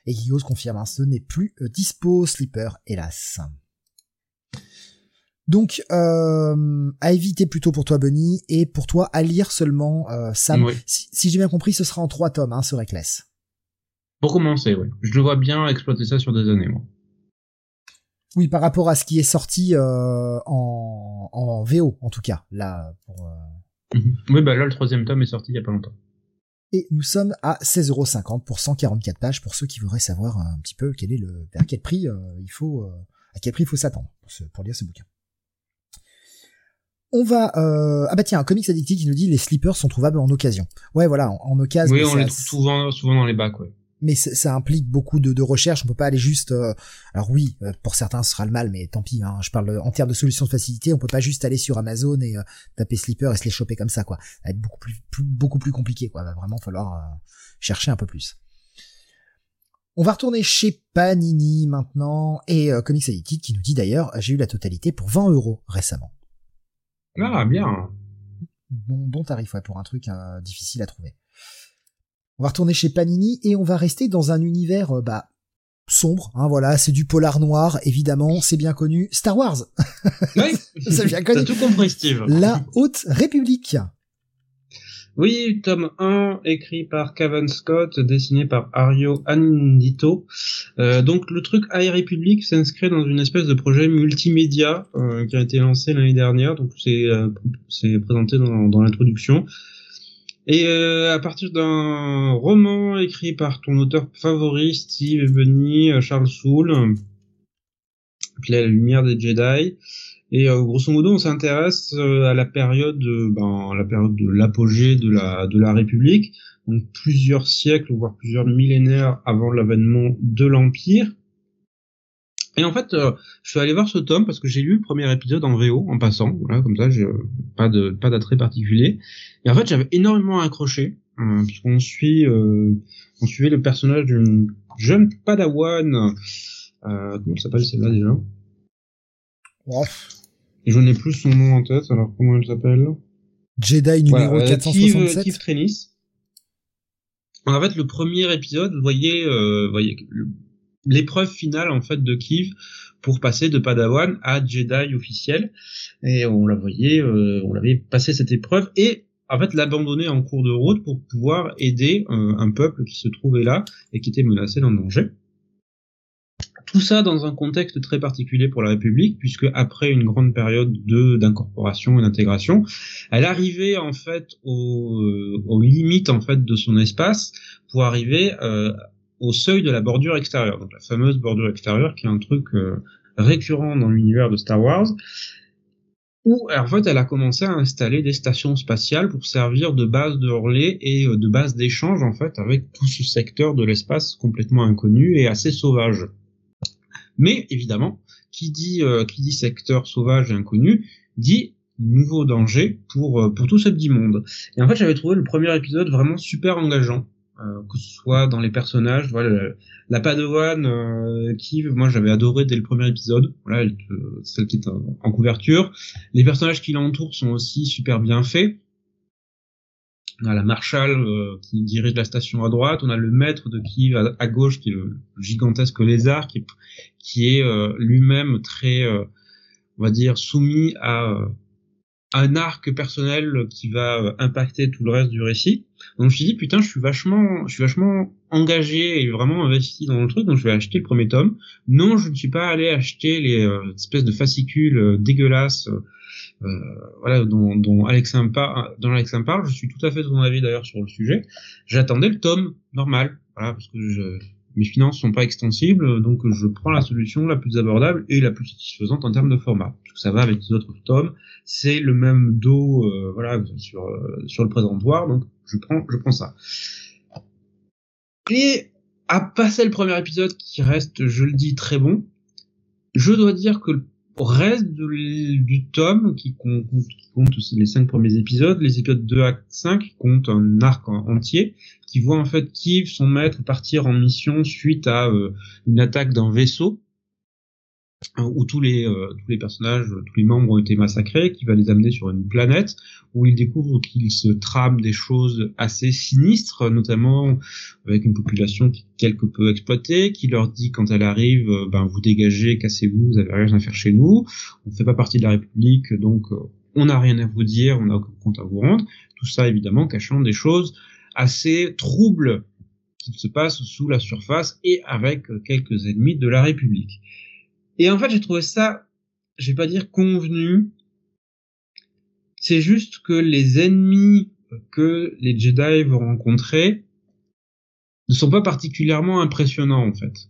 Et Guillaume confirme, hein, ce n'est plus euh, dispo, Sleeper, hélas. Donc, euh, à éviter plutôt pour toi, Bunny, et pour toi, à lire seulement, euh, Sam. Oui. Si, si j'ai bien compris, ce sera en trois tomes, hein, ce Reckless. Pour commencer, oui. Je le vois bien exploiter ça sur des années, moi. Oui, par rapport à ce qui est sorti euh, en, en VO, en tout cas. Là, pour, euh, Oui, bah là, le troisième tome est sorti il y a pas longtemps. Et nous sommes à 16,50€ pour 144 pages pour ceux qui voudraient savoir un petit peu quel est le, à quel prix euh, il faut, euh, à quel prix il faut s'attendre pour, ce- pour lire ce bouquin. On va, euh, ah bah tiens, un comics addictif qui nous dit les slippers sont trouvables en occasion. Ouais, voilà, en, en occasion. Oui, on les trouve souvent, souvent dans les bacs, ouais. Mais ça ça implique beaucoup de, de recherche. On peut pas aller juste. euh, alors oui, euh, pour certains ce sera le mal, mais tant pis. Hein, je parle en termes de solutions de facilité. On peut pas juste aller sur Amazon et euh, taper slipper et se les choper comme ça, quoi. Ça va être beaucoup plus, plus- beaucoup plus compliqué, quoi. Va vraiment falloir euh, chercher un peu plus. On va retourner chez Panini maintenant et euh, Comics Addicted qui nous dit d'ailleurs j'ai eu la totalité pour 20 euros récemment. Ah, bien. Bon, bon tarif ouais, pour un truc euh, difficile à trouver. On va retourner chez Panini et on va rester dans un univers euh, bah sombre. Hein, voilà, c'est du polar noir évidemment, c'est bien connu. Star Wars, Oui, C'est bien connu. T'as tout compris, Steve. la Haute République. Oui, tome 1, écrit par Cavan Scott, dessiné par Ario Andito. Euh, donc le truc High Republic s'inscrit dans une espèce de projet multimédia euh, qui a été lancé l'année dernière. Donc c'est euh, présenté dans, dans l'introduction. Et euh, à partir d'un roman écrit par ton auteur favori, Steve Ebony, euh, Charles Soule, puis La lumière des Jedi. Et euh, grosso modo, on s'intéresse euh, à la période, ben, la période de l'apogée de la de la République, donc plusieurs siècles voire plusieurs millénaires avant l'avènement de l'Empire. Et en fait, euh, je suis allé voir ce tome parce que j'ai lu le premier épisode en VO en passant, voilà, comme ça, j'ai pas de pas d'attrait particulier. Et en fait, j'avais énormément accroché euh, puisqu'on suit, euh, on suivait le personnage d'une jeune Padawan. Euh, comment elle s'appelle celle-là déjà? Oh, et je n'ai plus son nom en tête, alors comment elle s'appelle? Jedi numéro Voilà, euh, 467. Keith, Keith Trennis. En fait, le premier épisode, vous voyez, euh, vous voyez le- l'épreuve finale en fait de Keith pour passer de Padawan à Jedi officiel. Et on la voyait, euh, on l'avait passé cette épreuve et en fait l'abandonner en cours de route pour pouvoir aider euh, un peuple qui se trouvait là et qui était menacé d'un danger. Tout ça dans un contexte très particulier pour la République, puisque après une grande période de d'incorporation et d'intégration, elle arrivait en fait aux, euh, aux limites en fait de son espace pour arriver euh, au seuil de la bordure extérieure, donc la fameuse bordure extérieure qui est un truc euh, récurrent dans l'univers de Star Wars, où en fait elle a commencé à installer des stations spatiales pour servir de base de relais et euh, de base d'échange en fait avec tout ce secteur de l'espace complètement inconnu et assez sauvage. Mais évidemment, qui dit euh, qui dit secteur sauvage et inconnu dit nouveau danger pour pour tout ce petit monde. Et en fait, j'avais trouvé le premier épisode vraiment super engageant, euh, que ce soit dans les personnages, voilà, le- la Padawan euh, qui, moi, j'avais adoré dès le premier épisode. Voilà, te- celle qui est en, couverture. Les personnages qui l'entourent sont aussi super bien faits. On a la Marshall euh, qui dirige la station à droite, on a le maître de Kiev à, gauche qui est le gigantesque lézard qui qui est euh, lui-même très, euh, on va dire, soumis à, euh, un arc personnel qui va euh, impacter tout le reste du récit. Donc je me suis dit putain, je suis vachement, je suis vachement engagé et vraiment investi dans le truc, donc je vais acheter le premier tome. Non, je ne suis pas allé acheter les euh, espèces de fascicules euh, dégueulasses, euh, voilà, dont, dont Alexin parle. Dont Alexin parle. Je suis tout à fait de son avis d'ailleurs sur le sujet. J'attendais le tome normal, voilà, parce que je, mes finances sont pas extensibles, donc je prends la solution la plus abordable et la plus satisfaisante en termes de format. Parce que ça va avec les autres tomes, c'est le même dos, euh, voilà, sur euh, sur le présentoir, donc je prends je prends ça. Et à passer le premier épisode qui reste, je le dis, très bon, je dois dire que le reste de- du tome, qui compte, les cinq premiers épisodes, les épisodes 2 à 5 comptent un arc en- entier, qui voit en fait Kiev, son maître, partir en mission suite à euh, une attaque d'un vaisseau où tous les euh, tous les personnages, tous les membres ont été massacrés, qui va les amener sur une planète où ils découvrent qu'il se trame des choses assez sinistres, notamment avec une population qui est quelque peu exploitée, qui leur dit quand elle arrive, euh, ben vous dégagez, cassez-vous, vous avez rien à faire chez nous, on ne fait pas partie de la République, donc euh, on n'a rien à vous dire, on n'a aucun compte à vous rendre. Tout ça évidemment cachant des choses assez troubles qui se passent sous la surface et avec quelques ennemis de la République. Et en fait, j'ai trouvé ça, je vais pas dire convenu, c'est juste que les ennemis que les Jedi vont rencontrer ne sont pas particulièrement impressionnants en fait.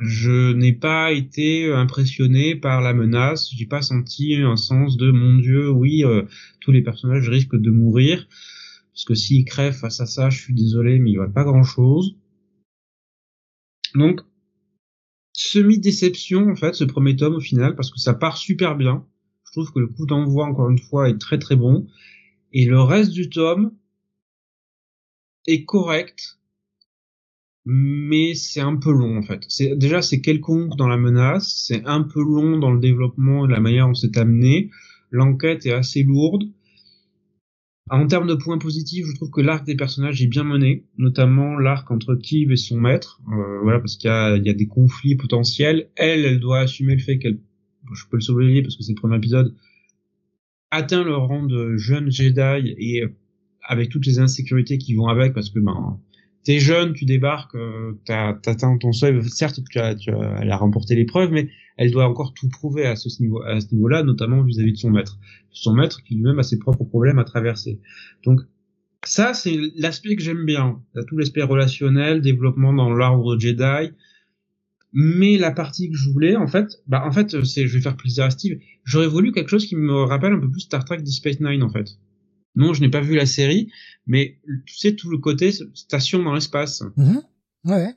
Je n'ai pas été impressionné par la menace, j'ai pas senti un sens de mon dieu, oui, euh, tous les personnages risquent de mourir, parce que s'ils crèvent face à ça, je suis désolé, mais il aura pas grand chose. Donc, semi-déception en fait ce premier tome au final parce que ça part super bien. Je trouve que le coup d'envoi encore une fois est très très bon et le reste du tome est correct mais c'est un peu long en fait. C'est déjà c'est quelconque dans la menace, c'est un peu long dans le développement et la manière dont c'est amené. L'enquête est assez lourde. En termes de points positifs, je trouve que l'arc des personnages est bien mené, notamment l'arc entre Kiv et son maître, euh, voilà, parce qu'il y y a des conflits potentiels. Elle, elle doit assumer le fait qu'elle, je peux le souligner parce que c'est le premier épisode, atteint le rang de jeune Jedi et euh, avec toutes les insécurités qui vont avec, parce que ben, t'es jeune, tu débarques, euh, t'as atteint ton seuil, certes, tu as, tu as, elle a remporté l'épreuve, mais elle doit encore tout prouver à ce niveau, à ce niveau-là, notamment vis-à-vis de son maître, son maître qui lui-même a ses propres problèmes à traverser. Donc ça, c'est l'aspect que j'aime bien. Tout l'aspect relationnel, développement dans l'arbre Jedi. Mais la partie que je voulais, en fait, bah en fait, c'est, je vais faire plaisir à Steve. J'aurais voulu quelque chose qui me rappelle un peu plus Star Trek Deep Space Nine, en fait. Non, je n'ai pas vu la série, mais tu sais tout le côté station dans l'espace. Mhm. Ouais.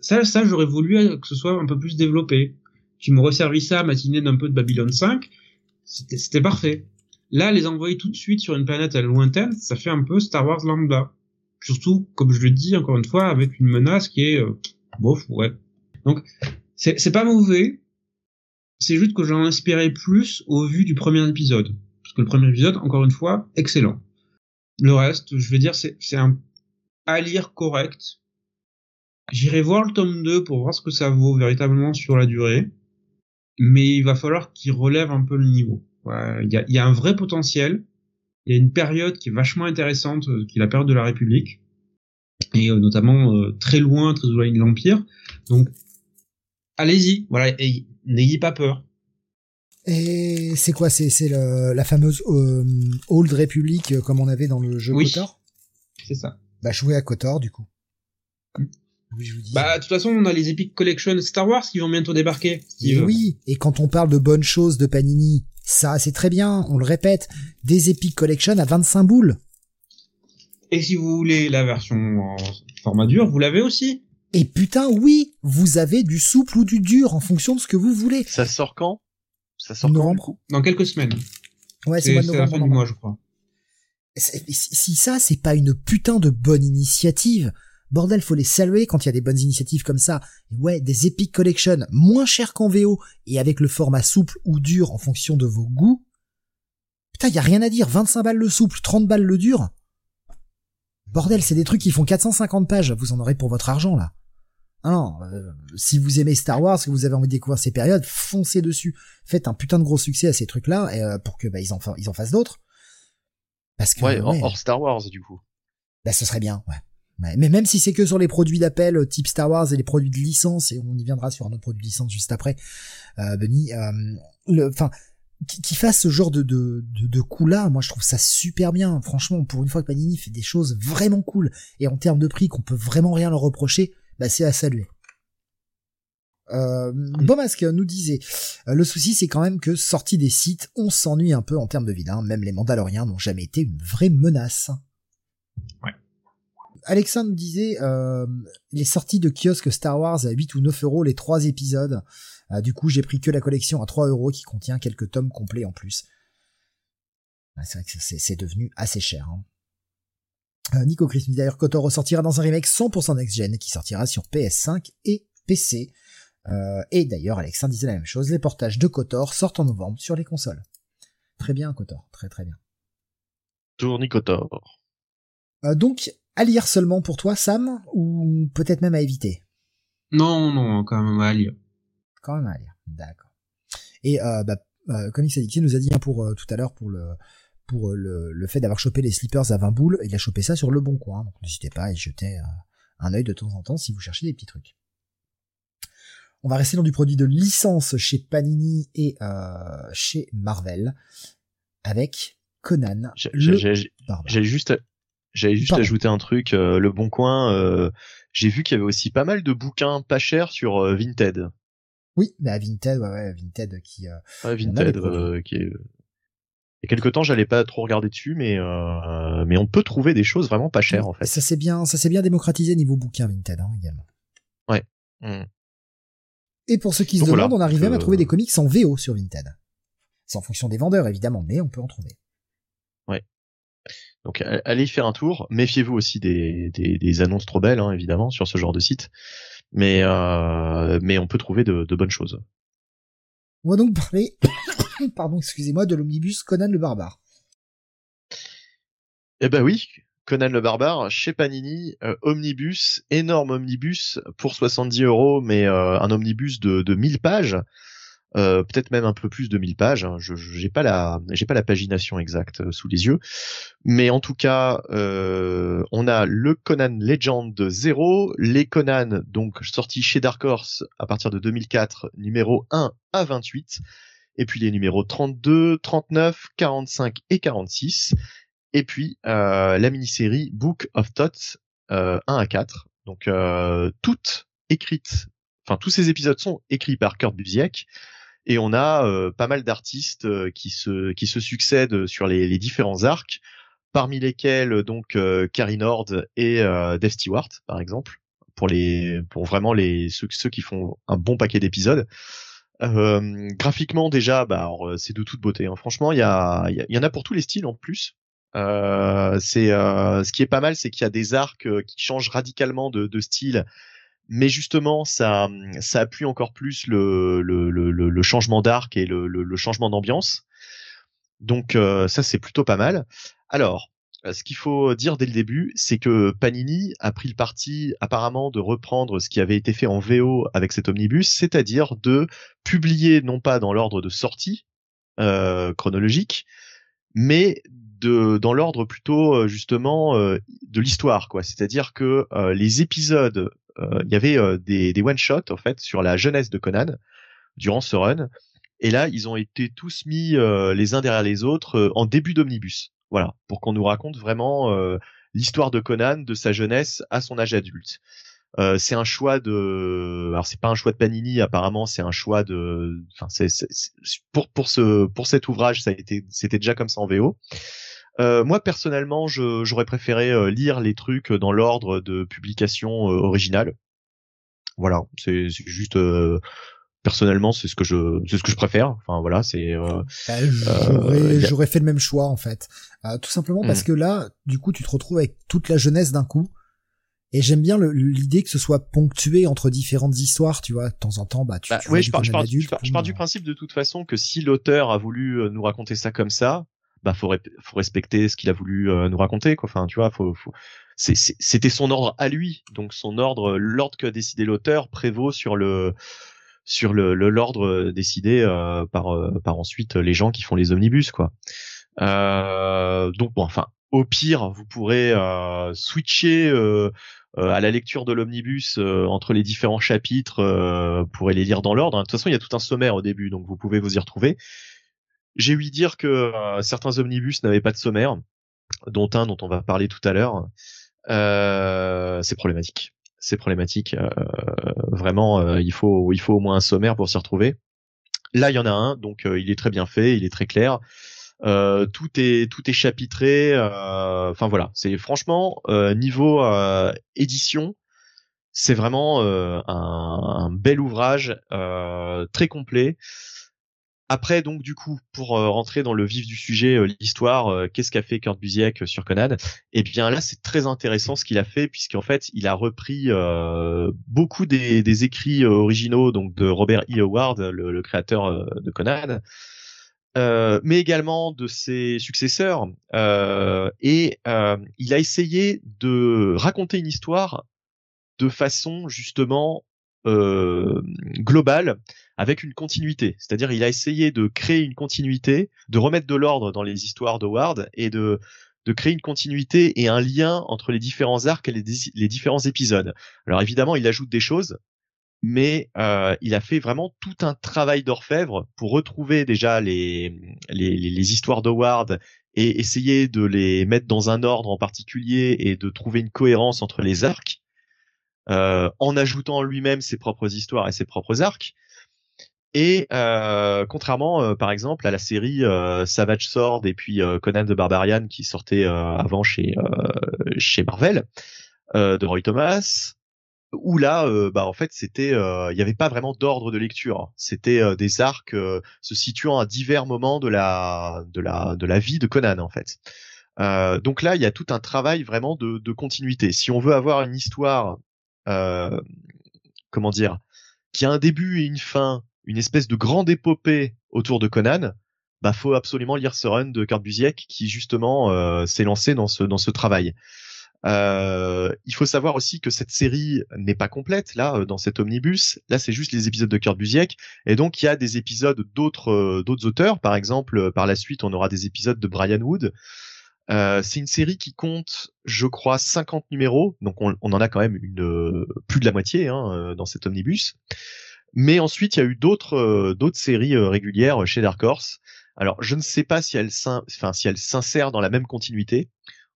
Ça, ça, j'aurais voulu que ce soit un peu plus développé. Tu m'aurais servi ça matinée d'un peu de Babylon 5, c'était, parfait. Là, les envoyer tout de suite sur une planète lointaine, ça fait un peu Star Wars lambda. Surtout, comme je le dis encore une fois, avec une menace qui est euh, bof, ouais. Donc, c'est, pas mauvais. C'est juste que j'en espérais plus au vu du premier épisode. Parce que le premier épisode, encore une fois, excellent. Le reste, je veux dire, c'est un à lire correct. J'irai voir le tome 2 pour voir ce que ça vaut véritablement sur la durée. Mais il va falloir qu'il relève un peu le niveau. Ouais, Il y, a, il y a un vrai potentiel. Il y a une période qui est vachement intéressante, euh, qui est la période de la République. Et euh, notamment euh, très loin, très éloigné de l'Empire. Donc, allez-y. Voilà, et n'ayez pas peur. Et c'est quoi? C'est la fameuse euh, Old Republic euh, comme on avait dans le jeu Oui. Kotor? C'est ça. Bah jouer à Kotor du coup. Oui, je vous dis. Bah, de toute façon, on a les Epic Collection Star Wars qui vont bientôt débarquer. Et oui, et quand on parle de bonnes choses de Panini, ça c'est très bien, on le répète, des Epic Collection à 25 boules. Et si vous voulez la version en format dur, vous l'avez aussi. Et putain, oui, vous avez du souple ou du dur en fonction de ce que vous voulez. Ça sort quand? Ça sort quand du Novembre. coup? Dans quelques semaines. Ouais, c'est la novembre. fin du mois, je crois. Si ça, c'est pas une putain de bonne initiative, bordel, faut les saluer quand il y a des bonnes initiatives comme ça. Et ouais, des Epic Collection moins chers qu'en VO et avec le format souple ou dur en fonction de vos goûts. Putain, y a rien à dire, 25 balles le souple, 30 balles le dur. Bordel, c'est des trucs qui font 450 pages, vous en aurez pour votre argent là. Non, euh, si vous aimez Star Wars, que vous avez envie de découvrir ces périodes, foncez dessus. Faites un putain de gros succès à ces trucs-là et, euh, pour que bah, ils en ils en fassent d'autres. Parce que Ouais, ouais, hors Star Wars du coup. bah, ce serait bien. Ouais. Mais même si c'est que sur les produits d'appel euh, type Star Wars et les produits de licence, et on y viendra sur un autre produit de licence juste après, euh, Benny, euh, enfin, qui, qui fasse ce genre de, de, de, de coup-là, moi je trouve ça super bien. Franchement, pour une fois que Panini fait des choses vraiment cool, et en termes de prix qu'on peut vraiment rien leur reprocher, bah c'est à saluer. Euh, Bomasque nous disait, euh, le souci c'est quand même que sorti des sites, on s'ennuie un peu en termes de vilains, même les Mandaloriens n'ont jamais été une vraie menace. Ouais. Alexa nous disait, euh, les sorties de kiosque Star Wars à 8 ou 9 euros les trois épisodes. Euh, du coup, j'ai pris que la collection à 3 euros qui contient quelques tomes complets en plus. Ouais, c'est vrai que c'est, devenu assez cher. Hein. Euh, Nico Chris dit d'ailleurs Kotor ressortira dans un remake 100% next-gen qui sortira sur PS5 et PC. Euh, et d'ailleurs, Alexa disait la même chose, les portages de Kotor sortent en novembre sur les consoles. Très bien, Kotor, très très bien. Tournicotor. Euh, donc, à lire seulement pour toi, Sam, ou peut-être même à éviter? Non, non, quand même à lire. Quand même à lire, d'accord. Et euh, bah, euh, Comics Addicté nous a dit hein, pour euh, tout à l'heure pour le pour euh, le, le fait d'avoir chopé les slippers à 20 boules, il a chopé ça sur le bon coin, donc n'hésitez pas à y jeter euh, un œil de temps en temps si vous cherchez des petits trucs. On va rester dans du produit de licence chez Panini et euh, chez Marvel avec Conan. J'ai- juste, j'allais juste Pardon. ajouter un truc. euh, le Bon Coin, euh, j'ai vu qu'il y avait aussi pas mal de bouquins pas chers sur euh, Vinted. Oui, à Vinted, ouais, ouais, Vinted qui. Ouais, Vinted, qui est. Il y a quelque temps, j'allais pas trop regarder dessus, mais mais on peut trouver des choses vraiment pas chères en fait. Ça s'est bien, ça s'est bien démocratisé niveau bouquin Vinted hein, également. Mm. Et pour ceux qui se demandent, on arrive même à trouver des comics en VO sur Vinted. C'est en fonction des vendeurs évidemment, mais on peut en trouver. Donc allez y faire un tour. Méfiez-vous aussi des, des, des annonces trop belles, hein, évidemment, sur ce genre de site. Mais euh, mais on peut trouver de, de bonnes choses. On va donc parler, pardon, excusez-moi, de l'omnibus Conan le barbare. Eh ben oui, Conan le barbare chez Panini, euh, omnibus, énorme omnibus pour 70 euros, mais euh, un omnibus de, de 1000 pages, euh, peut-être même un peu plus de 1000 pages. hein. Je j'ai pas la pagination exacte euh, sous les yeux, mais en tout cas, euh, on a le Conan Legend 0, les Conan donc sortis chez Dark Horse à partir de 2004, numéro 1 à 28, et puis les numéros 32, 39, 45 et 46 et puis euh, la mini-série Book of Thoughts euh, 1 à 4. Donc euh, toutes écrites, enfin tous ces épisodes sont écrits par Kurt Busiek et on a euh, pas mal d'artistes euh, qui se qui se succèdent sur les, les différents arcs, parmi lesquels euh, donc euh, Carrie Nord et euh, Dave Stewart par exemple pour les pour vraiment les ceux, ceux qui font un bon paquet d'épisodes. Euh, graphiquement déjà, bah c'est de toute beauté. hein. Franchement, il y a il y, en a pour tous les styles en plus. C'est ce qui est pas mal, c'est qu'il y a des arcs qui changent radicalement de, de style, mais justement ça ça appuie encore plus le le, le, changement d'arc et le, le, changement d'ambiance. Donc euh, ça c'est plutôt pas mal. Alors euh, ce qu'il faut dire dès le début, c'est que Panini a pris le parti apparemment de reprendre ce qui avait été fait en VO avec cet omnibus, c'est-à-dire de publier non pas dans l'ordre de sortie euh, chronologique, mais de dans l'ordre plutôt justement de l'histoire quoi c'est-à-dire que les épisodes il y avait euh, des, des one shot en fait sur la jeunesse de Conan durant ce run. Et là ils ont été tous mis euh, les uns derrière les autres euh, en début d'omnibus. Voilà. Pour qu'on nous raconte vraiment euh, l'histoire de Conan de sa jeunesse à son âge adulte. Euh, c'est un choix de alors c'est pas un choix de Panini apparemment c'est un choix de enfin c'est- pour pour ce pour cet ouvrage ça a été c'était déjà comme ça en VO euh, moi personnellement je j'aurais préféré euh, lire les trucs dans l'ordre de publication euh, originale voilà c'est c'est juste euh, personnellement c'est ce que je c'est ce que je préfère enfin voilà c'est euh, Bah, j'aurais, Euh, y a- j'aurais fait le même choix en fait. Euh, tout simplement parce Mhm. que là, du coup, tu te retrouves avec toute la jeunesse d'un coup. Et j'aime bien le- l'idée que ce soit ponctué entre différentes histoires, tu vois. De temps en temps, bah, tu, Bah, tu je pars, je, Conan pars, je adulte, pars- je pars du principe de toute façon que si l'auteur a voulu euh, nous raconter ça comme ça, bah faut, faut respecter ce qu'il a voulu euh, nous raconter quoi. Enfin, tu vois, faut, faut... c'était son ordre à lui, donc son ordre, l'ordre que décidait l'auteur prévaut sur le sur le l'ordre décidé euh, par euh, par ensuite les gens qui font les omnibus quoi. Euh, donc bon, enfin, au pire, vous pourrez euh, switcher euh, euh, à la lecture de l'omnibus euh, entre les différents chapitres euh, pour les lire dans l'ordre. De toute façon, il y a tout un sommaire au début, donc vous pouvez vous y retrouver. J'ai ouï dire que euh, certains omnibus n'avaient pas de sommaire, dont un dont on va parler tout à l'heure. Euh, c'est problématique. C'est problématique. Euh, vraiment, euh, il faut il faut au moins un sommaire pour s'y retrouver. Là, il y en a un, donc euh, il est très bien fait, il est très clair. Tout est tout est chapitré. Enfin voilà, c'est franchement niveau édition, c'est vraiment un, un bel ouvrage très complet. Après donc du coup pour euh, rentrer dans le vif du sujet, euh, l'histoire, euh, qu'est-ce qu'a fait Kurt Busiek sur Conan Eh bien là c'est très intéressant ce qu'il a fait puisqu'en fait il a repris beaucoup des, écrits originaux donc de Robert E. Howard, le, créateur de Conan, mais également de ses successeurs. Et il a essayé de raconter une histoire de façon justement globale, avec une continuité. C'est-à-dire, il a essayé de créer une continuité, de remettre de l'ordre dans les histoires d'Howard et de de créer une continuité et un lien entre les différents arcs et les, les différents épisodes. Alors évidemment, il ajoute des choses, mais euh, il a fait vraiment tout un travail d'orfèvre pour retrouver déjà les, les, les, les histoires d'Howard et essayer de les mettre dans un ordre en particulier et de trouver une cohérence entre les arcs, euh, en ajoutant lui-même ses propres histoires et ses propres arcs. Et euh, contrairement, euh, par exemple, à la série euh, Savage Sword et puis euh, Conan the Barbarian qui sortait euh, avant chez euh, chez Marvel de Roy Thomas, où là, bah en fait, c'était, il n'y avait pas vraiment d'ordre de lecture. C'était des arcs se situant à divers moments de la de la de la vie de Conan en fait. Donc là, il y a tout un travail vraiment de, de continuité. Si on veut avoir une histoire, comment dire, qui a un début et une fin, une espèce de grande épopée autour de Conan, bah faut absolument lire ce run de Kurt qui justement euh, s'est lancé dans ce dans ce travail. Euh, il faut savoir aussi que cette série n'est pas complète là euh, dans cet omnibus. Là, c'est juste les épisodes de Kurt et donc il y a des épisodes d'autres euh, d'autres auteurs. Par exemple, euh, par la suite, on aura des épisodes de Brian Wood. Euh, c'est une série qui compte, je crois, 50 numéros, donc on, on en a quand même une plus de la moitié hein, dans cet omnibus. Mais ensuite, il y a eu d'autres euh, séries euh, régulières chez Dark Horse. Alors, je ne sais pas si elles s'insèrent dans la même continuité.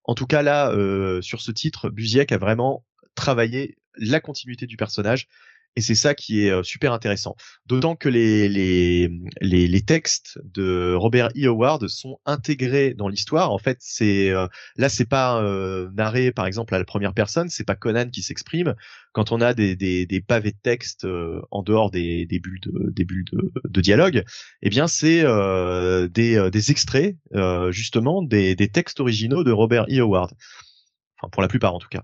En tout cas, là, euh, sur ce titre, Busiek a vraiment travaillé la continuité du personnage. Et c'est ça qui est euh, super intéressant. D'autant que les, les, les, les textes de Robert E. Howard sont intégrés dans l'histoire. En fait, c'est euh, là, c'est pas euh, narré, par exemple, à la première personne. C'est pas Conan qui s'exprime. Quand on a des, des, des pavés de texte euh, en dehors des, des bulles de, des bulles de, de dialogue, eh bien, c'est euh, des, euh, des extraits, justement, des, des textes originaux de Robert E. Howard. Enfin, pour la plupart, en tout cas.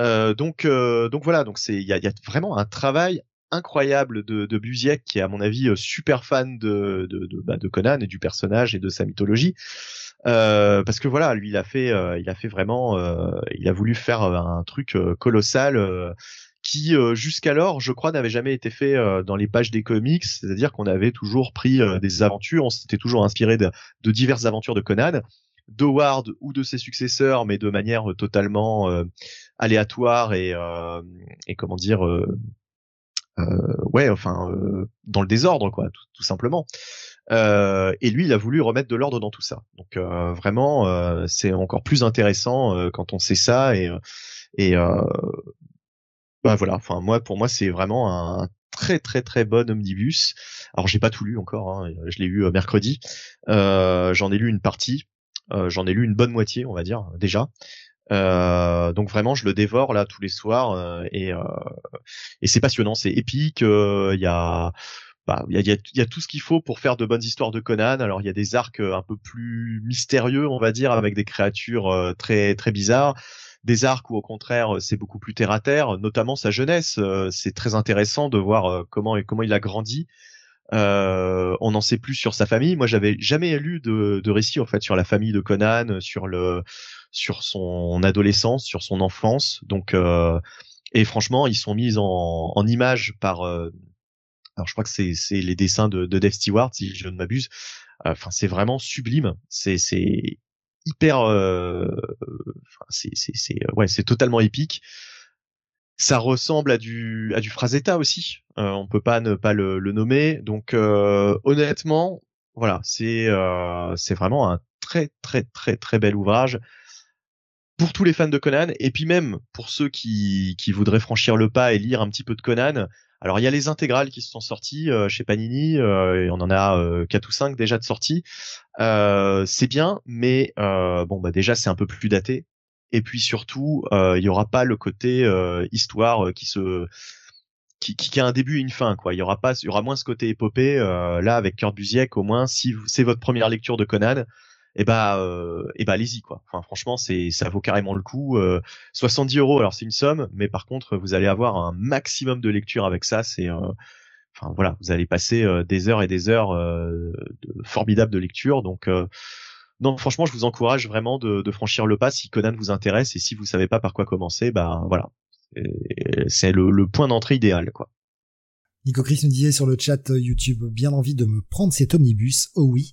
Euh, donc, euh, donc voilà, donc c'est il y a, y a vraiment un travail incroyable de, de Busiek qui est à mon avis euh, super fan de de, de, bah, de Conan et du personnage et de sa mythologie. Euh, parce que voilà, lui il a fait, il a fait vraiment, euh, il a voulu faire un truc colossal qui jusqu'alors, je crois, n'avait jamais été fait dans les pages des comics. C'est-à-dire qu'on avait toujours pris des aventures, on s'était toujours inspiré de, de diverses aventures de Conan, d'Howard ou de ses successeurs, mais de manière euh, totalement euh, aléatoire et, euh, et comment dire, euh, euh, ouais, enfin, euh, dans le désordre, quoi, tout, tout simplement. Et lui, il a voulu remettre de l'ordre dans tout ça. Donc vraiment, c'est encore plus intéressant quand on sait ça et et bah voilà. Enfin moi, pour moi, c'est vraiment un très très très bon omnibus. Alors j'ai pas tout lu encore, hein, je l'ai euh, mercredi. Euh, J'en ai lu une partie. Euh, J'en ai lu une bonne moitié, on va dire déjà. Euh, donc vraiment, je le dévore là tous les soirs euh, et euh, et c'est passionnant, c'est épique. euh, Il y a bah, il y a, y a- y a tout ce qu'il faut pour faire de bonnes histoires de Conan. Alors il y a des arcs euh, un peu plus mystérieux, on va dire, avec des créatures euh, très très bizarres. Des arcs où au contraire euh, c'est beaucoup plus terre à terre, notamment sa jeunesse. euh, C'est très intéressant de voir euh, comment comment il a grandi. Euh, on n'en sait plus sur sa famille. Moi, j'avais jamais lu de, de récit en fait sur la famille de Conan, sur le sur son adolescence, sur son enfance. Donc et franchement, ils sont mis en, en image par alors je crois que c'est c'est les dessins de, de Dave Stewart si je ne m'abuse. Enfin, c'est vraiment sublime. C'est c'est hyper. Euh, c'est c'est c'est ouais, c'est totalement épique. Ça ressemble à du à du aussi. Euh, on peut pas ne pas le, le nommer. Donc euh, honnêtement, voilà, c'est euh, c'est vraiment un très très très très bel ouvrage pour tous les fans de Conan et puis même pour ceux qui qui voudraient franchir le pas et lire un petit peu de Conan. Alors il y a les intégrales qui se sont sorties euh, chez Panini, et on en a quatre ou cinq déjà de sorties. c'est bien, mais bon bah déjà c'est un peu plus daté. Et puis surtout, il y aura pas le côté histoire qui se qui, a un début et une fin quoi. Il y aura pas, il y aura moins ce côté épopée. là avec Kurt Busiek, au moins si c'est votre première lecture de Conan, eh euh, bah allez-y quoi. Enfin franchement c'est ça vaut carrément le coup. 70 euh, euros alors c'est une somme, mais par contre vous allez avoir un maximum de lecture avec ça. C'est euh, enfin voilà vous allez passer des heures et des heures de formidables de lecture. Donc non franchement je vous encourage vraiment de, de, franchir le pas si Conan vous intéresse et si vous savez pas par quoi commencer bah voilà c'est le, le point d'entrée idéal quoi. Nico Chris nous disait sur le chat YouTube bien envie de me prendre cet omnibus. Oh oui.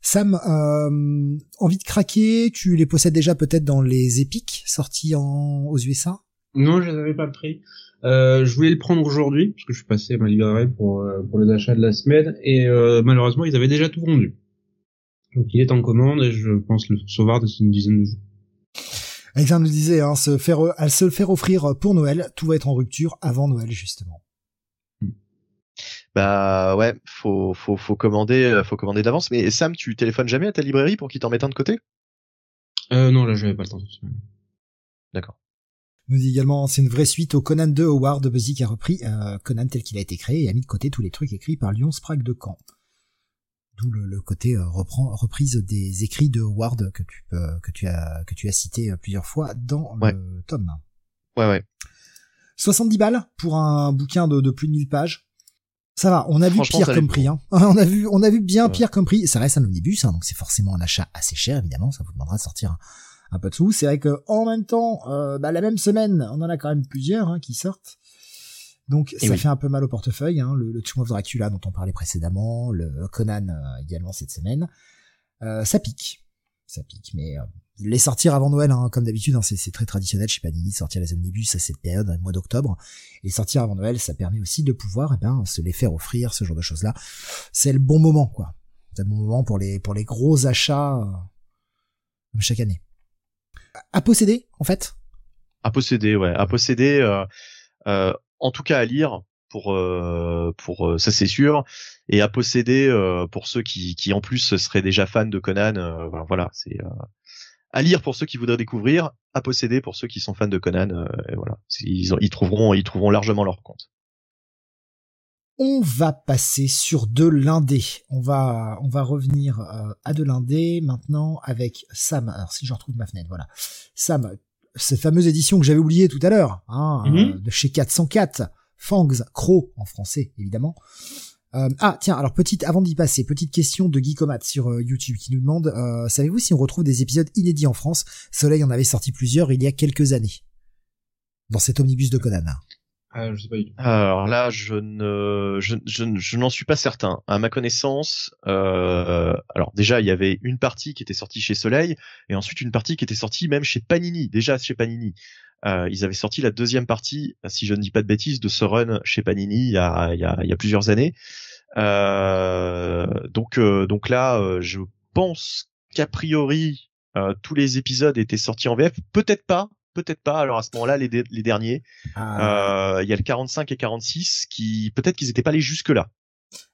Sam, euh, envie de craquer, tu les possèdes déjà peut-être dans les épiques sortis en, aux USA Non, je les avais pas pris. Euh, je voulais le prendre aujourd'hui, parce que je suis passé à ma librairie pour, euh, pour les achats de la semaine, et euh, malheureusement, ils avaient déjà tout vendu. Donc il est en commande, et je pense le sauver d'ici une dizaine de jours. Alexandre nous disait, hein, se faire, à se le faire offrir pour Noël, tout va être en rupture avant Noël, justement. Bah ouais, faut faut faut commander, euh, faut commander d'avance. Mais Sam, tu téléphones jamais à ta librairie pour qu'ils t'en mettent un de côté? Euh, Non, là j'avais pas le temps. D'accord. Nous dit également, c'est une vraie suite au Conan 2 Howard de Buzzy qui a repris euh, Conan tel qu'il a été créé et a mis de côté tous les trucs écrits par Lyon Sprague de Caen. D'où le, côté euh, reprend, reprise des écrits de Howard que tu peux, que tu as que tu as cité plusieurs fois dans le tome. Ouais ouais. 70 balles pour un bouquin de, de plus de 1000 pages. Ça va, on a vu pire comme prix. Hein. On a vu, on a vu bien pire comme prix. Ça reste un omnibus, hein, donc c'est forcément un achat assez cher, évidemment. Ça vous demandera de sortir un, peu de sous. C'est vrai que en même temps, euh, bah, la même semaine, on en a quand même plusieurs hein, qui sortent. Donc ça fait un peu mal au portefeuille. Hein, le, le Tomb of Dracula dont on parlait précédemment, le Conan euh, également cette semaine. Euh, ça pique, ça pique, mais les sortir avant Noël, hein, comme d'habitude, hein, c'est très traditionnel chez Panini de sortir les omnibus à cette période, le mois d'octobre. Et sortir avant Noël, ça permet aussi de pouvoir eh ben, se les faire offrir, ce genre de choses-là. C'est le bon moment, quoi. C'est le bon moment pour les, pour les gros achats euh, chaque année. À posséder, en fait? À posséder, ouais. À posséder, euh, euh, en tout cas à lire, pour pour ça c'est sûr et à posséder pour ceux qui qui en plus seraient déjà fans de Conan voilà c'est à lire pour ceux qui voudraient découvrir, à posséder pour ceux qui sont fans de Conan. Euh, et voilà, ils, ils, trouveront, ils trouveront largement leur compte. On va passer sur de l'indé. On va, on va revenir euh, à de l'indé maintenant avec Sam. Alors si je retrouve ma fenêtre, voilà. Sam, cette fameuse édition que j'avais oubliée tout à l'heure, hein, mhm. euh, de chez 404, Fangs, Crow en français évidemment. Euh, ah tiens, alors petite, avant d'y passer, petite question de Geekomat sur euh, YouTube qui nous demande, euh, savez-vous si on retrouve des épisodes inédits en France? Soleil en avait sorti plusieurs il y a quelques années dans cet omnibus de Conan. Ah, je Alors là, je ne, je, je, n'en suis pas certain. À ma connaissance, alors déjà, il y avait une partie qui était sortie chez Soleil, et ensuite une partie qui était sortie même chez Panini, déjà chez Panini. ils avaient sorti la deuxième partie, si je ne dis pas de bêtises, de ce run chez Panini il y a, il y a, il y a plusieurs années. Euh, donc, euh, donc là, euh, je pense qu'a priori tous les épisodes étaient sortis en VF. Peut-être pas, peut-être pas. Alors à ce moment-là, les, les derniers, ah. il y a le 45 et 46 qui peut-être qu'ils étaient pas allés jusque là.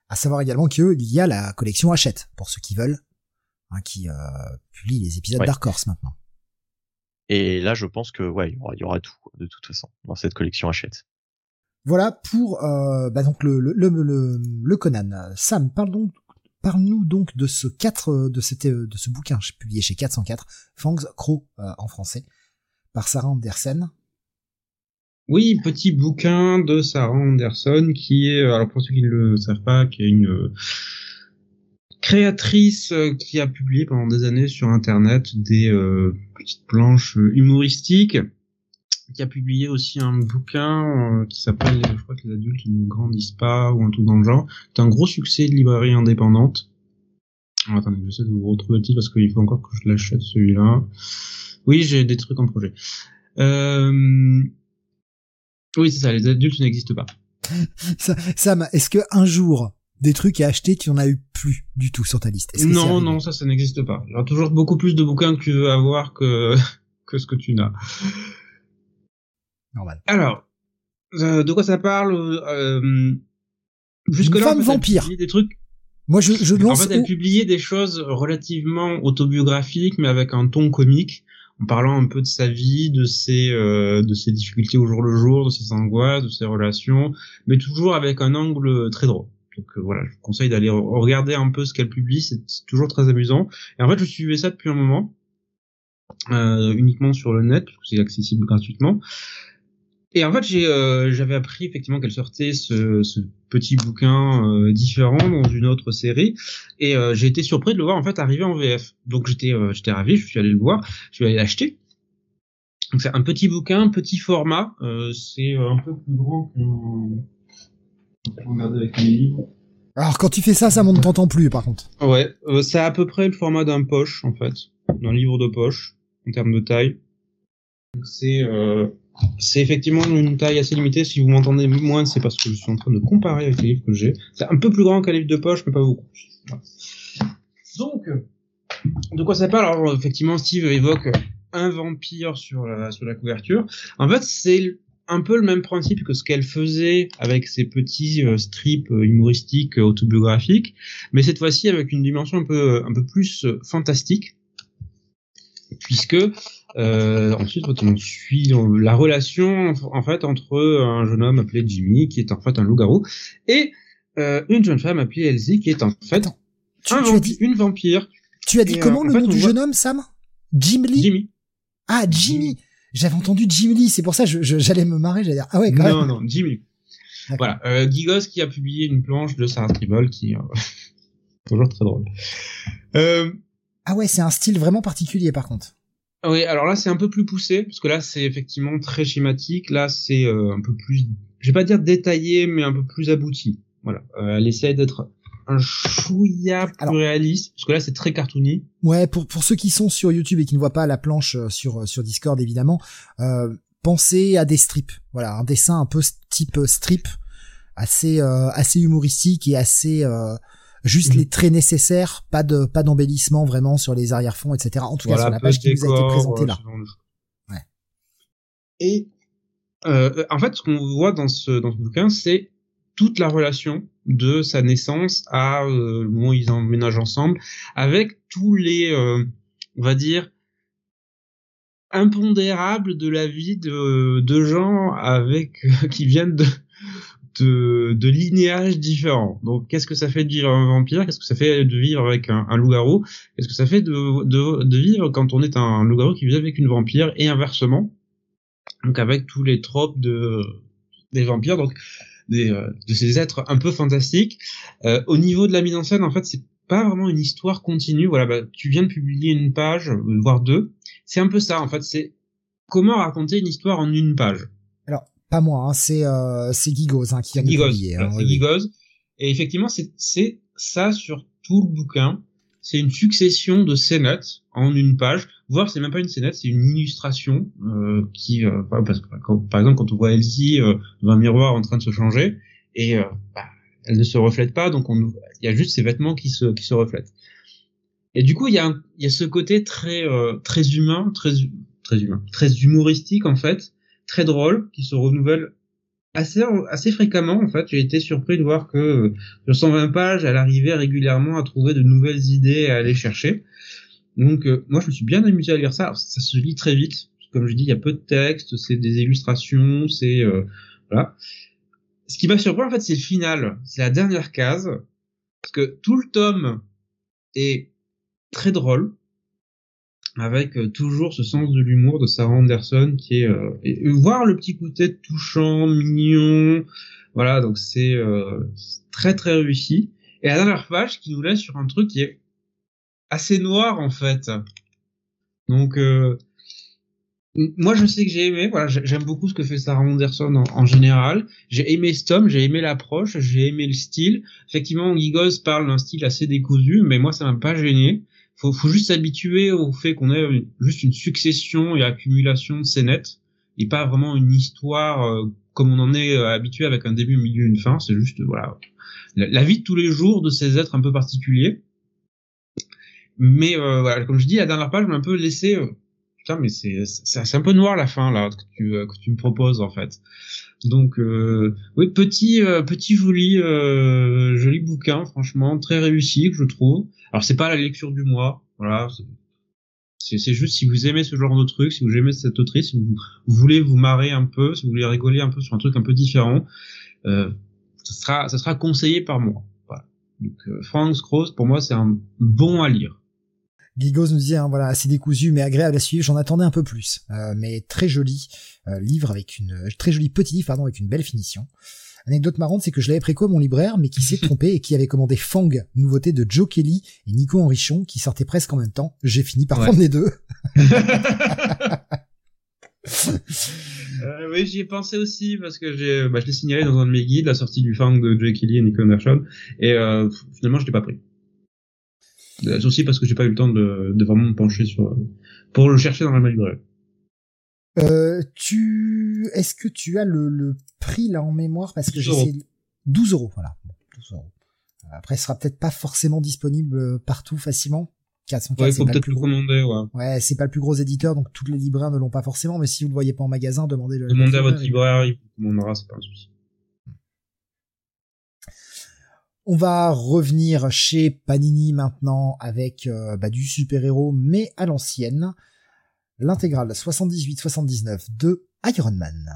À savoir également qu'il y a la collection Hachette pour ceux qui veulent, hein, qui publie les épisodes Dark Horse maintenant. Et là, je pense que ouais, il y aura, y aura tout de toute façon dans cette collection Hachette. Voilà pour euh, bah donc le, le, le, le, Conan. Sam, parle donc, parle-nous donc de ce 4, de, de ce bouquin publié chez 404, Fangs Crow euh, en français, par Sarah Andersen. Oui, petit bouquin de Sarah Anderson qui est, alors pour ceux qui ne le savent pas, qui est une créatrice euh, qui a publié pendant des années sur internet des euh, petites planches euh, humoristiques, qui a publié aussi un bouquin euh, qui s'appelle je crois que les adultes ne grandissent pas ou un truc dans le genre. C'est un gros succès de librairie indépendante. Attendez, j'essaie de vous retrouver le titre parce qu'il faut encore que je l'achète celui-là. Oui, j'ai des trucs en projet. Euh... Oui, c'est ça, les adultes n'existent pas. Ça- Sam, est-ce que un jour des trucs à acheter, tu en as eu plus du tout sur ta liste? Non, non, ça, ça n'existe pas. Il y aura toujours beaucoup plus de bouquins que tu veux avoir que, que ce que tu n'as. Normal. Alors, euh, de quoi ça parle euh, Jusque Une là, femme vampire. des trucs. Moi, je, je En lance. fait, elle publiait des choses relativement autobiographiques, mais avec un ton comique, en parlant un peu de sa vie, de ses, euh, de ses difficultés au jour le jour, de ses angoisses, de ses relations, mais toujours avec un angle très drôle. Donc euh, voilà, je vous conseille d'aller re- regarder un peu ce qu'elle publie, c'est c'est toujours très amusant. Et en fait, je suivais ça depuis un moment, euh, uniquement sur le net, parce que c'est accessible gratuitement. Et en fait, j'ai, euh, j'avais appris effectivement qu'elle sortait ce, ce petit bouquin euh, différent dans une autre série, et euh, j'ai été surpris de le voir en fait arriver en VF. Donc j'étais, euh, j'étais ravi, je suis allé le voir, je suis allé l'acheter. Donc c'est un petit bouquin, petit format, euh, c'est euh, un peu plus grand vais regarder avec livres. Alors, quand tu fais ça, ça monte t'entend plus, par contre. Ouais, euh, c'est à peu près le format d'un poche en fait, d'un livre de poche en termes de taille. Donc, C'est euh, c'est effectivement une taille assez limitée. Si vous m'entendez moins, c'est parce que je suis en train de comparer avec les livres que j'ai. C'est un peu plus grand qu'un livre de poche, mais pas beaucoup. Donc, de quoi ça parle? Alors effectivement, Steve évoque un vampire sur la sur la couverture. En fait, c'est un peu le même principe que ce qu'elle faisait avec ses petits euh, strips euh, humoristiques euh, autobiographiques mais cette fois-ci avec une dimension un peu un peu plus fantastique puisque euh, ensuite on suit la relation en fait entre un jeune homme appelé Jimmy qui est en fait un loup-garou et euh, une jeune femme appelée Elsie qui est en fait Attends, Tu, un tu as vampi- dit, une vampire tu as dit et, comment euh, le fait, nom du voit- jeune homme, Sam? Jim Lee Jimmy Ah, Jimmy. J'avais entendu Jim Lee, c'est pour ça que j'allais me marrer, j'allais dire ah ouais quand non même. non Jimmy D'accord. voilà euh, Gigos qui a publié une planche de Sarah Tribble qui euh, toujours très drôle euh, Ah ouais, c'est un style vraiment particulier par contre. Oui, alors là c'est un peu plus poussé parce que là c'est effectivement très schématique. Là c'est euh, un peu plus, je vais pas dire détaillé, mais un peu plus abouti. Voilà, Euh, elle essaie d'être un chouïa plus Alors- réaliste parce que là c'est très cartoony. Ouais, pour pour ceux qui sont sur YouTube et qui ne voient pas la planche euh, sur sur Discord évidemment, euh, pensez à des strips. Voilà, un dessin un peu type strip, assez euh, assez humoristique et assez euh, juste Mhm. les traits nécessaires, pas de pas d'embellissement vraiment sur les arrière-fonds, etc. En tout cas sur la page qui nous a été décor, présentée euh, là. Ouais. Et euh, en fait, ce qu'on voit dans ce dans ce bouquin, c'est toute la relation de sa naissance à euh, le moment où ils emménagent ensemble, avec tous les, euh, on va dire, impondérables de la vie de, de gens avec qui viennent de, de, de linéages différents. Donc, qu'est-ce que ça fait de vivre un vampire? Qu'est-ce que ça fait de vivre avec un, un loup-garou? Qu'est-ce que ça fait de, de, de vivre quand on est un loup-garou qui vit avec une vampire et inversement Donc, avec tous les tropes de des vampires, donc euh, de ces êtres un peu fantastiques. Euh, au niveau de la mise en scène, en fait, c'est pas vraiment une histoire continue. Voilà, bah, tu viens de publier une page, euh, voire deux. C'est un peu ça, en fait. C'est comment raconter une histoire en une page. Pas moi, hein, c'est euh, c'est Gigos hein, qui a publié. Hein, c'est oui. Gigoz. Et effectivement, c'est c'est ça sur tout le bouquin. C'est une succession de scénettes en une page, voire c'est même pas une scénette, c'est une illustration euh, qui, euh, parce que, quand- par exemple, quand on voit Elsie euh, devant un miroir en train de se changer et bah, elle ne se reflète pas, donc on, il y a juste ses vêtements qui se qui se reflètent. Et du coup, il y a il y a ce côté très très humain, très très humain, très humoristique en fait, très drôle, qui se renouvelle assez fréquemment en fait. J'ai été surpris de voir que euh, sur 120 pages elle arrivait régulièrement à trouver de nouvelles idées à aller chercher. Donc euh, moi je me suis bien amusé à lire ça. Ça se lit très vite. Comme je dis il y a peu de texte c'est des illustrations c'est euh, voilà. Ce qui m'a surpris en fait c'est le final. C'est la dernière case. Parce que tout le tome est très drôle avec euh, toujours ce sens de l'humour de Sarah Anderson qui est euh, et voir le petit côté touchant, mignon, voilà donc c'est euh, très très réussi. Et la dernière page qui nous laisse sur un truc qui est assez noir en fait. Donc euh, moi je sais que j'ai aimé, voilà, j'aime beaucoup ce que fait Sarah Anderson en, général. J'ai aimé Stom, j'ai aimé l'approche, j'ai aimé le style. Effectivement, Gigos parle d'un style assez décousu, mais moi ça m'a pas gêné. Faut, faut juste s'habituer au fait qu'on ait juste une succession et accumulation de scénettes et pas vraiment une histoire euh, comme on en est euh, habitué avec un début, un milieu, une fin. C'est juste voilà la, vie de tous les jours de ces êtres un peu particuliers. Mais euh, voilà, comme je dis, la dernière page m'a un peu laissé. Euh, putain, mais c'est c'est un peu noir la fin là que tu euh, que tu me proposes en fait. Donc euh, oui, petit petit joli joli bouquin, franchement très réussi que je trouve. Alors c'est pas la lecture du mois, voilà. C'est juste si vous aimez ce genre de truc, si vous aimez cette autrice, si vous, voulez vous marrer un peu, si vous voulez rigoler un peu sur un truc un peu différent, euh, ça sera ça sera conseillé par moi. Voilà. Donc Frank Cross pour moi c'est un bon à lire. Gigos nous disait, hein, voilà, assez décousu mais agréable à suivre. J'en attendais un peu plus, euh, mais très joli euh, livre avec une très joli petit livre, pardon, avec une belle finition. Anecdote marrante, c'est que je l'avais préco mon libraire, mais qui s'est trompé et qui avait commandé Fang, nouveauté de Joe Kelly et Nico Henrichon, qui sortaient presque en même temps. J'ai fini par ouais. prendre les deux. euh, oui, j'y ai pensé aussi parce que j'ai, bah, je l'ai signalé dans un de mes guides, la sortie du Fang de Joe Kelly et Nico Henrichon, et euh, finalement je l'ai pas pris. C'est aussi parce que j'ai pas eu le temps de, de, vraiment me pencher sur pour le chercher dans la librairie. Euh, tu est-ce que tu as le, le prix là en mémoire? Parce que j'essaie 12 euros voilà 12 euros. Après, ce sera peut-être pas forcément disponible partout facilement. 404, ouais, faut peut-être le commander, ouais. Ouais, c'est pas le plus gros éditeur, donc tous les libraires ne l'ont pas forcément, mais si vous le voyez pas en magasin, demandez le. Demandez à votre libraire, il vous commandera, c'est pas un souci. On va revenir chez Panini maintenant avec euh, bah, du super-héros, mais à l'ancienne. L'intégrale 78-79 de Iron Man.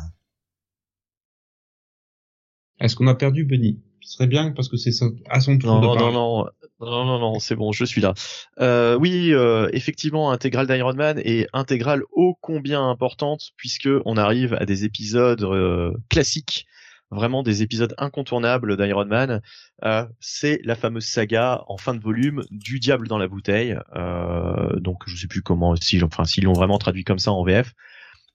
Est-ce qu'on a perdu Benny? Ce serait bien parce que c'est à son tour non, de non, non, non, non, non, c'est bon, je suis là. Euh, oui, euh, effectivement, intégrale d'Iron Man et intégrale ô combien importante puisque on arrive à des épisodes euh, classiques vraiment des épisodes incontournables d'Iron Man. Euh, c'est la fameuse saga en fin de volume du diable dans la bouteille. Euh, donc je sais plus comment, si, enfin s'ils l'ont vraiment traduit comme ça en VF.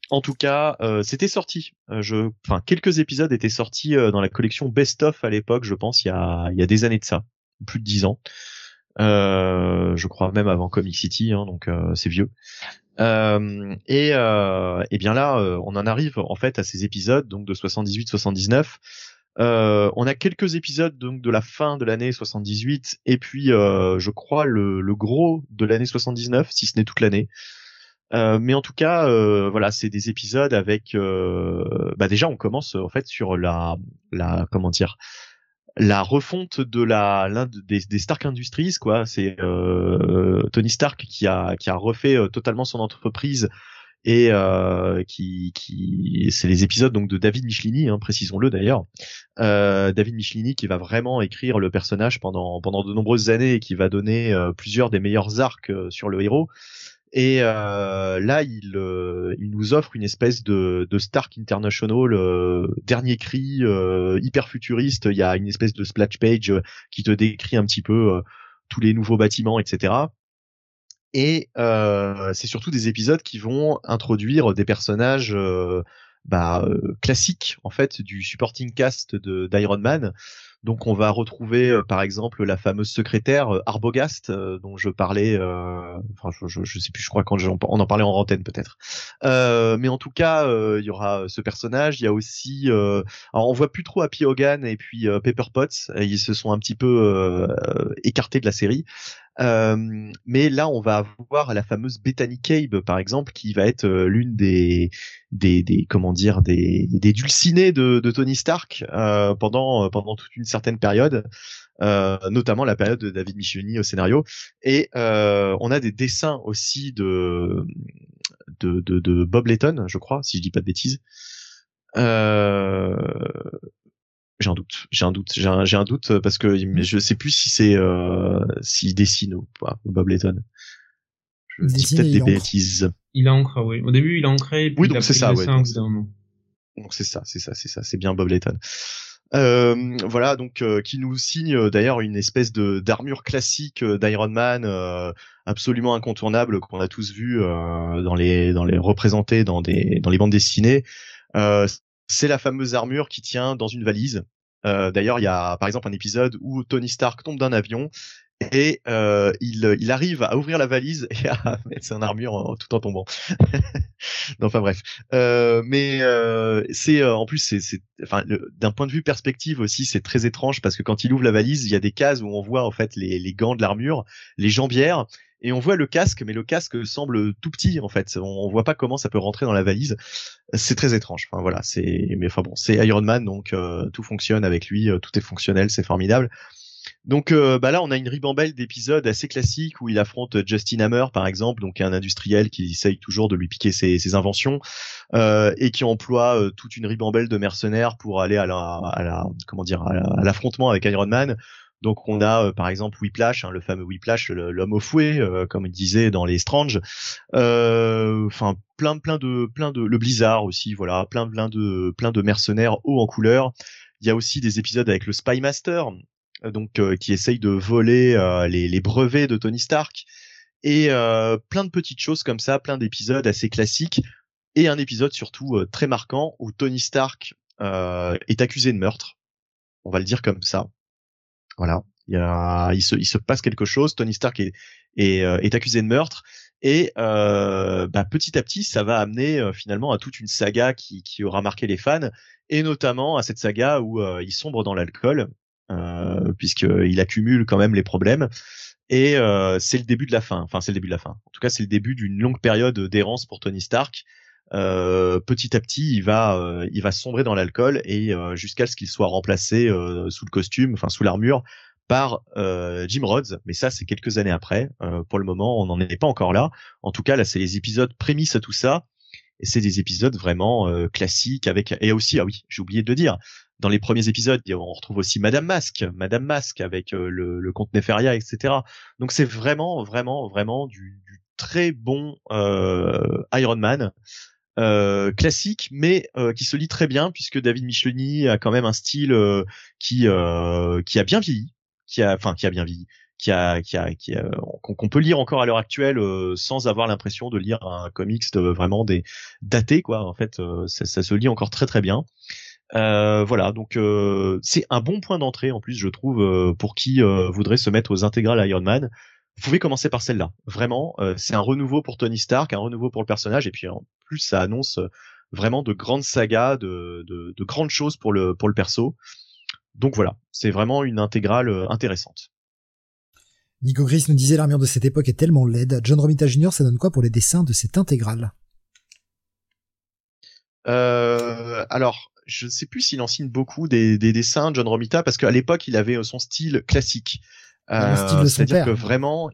En tout cas, euh, c'était sorti. je, enfin quelques épisodes étaient sortis dans la collection Best of à l'époque, je pense, il y a, y a des années de ça, plus de dix ans. je crois même avant Comic City, hein, donc c'est vieux. Euh, et, euh, et bien là, euh, on en arrive en fait à ces épisodes donc de 78-79. Euh, on a quelques épisodes donc de la fin de l'année 78 et puis euh, je crois le, le gros de l'année 79 si ce n'est toute l'année. Euh, mais en tout cas, voilà, c'est des épisodes avec. bah déjà, on commence en fait sur la, la comment dire, la refonte de la l'un des, des, Stark Industries quoi. C'est euh, Tony Stark qui a qui a refait euh, totalement son entreprise et euh, qui qui c'est les épisodes donc de David Michelini hein, précisons-le d'ailleurs. David Michelini qui va vraiment écrire le personnage pendant pendant de nombreuses années et qui va donner plusieurs des meilleurs arcs sur le héros et euh, là, il, euh, il nous offre une espèce de, de Stark International euh, dernier cri euh, hyper futuriste. Il y a une espèce de splash page euh, qui te décrit un petit peu euh, tous les nouveaux bâtiments, etc. Et c'est surtout des épisodes qui vont introduire des personnages bah, classiques en fait du supporting cast d'Iron Man. Donc on va retrouver euh, par exemple la fameuse secrétaire euh, Arbogast euh, dont je parlais, enfin je, sais plus, je crois quand on en parlait en antenne peut-être. mais en tout cas, il y aura ce personnage. Il y a aussi, alors on voit plus trop Happy Hogan et puis Pepper Potts. Ils se sont un petit peu écartés de la série. Euh, mais là, on va avoir la fameuse Bethany Cabe, par exemple, qui va être euh, l'une des, des, des, comment dire, des, des dulcinés de, de Tony Stark euh, pendant pendant toute une certaine période. Euh, notamment la période de David Michelinie au scénario et euh, on a des dessins aussi de de, de, de Bob Letton je crois si je dis pas de bêtises euh, j'ai un doute, j'ai un doute, j'ai un, j'ai un doute parce que je sais plus si c'est euh, s'il dessine ou pas Bob Letton. Je dis peut-être des bêtises. Il a ancré, oui. Au début, il a ancré. oui, donc c'est ça, ouais. Donc c'est ça, c'est ça, c'est ça, c'est bien Bob Letton. Euh, voilà, donc euh, qui nous signe euh, d'ailleurs une espèce de d'armure classique d'Iron Man, absolument incontournable qu'on a tous vu dans les dans les représentés dans des dans les bandes dessinées. c'est la fameuse armure qui tient dans une valise. D'ailleurs, il y a par exemple un épisode où Tony Stark tombe d'un avion et euh, il, il, arrive à ouvrir la valise et à mettre son armure tout en tombant. enfin bref, euh, mais euh, c'est euh, en plus c'est, enfin d'un point de vue perspective aussi c'est très étrange parce que quand il ouvre la valise il y a des cases où on voit en fait les, les gants de l'armure, les jambières et on voit le casque, mais le casque semble tout petit en fait. On, voit pas comment ça peut rentrer dans la valise. C'est très étrange. Enfin voilà, c'est mais enfin bon, c'est Iron Man donc euh, tout fonctionne avec lui, tout est fonctionnel, c'est formidable. Donc euh, bah là, on a une ribambelle d'épisodes assez classiques où il affronte Justin Hammer, par exemple, donc un industriel qui essaye toujours de lui piquer ses, inventions euh, et qui emploie euh, toute une ribambelle de mercenaires pour aller à la, à comment dire, à l'affrontement avec Iron Man. Donc on a par exemple Whiplash, hein, le fameux Whiplash, l'homme au fouet, comme il disait dans les Strange. Enfin plein plein de plein de le Blizzard aussi, voilà, plein plein de plein de mercenaires hauts en couleur. Il y a aussi des épisodes avec le Spy Master, euh, donc euh, qui essaye de voler euh, les, les, brevets de Tony Stark et plein de petites choses comme ça, plein d'épisodes assez classiques et un épisode surtout très marquant où Tony Stark est accusé de meurtre. On va le dire comme ça. Voilà. Il, y a, il, se, il se passe quelque chose. Tony Stark est, est, est accusé de meurtre et euh, bah, petit à petit, ça va amener finalement à toute une saga qui, qui, aura marqué les fans, et notamment à cette saga où il sombre dans l'alcool euh, puisqu'il accumule quand même les problèmes. Et euh, c'est le début de la fin. Enfin, c'est le début de la fin. En tout cas, c'est le début d'une longue période d'errance pour Tony Stark. Euh, petit à petit, il va, euh, il va sombrer dans l'alcool et euh, jusqu'à ce qu'il soit remplacé sous le costume, enfin sous l'armure, par Jim Rhodes. Mais ça, c'est quelques années après. pour le moment, on n'en est pas encore là. En tout cas, là, c'est les épisodes prémices à tout ça. Et c'est des épisodes vraiment classiques avec et aussi ah oui j'ai oublié de le dire dans les premiers épisodes, on retrouve aussi Madame Masque, Madame Masque avec euh, le, le comte Neferia, etc. Donc c'est vraiment, vraiment, vraiment du, du très bon euh, Iron Man. Euh, classique, mais euh, qui se lit très bien puisque David Michelini a quand même un style euh, qui euh, qui a bien vieilli, qui a enfin qui a bien vieilli, qui a qui a qui qu'on peut lire encore à l'heure actuelle sans avoir l'impression de lire un comics de, vraiment des daté quoi. En fait, ça, ça, se lit encore très très bien. Euh, voilà, donc euh, c'est un bon point d'entrée en plus, je trouve, euh, pour qui voudrait se mettre aux intégrales Iron Man. Vous pouvez commencer par celle-là. Vraiment, c'est un renouveau pour Tony Stark, un renouveau pour le personnage, et puis en plus ça annonce vraiment de grandes sagas, de, de, de grandes choses pour le pour le perso. Donc voilà, c'est vraiment une intégrale intéressante. Nico Gris nous disait l'armure de cette époque est tellement laide. John Romita Jr. ça donne quoi pour les dessins de cette intégrale? Euh, alors, je ne sais plus s'il en signe beaucoup des, des dessins, John Romita, parce qu'à l'époque, il avait euh, son style classique. Euh, C'est-à-dire que vraiment,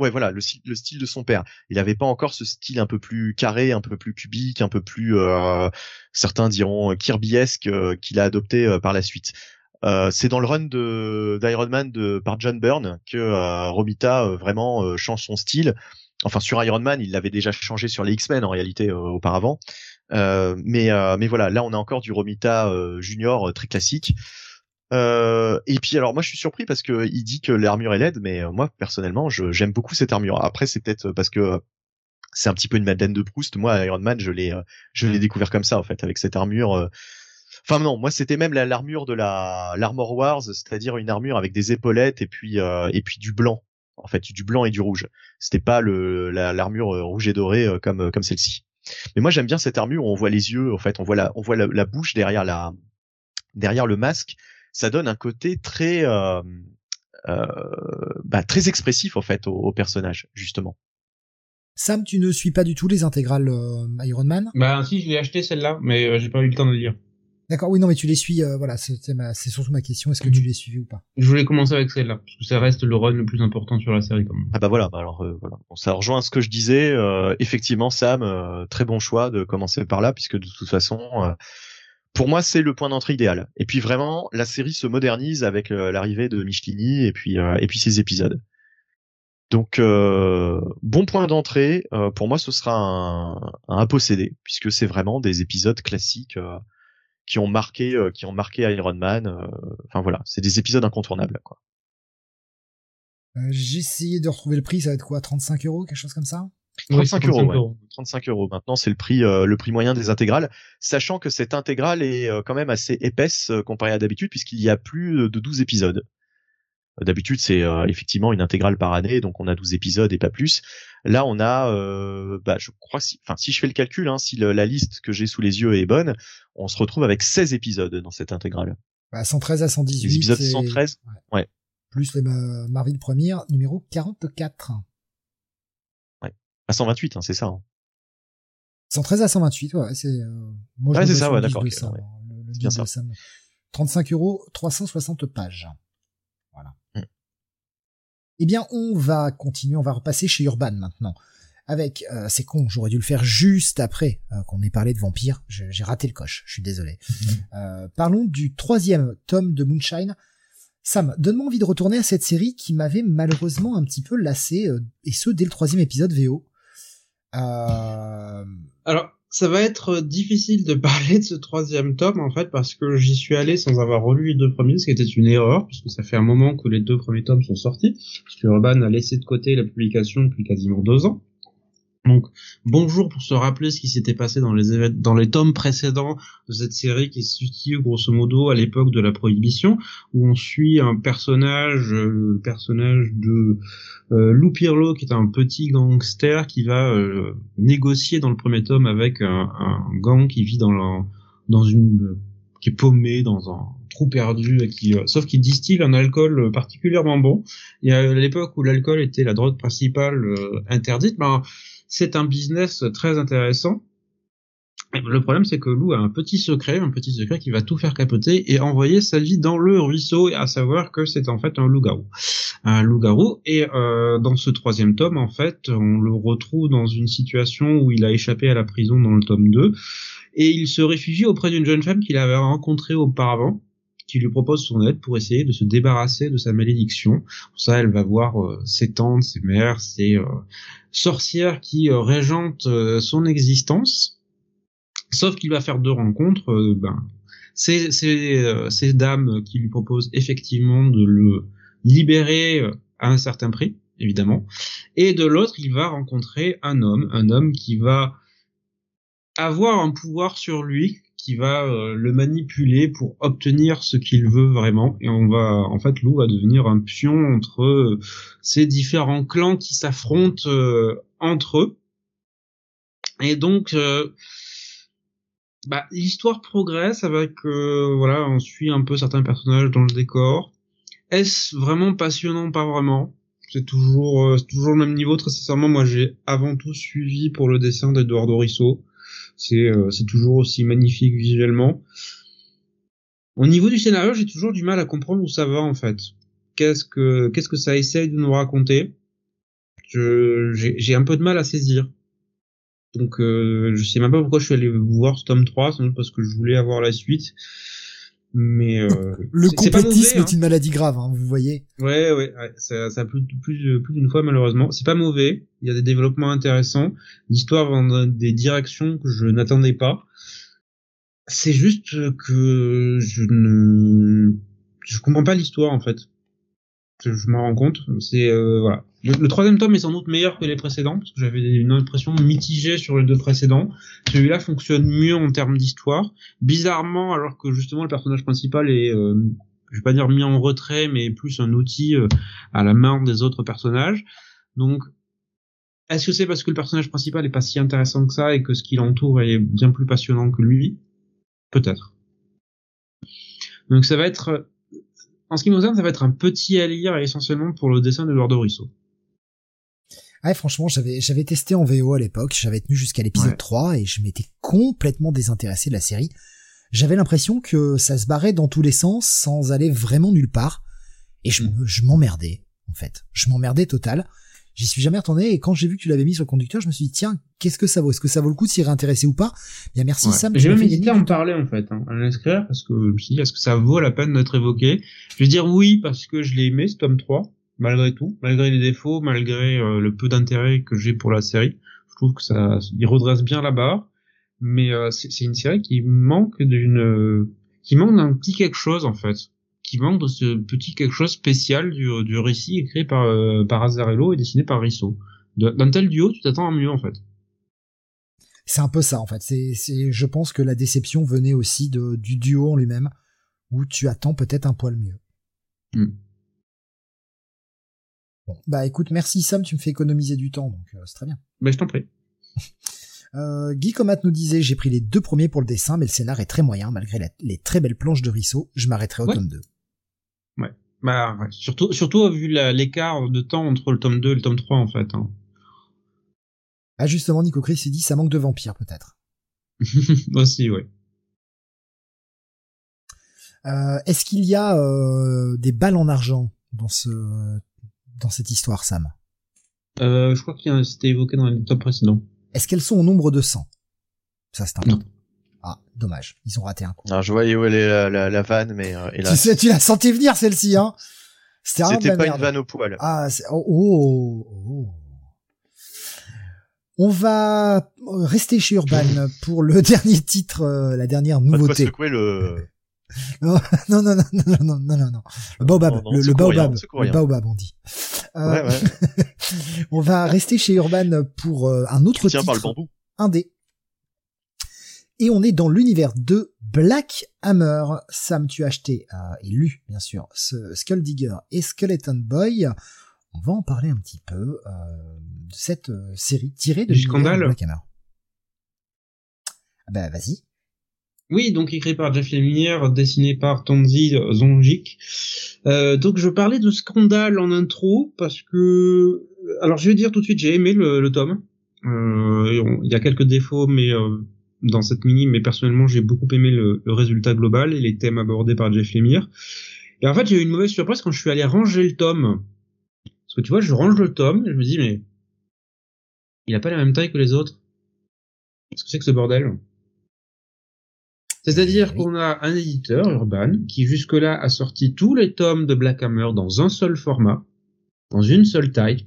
ouais, voilà, le, le, style de son père. Il n'avait pas encore ce style un peu plus carré, un peu plus cubique, un peu plus, euh, certains diront Kirbyesque euh, qu'il a adopté euh, par la suite. c'est dans le run de d'Iron Man de par John Byrne que Romita vraiment change son style. Enfin, sur Iron Man, il l'avait déjà changé sur les X-Men en réalité auparavant. Euh, mais euh, mais voilà, là on a encore du Romita euh, Junior très classique. et puis alors moi je suis surpris parce que il dit que l'armure est laide, mais moi personnellement j'aime beaucoup cette armure. Après c'est peut-être parce que c'est un petit peu une Madeleine de Proust. Moi Iron Man je l'ai je l'ai découvert comme ça en fait avec cette armure. Enfin non, moi c'était même l'armure de la l'Armor Wars, c'est-à-dire une armure avec des épaulettes et puis et puis du blanc. En fait, du blanc et du rouge. C'était pas le l'armure rouge et dorée comme comme celle-ci. Mais moi j'aime bien cette armure où on voit les yeux, en fait, on voit la, on voit la, bouche derrière la, derrière le masque. Ça donne un côté très, euh, euh, bah, très expressif en fait au, personnage justement. Sam, tu ne suis pas du tout les intégrales euh, Iron Man? Bah si, je l'ai acheté celle-là, mais j'ai pas eu le temps de lire. D'accord, oui, non, mais tu les suis, euh, voilà, c'est surtout ma question, est-ce que tu mhm. les suivi ou pas? Je voulais commencer avec celle-là, parce que ça reste le run le plus important sur la série quand même. Ah bah voilà, bah alors euh, voilà, ça rejoint ce que je disais, euh, effectivement Sam, très bon choix de commencer par là, puisque de toute façon, pour moi c'est le point d'entrée idéal. Et puis vraiment, la série se modernise avec l'arrivée de Michelini et puis, et puis ses épisodes. Donc bon point d'entrée, pour moi ce sera un, un à posséder, puisque c'est vraiment des épisodes classiques qui ont marqué euh, qui ont marqué Iron Man. euh, Enfin voilà, c'est des épisodes incontournables quoi. Euh, J'ai essayé de retrouver le prix, ça va être quoi 35 euros, quelque chose comme ça? 35 euros, ouais. euros. 35 euros. Maintenant, c'est le prix, euh, le prix moyen des intégrales, sachant que cette intégrale est euh, quand même assez épaisse euh, comparée à d'habitude, puisqu'il y a plus de 12 épisodes. D'habitude, c'est euh, effectivement une intégrale par année, donc on a 12 épisodes et pas plus. Là, on a, euh, bah, je crois, si, enfin, si je fais le calcul, hein, si le- la liste que j'ai sous les yeux est bonne, on se retrouve avec 16 épisodes dans cette intégrale. bah, 113 à 118. Les épisodes et- 113, Plus les Ma- Marvel première, numéro 44. à 128, hein, c'est ça. hein. 113 à 128, ouais, c'est, euh, moi, Ouais, c'est ça, ouais, d'accord, de ok, Sam, ouais. le- le C'est guide bien de ça. Sam. 35 euros, 360 pages. Eh bien, on va continuer, on va repasser chez Urban maintenant. Avec, euh, c'est con, j'aurais dû le faire juste après euh, qu'on ait parlé de vampires. J'ai raté le coche, je suis désolé. Euh, parlons du troisième tome de Moonshine. Sam, donne-moi envie de retourner à cette série qui m'avait malheureusement un petit peu lassé, euh, et ce dès le troisième épisode VO. Euh... Alors, ça va être difficile de parler de ce troisième tome, en fait, parce que j'y suis allé sans avoir relu les deux premiers, ce qui était une erreur, puisque ça fait un moment que les deux premiers tomes sont sortis, puisque Urban a laissé de côté la publication depuis quasiment deux ans. Donc, bonjour pour se rappeler ce qui s'était passé dans les dans les tomes précédents de cette série qui se situe grosso modo à l'époque de la prohibition, où on suit un personnage, euh, le personnage de euh, Lou Pirlo, qui est un petit gangster qui va euh, négocier dans le premier tome avec un, gang qui vit dans la, dans une qui est paumé dans un trou perdu et qui sauf qu'il distille un alcool particulièrement bon. Et à l'époque où l'alcool était la drogue principale interdite, ben c'est un business très intéressant. Le problème, c'est que Lou a un petit secret, un petit secret qui va tout faire capoter et envoyer sa vie dans le ruisseau, à savoir que c'est en fait un loup-garou. Un loup-garou. Et euh, dans ce troisième tome, en fait, on le retrouve dans une situation où il a échappé à la prison dans le tome 2, et il se réfugie auprès d'une jeune femme qu'il avait rencontrée auparavant, qui lui propose son aide pour essayer de se débarrasser de sa malédiction. Pour ça, elle va voir euh, ses tantes, ses mères, ses euh, sorcières qui euh, régentent son existence. Sauf qu'il va faire deux rencontres. ben, ces, ces, dames qui lui proposent effectivement de le libérer à un certain prix, évidemment. Et de l'autre, il va rencontrer un homme, un homme qui va avoir un pouvoir sur lui, qui va euh, le manipuler pour obtenir ce qu'il veut vraiment. Et on va, en fait, Lou va devenir un pion entre euh, ces différents clans qui s'affrontent euh, entre eux. Et donc, euh, bah, l'histoire progresse avec, euh, voilà, on suit un peu certains personnages dans le décor. Est-ce vraiment passionnant? Pas vraiment. C'est toujours, toujours le même niveau. Très sincèrement, moi, j'ai avant tout suivi pour le dessin d'Eduardo Risso. C'est, euh, c'est toujours aussi magnifique visuellement. Au niveau du scénario, j'ai toujours du mal à comprendre où ça va en fait. Qu'est-ce que, qu'est-ce que ça essaye de nous raconter? J'ai un peu de mal à saisir. Donc, euh, je sais même pas pourquoi je suis allé voir ce tome 3, sans doute parce que je voulais avoir la suite. Mais euh, Le pas complétisme mauvais, est une maladie grave, hein, vous voyez. Ouais, ouais, ouais, ça, ça plus, plus, plus d'une fois malheureusement. C'est pas mauvais. Il y a des développements intéressants. L'histoire va dans des directions que je n'attendais pas. C'est juste que je ne, je comprends pas l'histoire en fait. Je, je m'en rends compte. C'est euh, voilà. Le, troisième tome est sans doute meilleur que les précédents parce que j'avais une impression mitigée sur les deux précédents. Celui-là fonctionne mieux en termes d'histoire. Bizarrement, alors que justement le personnage principal est euh, je vais pas dire mis en retrait, mais plus un outil euh, à la main des autres personnages. Donc, est-ce que c'est parce que le personnage principal est pas si intéressant que ça et que ce qui l'entoure est bien plus passionnant que lui? Peut-être. Donc ça va être, en ce qui me concerne, ça va être un petit à lire essentiellement pour le dessin d'Eduardo Risso. Ouais, franchement, j'avais j'avais testé en VO à l'époque, j'avais tenu jusqu'à l'épisode Ouais. 3 et je m'étais complètement désintéressé de la série. J'avais l'impression que ça se barrait dans tous les sens sans aller vraiment nulle part et je je m'emmerdais en fait. Je m'emmerdais total. J'y suis jamais retourné et quand j'ai vu que tu l'avais mis sur le conducteur, je me suis dit tiens, qu'est-ce que ça vaut? Est-ce que ça vaut le coup de s'y réintéresser ou pas? Bien merci Ouais. Sam. J'ai même hésité à en parler en fait, hein, à l'inscrire parce que je me suis dit est-ce que ça vaut la peine d'être évoqué? Je vais dire oui parce que je l'ai aimé ce tome 3 malgré tout, malgré les défauts, malgré euh, le peu d'intérêt que j'ai pour la série. Je trouve que ça il redresse bien la barre. mais euh, c'est une série qui manque d'une, qui manque d'un petit quelque chose en fait, qui manque de ce petit quelque chose spécial du, du récit écrit par euh, par Azzarello et dessiné par Risso. D'un tel duo, tu t'attends à mieux en fait. C'est un peu ça en fait. C'est, c'est, je pense que la déception venait aussi de, du duo en lui-même, où tu attends peut-être un poil mieux. Hmm. Bon, bah écoute, merci Sam, tu me fais économiser du temps, donc euh, c'est très bien. Mais je t'en prie. Euh, Guy Comat nous disait, j'ai pris les deux premiers pour le dessin, mais le scénar est très moyen malgré la- les très belles planches de Risso. Je m'arrêterai au Ouais. tome 2. Bah, ouais. surtout, surtout vu l'écart de temps entre le tome 2 et le tome 3 en fait. Hein. Ah justement, Nico Chris s'est dit, ça manque de vampires peut-être. Aussi, ouais. Euh, est-ce qu'il y a euh, des balles en argent dans ce dans cette histoire, Sam Euh, je crois qu'il y a- c'était évoqué dans le top précédent. Est-ce qu'elles sont au nombre de 100 Ça, c'est Non. important. Ah, dommage. Ils ont raté un coup. Alors, je voyais où elle est la, la, la vanne, mais euh, Tu sais, tu l'as senti venir, celle-ci, hein C'était pas merde. une vanne au poil. Ah, c'est- oh, oh, oh. On va rester chez Urban pour le dernier titre, euh, la dernière Pas de quoi nouveauté. secouer le. Non, non, non, non, non, non, non, non, non. Le baobab, Non, non, le, le rien, baobab, le baobab, on dit. Euh, Ouais, ouais. on va rester chez Urban pour euh, un autre Tiens titre par le bambou. indé. Et on est dans l'univers de Black Hammer. Sam, tu as acheté euh, et lu, bien sûr, ce Skull Digger et Skeleton Boy. On va en parler un petit peu euh, de cette euh, série tirée de Black Hammer. Ah bah vas-y. Oui, donc écrit par Jeff Lemire, dessiné par Tonzi Zonjic. Euh, donc je parlais de scandale en intro parce que, alors je vais dire tout de suite, j'ai aimé le, tome. Euh, il y a quelques défauts, mais euh, dans cette mini, mais personnellement j'ai beaucoup aimé le, résultat global et les thèmes abordés par Jeff Lemire. Et en fait j'ai eu une mauvaise surprise quand je suis allé ranger le tome. Parce que tu vois, je range le tome je me dis mais il a pas la même taille que les autres. Qu'est-ce que c'est que ce bordel? C'est-à-dire qu'on a un éditeur, Urban, qui jusque-là a sorti tous les tomes de Black Hammer dans un seul format, dans une seule taille,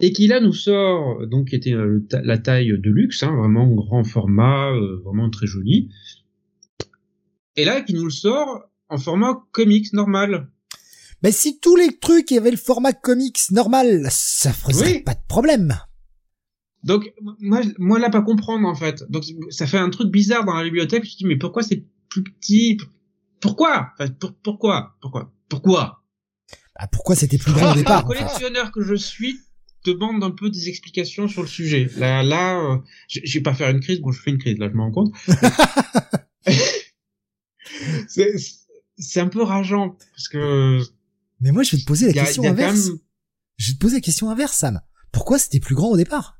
et qui là nous sort, donc qui était euh, la taille de luxe, hein, vraiment grand format, euh, vraiment très joli, et là qui nous le sort en format comics normal. Mais si tous les trucs avaient le format comics normal, ça ferait Oui. pas de problème. Donc moi, moi là pas comprendre en fait. Donc ça fait un truc bizarre dans la bibliothèque. Je me dis mais pourquoi c'est plus petit? Pourquoi? Enfin, pour- Pourquoi? Pourquoi? Pourquoi? Ah, pourquoi c'était plus grand au Le départ en fait collectionneur que je suis demande un peu des explications sur le sujet. Là, là, euh, je je vais pas faire une crise. Bon, je fais une crise. Là, je me rends compte. c'est un peu rageant parce que Mais moi, je vais te poser la a, question inverse. même. Je vais te poser la question inverse, Sam. Pourquoi c'était plus grand au départ?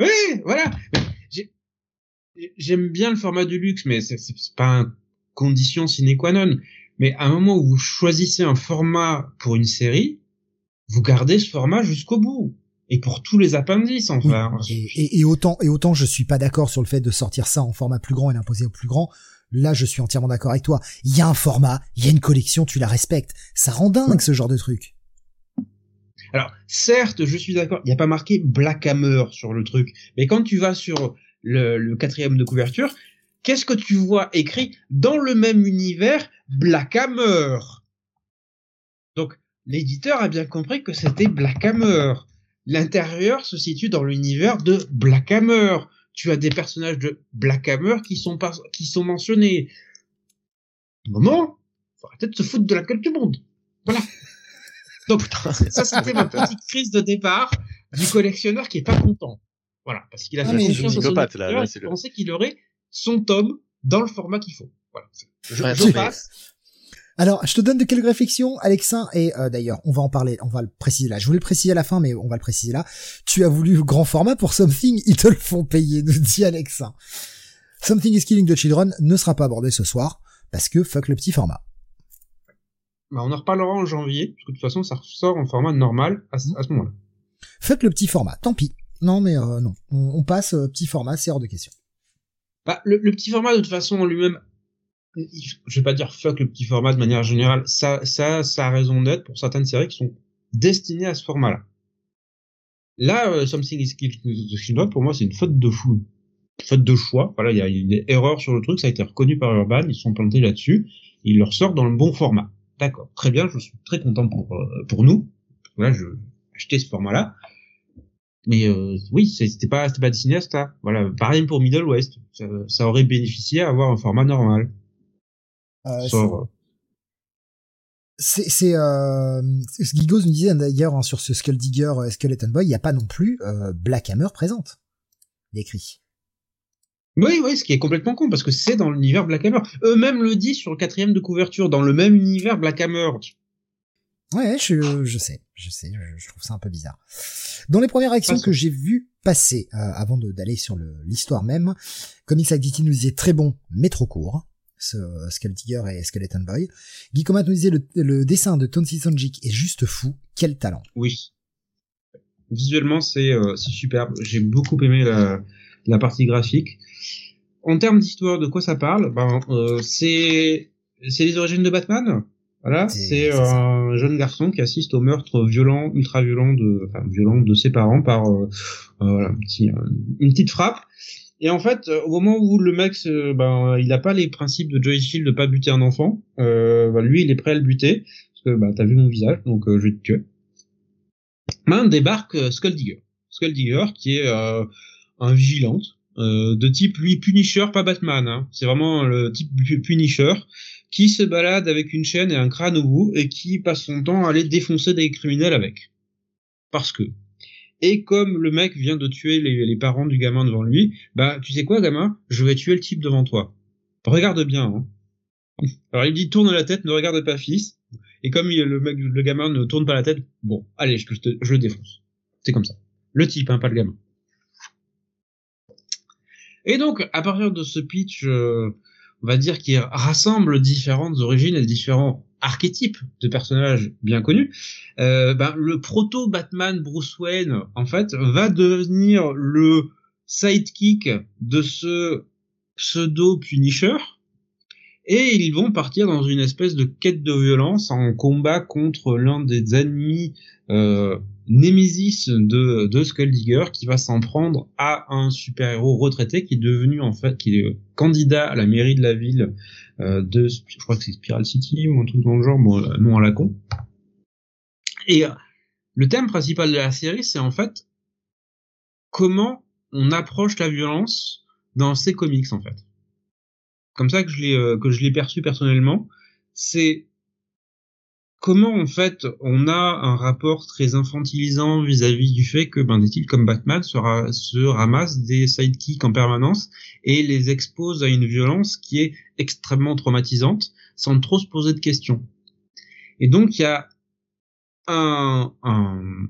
Oui, voilà. J'aime bien le format du luxe, mais c'est pas une condition sine qua non. Mais à un moment où vous choisissez un format pour une série, vous gardez ce format jusqu'au bout. Et pour tous les appendices, enfin. Et, et- et autant et autant je suis pas d'accord sur le fait de sortir ça en format plus grand et l'imposer au plus grand. Là, je suis entièrement d'accord avec toi. Il y a un format, il y a une collection, tu la respectes. Ça rend dingue ce genre de truc. Alors, certes, je suis d'accord, il n'y a pas marqué Black Hammer sur le truc, mais quand tu vas sur le, quatrième de couverture, qu'est-ce que tu vois écrit dans le même univers Black Hammer? Donc, l'éditeur a bien compris que c'était Black Hammer. L'intérieur se situe dans l'univers de Black Hammer. Tu as des personnages de Black Hammer qui sont qui sont mentionnés. Moment, faut arrêter se foutre de la gueule du monde. Voilà. Donc, ça, c'était ma petite crise de départ du collectionneur qui est pas content. Voilà, parce qu'il a Ah, fait confiance je- à son psychopathe, là, là, il le- pensait qu'il aurait son tome dans le format qu'il faut. Voilà. Je, Ouais, je passe. Alors, je te donne de quelques réflexions, Alexin, et euh, d'ailleurs, on va en parler, on va le préciser là. Je voulais le préciser à la fin, mais on va le préciser là. Tu as voulu grand format pour Something, ils te le font payer, nous dit Alexin. Something is Killing the Children ne sera pas abordé ce soir, parce que fuck le petit format. Bah, on en reparlera en janvier, parce que de toute façon, ça ressort en format normal à, ce- moment-là. Fuck le petit format, tant pis. Non, mais euh, non, on, on passe euh, petit format, c'est hors de question. Bah, le, le petit format, de toute façon, en lui-même, je vais pas dire fuck le petit format de manière générale, ça, ça, ça a raison d'être pour certaines séries qui sont destinées à ce format-là. Là, euh, Something is Killing pour moi, c'est une faute de fou. faute de choix. Voilà, il y a une erreur sur le truc, ça a été reconnu par Urban, ils sont plantés là-dessus, ils leur sortent dans le bon format. D'accord, très bien, je suis très content pour euh, pour nous. Voilà, je acheté ce format-là. Mais euh, oui, c'était pas c'était pas destiné à ça. Voilà, pareil pour Middle West, ça, ça aurait bénéficié à avoir un format normal. Euh, Sur- c'est c'est euh, ce Gigos nous disait d'ailleurs hein, sur ce Skull Digger euh, Skeleton Boy, il y a pas non plus euh, Black Hammer présente. Il est écrit. Oui, oui, ce qui est complètement con parce que c'est dans l'univers Black Hammer. Eux-mêmes le disent sur le quatrième de couverture, dans le même univers Black Hammer. Ouais, je, je sais, je sais, je, trouve ça un peu bizarre. Dans les premières actions Passons. que j'ai vues passer, euh, avant d'aller sur l'histoire même, Comics Activity nous disait très bon, mais trop court, ce euh, Skull Digger et Skeleton Boy. Guy Comat nous disait le, le dessin de Tonsi Sanjik est juste fou, quel talent. Oui. Visuellement, c'est euh, c'est superbe. J'ai beaucoup aimé la, la partie graphique. En termes d'histoire, de quoi ça parle? Ben, euh, c'est c'est les origines de Batman. Voilà, C'est- un jeune garçon qui assiste au meurtre violent, ultra violent de, enfin, violent de ses parents par euh, euh, voilà, un petit, euh, une petite frappe. Et en fait, au moment où le mec, ben, il a pas les principes de Joy Shield de pas buter un enfant, euh, ben, lui, il est prêt à le buter parce que bah, t'as vu mon visage, donc euh, je vais te tuer. Ben, débarque Skull Digger. Skull Digger, qui est un vigilante euh, de type lui Punisher, pas Batman. Hein. C'est vraiment le type pu- Punisher qui se balade avec une chaîne et un crâne au bout et qui passe son temps à aller défoncer des criminels avec. Parce que. Et comme le mec vient de tuer les, parents du gamin devant lui, bah tu sais quoi gamin, je vais tuer le type devant toi. Regarde bien. Hein. Alors il dit tourne la tête, ne regarde pas fils. Et comme il- le mec, le gamin ne tourne pas la tête, bon, allez, je, je te- je le défonce. C'est comme ça. Le type, hein, pas le gamin. Et donc, à partir de ce pitch, euh, on va dire qui rassemble différentes origines et différents archétypes de personnages bien connus, euh, ben, le proto Batman Bruce Wayne, en fait, va devenir le sidekick de ce pseudo Punisher. Et ils vont partir dans une espèce de quête de violence en combat contre l'un des ennemis euh, de, de Skull Digger qui va s'en prendre à un super-héros retraité qui est devenu en fait qui est candidat à la mairie de la ville euh, de je crois que c'est Spiral City ou un truc dans le genre bon euh, non à la con. Et euh, le thème principal de la série c'est en fait comment on approche la violence dans ces comics en fait. Comme ça que je l'ai euh, que je l'ai perçu personnellement, c'est comment en fait on a un rapport très infantilisant vis-à-vis du fait que ben, des titres comme Batman se, ra- se ramassent des sidekicks en permanence et les expose à une violence qui est extrêmement traumatisante sans trop se poser de questions. Et donc il y a un, un,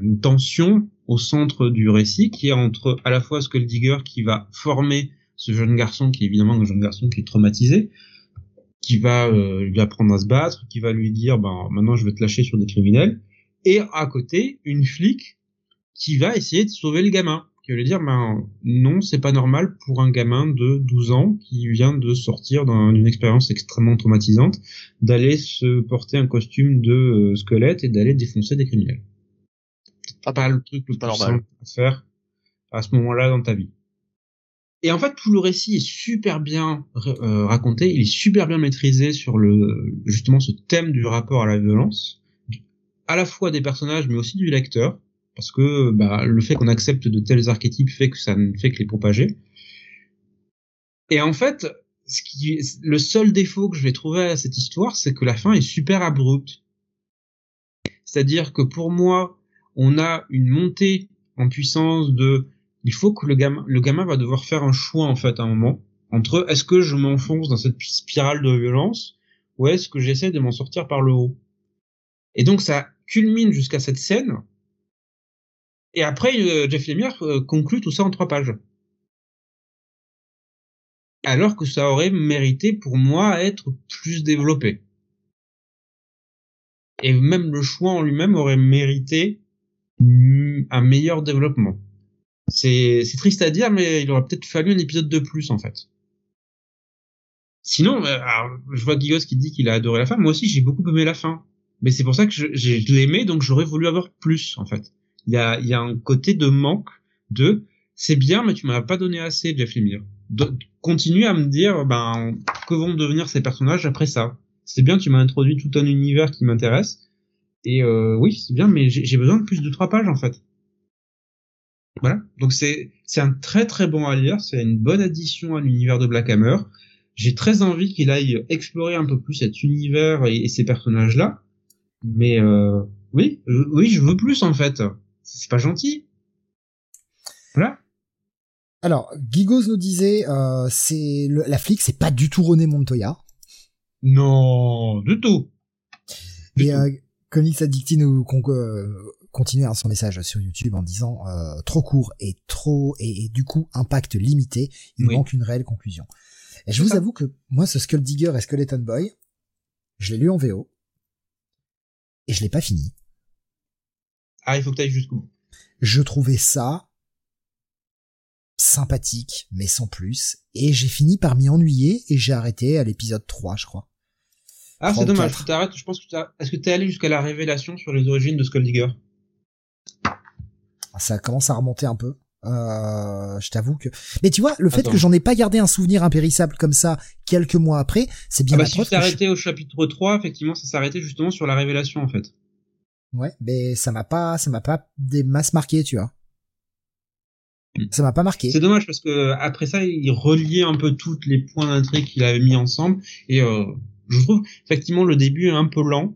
une tension au centre du récit qui est entre à la fois Skull Digger qui va former ce jeune garçon qui est évidemment un jeune garçon qui est traumatisé qui va euh, lui apprendre à se battre, qui va lui dire ben maintenant je vais te lâcher sur des criminels, et à côté une flic qui va essayer de sauver le gamin, qui va lui dire ben non c'est pas normal pour un gamin de 12 ans qui vient de sortir d'un- d'une expérience extrêmement traumatisante d'aller se porter un costume de euh, squelette et d'aller défoncer des criminels. Pas le truc le plus normal. simple à faire à ce moment-là dans ta vie. Et en fait, tout le récit est super bien euh, raconté, il est super bien maîtrisé sur le justement ce thème du rapport à la violence, à la fois des personnages mais aussi du lecteur, parce que bah, le fait qu'on accepte de tels archétypes fait que ça ne fait que les propager. Et en fait, ce qui, le seul défaut que je vais trouver à cette histoire, c'est que la fin est super abrupte. C'est-à-dire que pour moi, on a une montée en puissance de il faut que le gamin, va devoir faire un choix en fait à un moment entre est-ce que je m'enfonce dans cette spirale de violence ou est-ce que j'essaie de m'en sortir par le haut. Et donc ça culmine jusqu'à cette scène. Et après, euh, Jeff Lemire euh, conclut tout ça en trois pages. Alors que ça aurait mérité pour moi être plus développé. Et même le choix en lui-même aurait mérité un meilleur développement. C'est triste à dire, mais il aurait peut-être fallu un épisode de plus en fait. Sinon, euh, alors, je vois Gigos qui dit qu'il a adoré la fin. Moi aussi, j'ai beaucoup aimé la fin. Mais c'est pour ça que je, j'ai- l'aimais, donc j'aurais voulu avoir plus en fait. Il y a, y a un côté de manque de c'est bien, mais tu m'as pas donné assez, Jeff Lemire. Continue à me dire, ben, que vont devenir ces personnages après ça. C'est bien, tu m'as introduit tout un univers qui m'intéresse. Et euh, oui, c'est bien, mais j'ai besoin de plus de trois pages en fait. Voilà. Donc c'est c'est un très très bon à lire, c'est une bonne addition à l'univers de Black Hammer. J'ai très envie qu'il aille explorer un peu plus cet univers et, et ces personnages là. Mais euh, oui, euh, oui, je veux plus en fait. C'est pas gentil. Voilà. Alors, Gigos nous disait, euh, c'est la flic, c'est pas du tout René Montoya. Non, du tout. Du Et tout. euh, Comics Addicti nous con- euh, continue hein, son message sur YouTube en disant euh, trop court et trop et, et du coup impact limité. Il Oui. manque une réelle conclusion. Et je vous ça. avoue que moi, ce Skull Digger et Skeleton Boy, je l'ai lu en VO et je l'ai pas fini. Ah, il faut que tu ailles jusqu'au bout. Je trouvais ça sympathique, mais sans plus. Et j'ai fini par m'y ennuyer et j'ai arrêté à l'épisode 3, je crois. Ah, c'est dommage. Tu t'arrêtes. Je pense que t'as. Est-ce que t'es allé jusqu'à la révélation sur les origines de Skull Digger? Ça commence à remonter un peu. Euh, je t'avoue que. Mais tu vois, le fait que j'en ai pas gardé un souvenir impérissable comme ça quelques mois après, c'est bien Ah bah si tu t'es je- arrêté au chapitre 3, effectivement, ça s'arrêtait justement sur la révélation en fait. Ouais, mais ça m'a pas, ça m'a pas des masses marquées, tu vois. Hmm. Ça m'a pas marqué. C'est dommage parce que après ça, il reliait un peu tous les points d'intrigue qu'il avait mis ensemble et euh, je trouve effectivement le début est un peu lent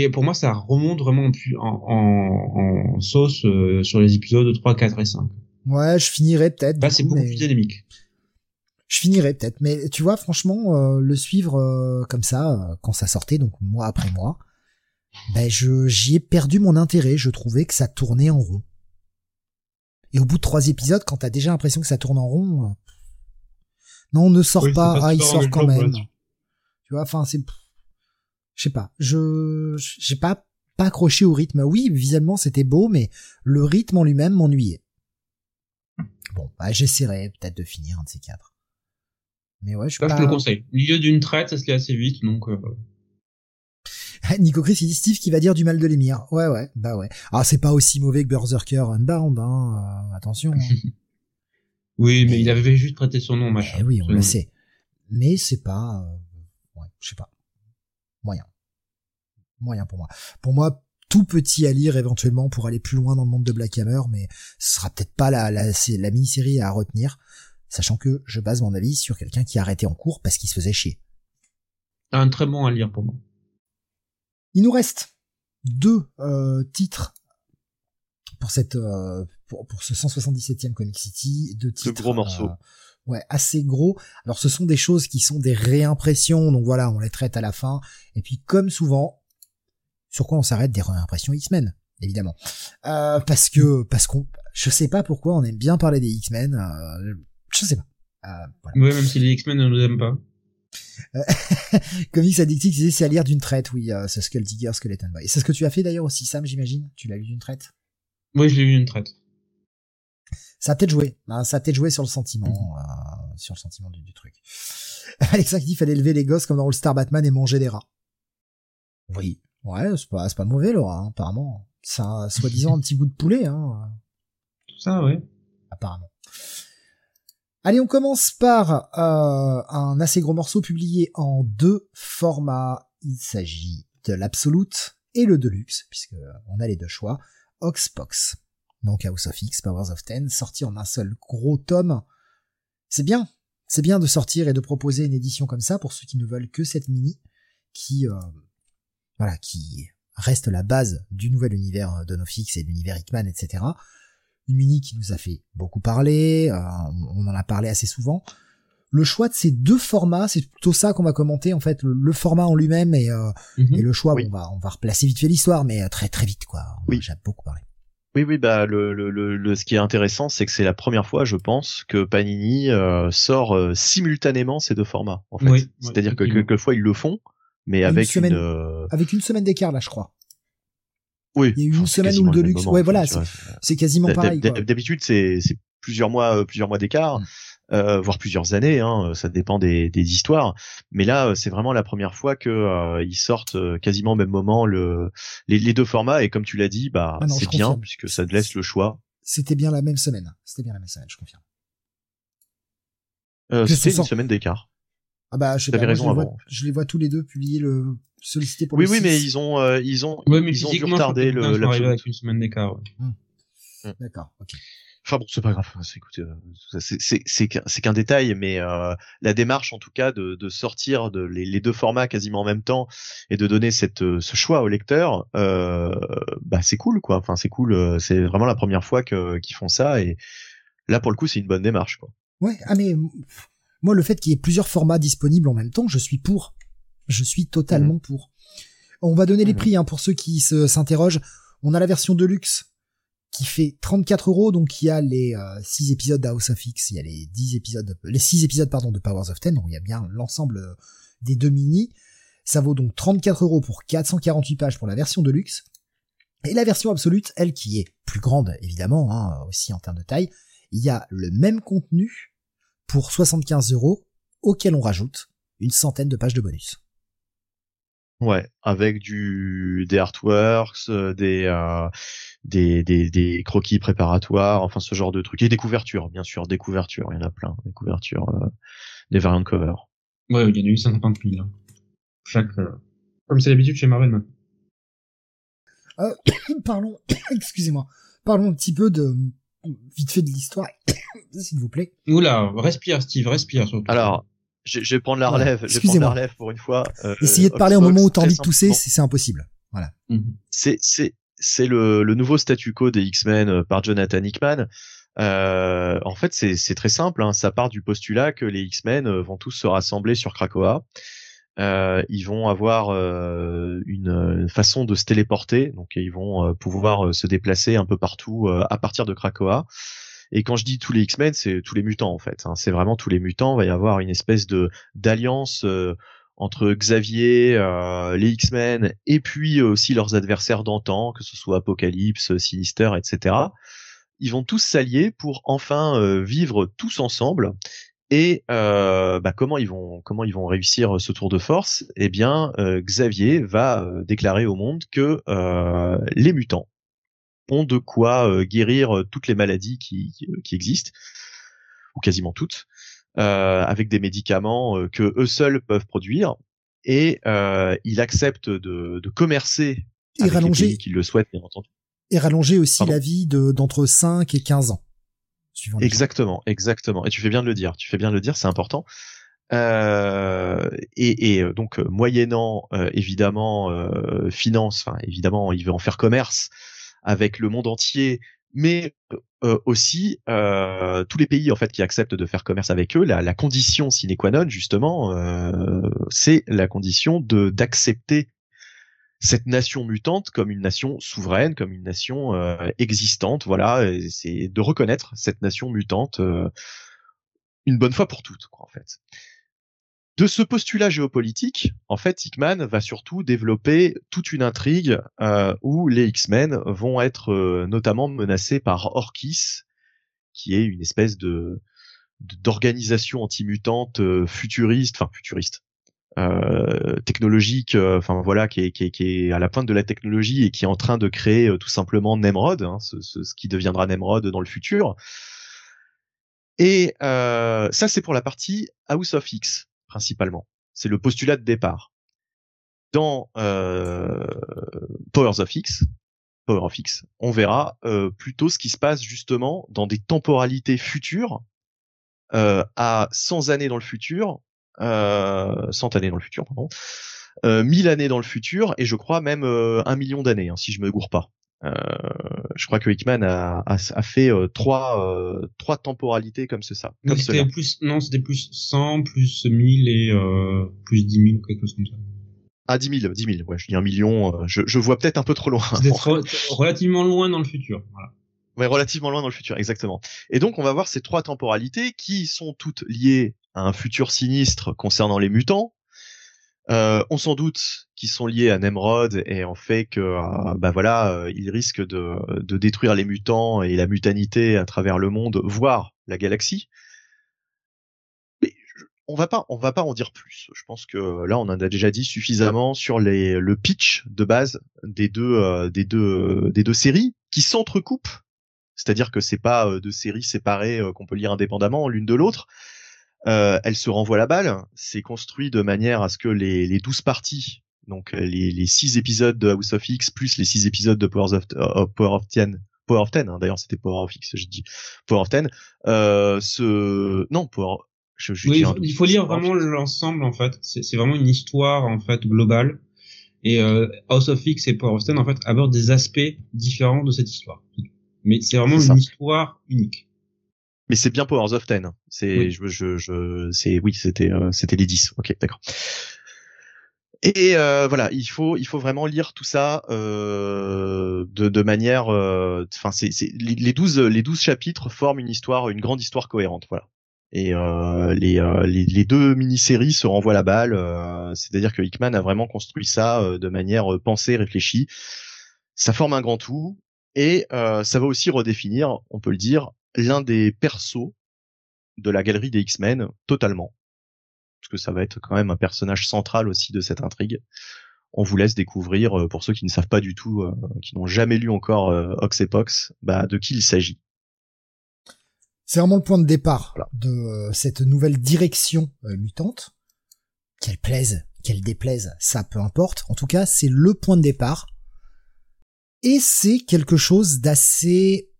et pour moi ça remonte vraiment en, sauce euh, sur les épisodes 3, 4 et 5. Ouais, je finirai peut-être. Là du c'est coup, beaucoup mais- plus dynamique. Je finirai peut-être, mais tu vois, franchement, euh, le suivre euh, comme ça, quand ça sortait, donc mois après mois, ben je j'y ai perdu mon intérêt. Je trouvais que ça tournait en rond. Et au bout de trois épisodes, quand t'as déjà l'impression que ça tourne en rond, non, ne sort Oui, pas. pas Ah, il sort quand même. Tu vois, enfin, c'est, je sais pas. Je, j'ai pas pas accroché au rythme. Oui, visuellement c'était beau, mais le rythme en lui-même m'ennuyait. Bon, bah, j'essaierai peut-être de finir un de ces quatre. Mais ouais, je suis pas... je te le conseille. Milieu d'une traite, ça se lit assez vite, donc euh, Nico Chris, il dit Steve qui va dire du mal de l'émir. Ouais, ouais, bah ouais. Ah, c'est pas aussi mauvais que Berserker Unbound, hein. euh, attention. hein. oui, mais Mais- il avait juste prêté son nom, machin. Eh oui, on le sait. Mais c'est pas, euh, ouais, je sais pas. Moyen. Moyen pour moi. Pour moi, tout petit à lire éventuellement pour aller plus loin dans le monde de Black Hammer, mais ce sera peut-être pas la, la, mini-série à retenir, sachant que je base mon avis sur quelqu'un qui a arrêté en cours parce qu'il se faisait chier. Un très bon à lire pour moi. Il nous reste deux euh, titres pour cette euh, pour, pour ce 177e Comic City, deux titres gros morceaux. euh, ouais, assez gros. Alors ce sont des choses qui sont des réimpressions, donc voilà, on les traite à la fin. Et puis comme souvent, sur quoi on s'arrête des réimpressions X-Men, évidemment, euh, parce que parce qu'on, je sais pas pourquoi on aime bien parler des X-Men, euh, je sais pas. Euh, voilà. Oui, même si les X-Men ne nous aiment pas. Comics Addictif disait c'est à lire d'une traite, oui, euh, ce Skull Digger, Skeleton Boy. C'est ce que tu as fait d'ailleurs aussi, Sam, j'imagine? Tu l'as lu d'une traite? Oui, je l'ai vu d'une traite. Ça a peut-être joué, hein, ça a peut-être joué sur le sentiment, euh, sur le sentiment du, du truc. Alexa qui dit fallait élever les gosses comme dans All Star Batman et manger des rats. Oui, ouais, c'est pas, c'est pas mauvais, Laura, hein, apparemment. C'est un soi-disant un petit goût de poulet, hein, Tout ça, ouais. apparemment. Allez, on commence par euh, un assez gros morceau publié en deux formats. Il s'agit de l'Absolute et le Deluxe, puisque on a les deux choix. Oxpox, donc House of X, Powers of Ten, sorti en un seul gros tome. C'est bien, c'est bien de sortir et de proposer une édition comme ça pour ceux qui ne veulent que cette mini, qui, euh, voilà, qui reste la base du nouvel univers de Nofix et de l'univers Hickman, etc une mini qui nous a fait beaucoup parler, euh, on en a parlé assez souvent. Le choix de ces deux formats, c'est plutôt ça qu'on va commenter en fait, le, le format en lui-même et, euh, Mhm. et le choix. Oui. bon, on va on va replacer vite fait l'histoire, mais euh, très très vite quoi. Oui. J'ai beaucoup parlé. Oui, oui, bah le, le, le, le- ce qui est intéressant, c'est que c'est la première fois, je pense, que Panini euh, sort euh, simultanément ces deux formats. En fait, Oui, oui, c'est-à-dire que quelquefois ils le font, mais Une avec semaine. une. euh, Avec une semaine d'écart là, je crois. Oui. Il y a eu une semaine le même Deluxe- moment, ouais, voilà, c'est- quasiment pareil. D'habitude, c'est plusieurs mois, euh, plusieurs mois d'écart, Mm. euh, voire plusieurs années. Hein, ça dépend des, des histoires. Mais là, c'est vraiment la première fois que euh, ils sortent quasiment au même moment le les, les deux formats. Et comme tu l'as dit, bah Ah c'est bien confirme. puisque ça te laisse le choix. C'était bien la même semaine. C'était bien la même semaine, je confirme. Euh, C'était une semaine d'écart. Ah bah, je sais pas, raison je, les vois, avant, je les vois tous les deux publier le sollicité pour Oui, le oui, 6. mais ils ont, euh, ils ont, Ouais, mais ils ont dû retarder le, l'absolu. avec une semaine d'écart. ouais. D'accord, ok. Enfin bon, c'est pas grave. C'est, écoutez, euh, c'est, c'est, c'est qu'un, détail, mais euh, la démarche, en tout cas, de, de sortir de les, les deux formats quasiment en même temps et de donner cette, euh, ce choix au lecteur, euh, bah c'est cool, quoi. Enfin, c'est cool. C'est vraiment la première fois que, qu'ils font ça, et là, pour le coup, c'est une bonne démarche, quoi. Ouais, ah mais moi le fait qu'il y ait plusieurs formats disponibles en même temps, je suis pour. Je suis totalement pour. On va donner les Mhm. prix hein, pour ceux qui se s'interrogent. On a la version de luxe qui fait 34 euros, donc il y a les 6 épisodes d'House of X, il y a les 10 épisodes, les 6 épisodes pardon de Powers of Ten, donc il y a bien l'ensemble euh, des deux mini. Ça vaut donc 34 euros pour 448 pages pour la version de luxe. Et la version absolute, elle qui est plus grande évidemment, hein, aussi en termes de taille, il y a le même contenu pour 75 euros, auquel on rajoute une centaine de pages de bonus. Ouais, avec du des artworks, euh, des, euh, des des des croquis préparatoires, enfin ce genre de trucs et des couvertures, bien sûr, des couvertures, il y en a plein, des couvertures, euh, des variant cover. Ouais, il y en a eu 150 000. hein. Chaque, euh, comme c'est l'habitude chez Marvel maintenant. Parlons, excusez-moi, parlons un petit peu de vite fait de l'histoire, s'il vous plaît. Oula, respire Steve, respire surtout. Alors, je, je vais prendre la relève, je vais prendre la relève pour une fois. Euh, Essayez de parler au moment où t'as envie de tousser, c'est c'est impossible. Voilà. Mhm. c'est c'est c'est le, le nouveau statu quo des X-Men euh, par Jonathan Hickman. Euh, en fait, c'est c'est très simple. Hein, ça part du postulat que les X-Men euh, vont tous se rassembler sur Krakoa. Euh, ils vont avoir euh, une, façon de se téléporter, donc ils vont euh, pouvoir euh, se déplacer un peu partout euh, à partir de Krakoa. Et quand je dis tous les X-Men, c'est tous les mutants en fait. hein. C'est vraiment tous les mutants. Il va y avoir une espèce de d'alliance entre Xavier, euh, les X-Men et puis aussi leurs adversaires d'antan, que ce soit Apocalypse, Sinister, etc. Ils vont tous s'allier pour enfin euh, vivre tous ensemble. Et euh, bah, comment ils vont comment ils vont réussir ce tour de force? Eh bien, euh, Xavier va euh, déclarer au monde que euh, les mutants ont de quoi euh, guérir euh, toutes les maladies qui, existent ou quasiment toutes euh, avec des médicaments euh, que eux seuls peuvent produire et euh, il accepte de, de commercer Et avec les rallonger, pays qui le souhaitent bien entendu. et rallonger aussi Pardon. la vie de d'entre 5 et 15 ans. Exactement, exactement. Et tu fais bien de le dire. Tu fais bien de le dire, c'est important. Euh, et, et, euh, donc euh, moyennant euh, évidemment euh, finance, enfin évidemment il veut en faire commerce avec le monde entier, mais euh, aussi tous les pays en fait qui acceptent de faire commerce avec eux. La, la condition sine qua non justement, c'est la condition de d'accepter cette nation mutante comme une nation souveraine, comme une nation euh, existante, voilà, c'est de reconnaître cette nation mutante euh, une bonne fois pour toutes, quoi, en fait. De ce postulat géopolitique, en fait, Hickman va surtout développer toute une intrigue euh, où les X-Men vont être notamment menacés par Orkis, qui est une espèce de d'organisation anti-mutante futuriste, enfin futuriste, euh, technologique, euh, enfin voilà, qui est, qui, est, qui est à la pointe de la technologie et qui est en train de créer euh, tout simplement Nemrod, hein, ce, ce, ce qui deviendra Nemrod dans le futur. Et euh, ça, c'est pour la partie House of X principalement. C'est le postulat de départ. Dans euh, Powers of X, Power of X, on verra plutôt ce qui se passe justement dans des temporalités futures, à 100 années dans le futur, 100 années dans le futur, pardon, euh, 1000 années dans le futur, et je crois même euh, un million d'années, hein, si je me gourre pas. Euh, je crois que Hickman a, a, a fait euh, trois, euh, trois temporalités comme c'est ça. Comme c'était plus, non, c'était plus 100, plus 1000 et euh, plus 10 000 ou quelque chose comme ça. Ah, 10 000, 10 000, ouais, je dis un million, euh, je, je vois peut-être un peu trop loin. Relativement loin dans le futur. Voilà. Ouais, relativement loin dans le futur, exactement. Et donc, on va voir ces trois temporalités qui sont toutes liées un futur sinistre concernant les mutants. Euh, on s'en doute qu'ils sont liés à Nemrod et en fait que, euh, bah voilà, euh, ils risquent de, détruire les mutants et la mutanité à travers le monde, voire la galaxie. Mais on va pas, on va pas en dire plus. Je pense que là, on en a déjà dit suffisamment sur les, le pitch de base des deux, euh, des deux, deux séries qui s'entrecoupent c'est-à-dire que c'est pas euh, de séries séparées euh, qu'on peut lire indépendamment l'une de l'autre. Euh, elle se renvoie la balle. C'est construit de manière à ce que les, les 12 parties, donc les, les 6 épisodes de House of X plus les 6 épisodes de Power of, euh, Power of Ten, Power of Ten, hein, d'ailleurs c'était Power of X, j'ai dit Power of Ten, euh, ce... non, Power... Je, je Oui, dis il faut, doute. il faut lire vraiment l'ensemble en fait. C'est vraiment une histoire en fait globale. Et euh, House of X et Power of Ten en fait abordent des aspects différents de cette histoire. Mais c'est vraiment une histoire unique. Mais c'est bien Powers of Ten. C'est, Oui. je, je, je, c'est, oui, c'était, euh, c'était les 10. Ok, d'accord. Et euh, voilà, il faut, il faut vraiment lire tout ça euh, de, de manière, euh, enfin, c'est, c'est les les 12, les 12 chapitres forment une histoire, une grande histoire cohérente, voilà. Et euh, les, euh, les, les deux mini-séries se renvoient la balle. euh, c'est-à-dire que Hickman a vraiment construit ça euh, de manière euh, pensée, réfléchie. Ça forme un grand tout et euh, ça va aussi redéfinir, on peut le dire, l'un des persos de la galerie des X-Men totalement. Parce que ça va être quand même un personnage central aussi de cette intrigue. On vous laisse découvrir, euh, pour ceux qui ne savent pas du tout, euh, qui n'ont jamais lu encore euh, Ox et Pox, bah, de qui il s'agit. C'est vraiment le point de départ Voilà. de cette nouvelle direction euh, mutante. Qu'elle plaise, qu'elle déplaise, ça peu importe. En tout cas, c'est le point de départ. Et c'est quelque chose d'assez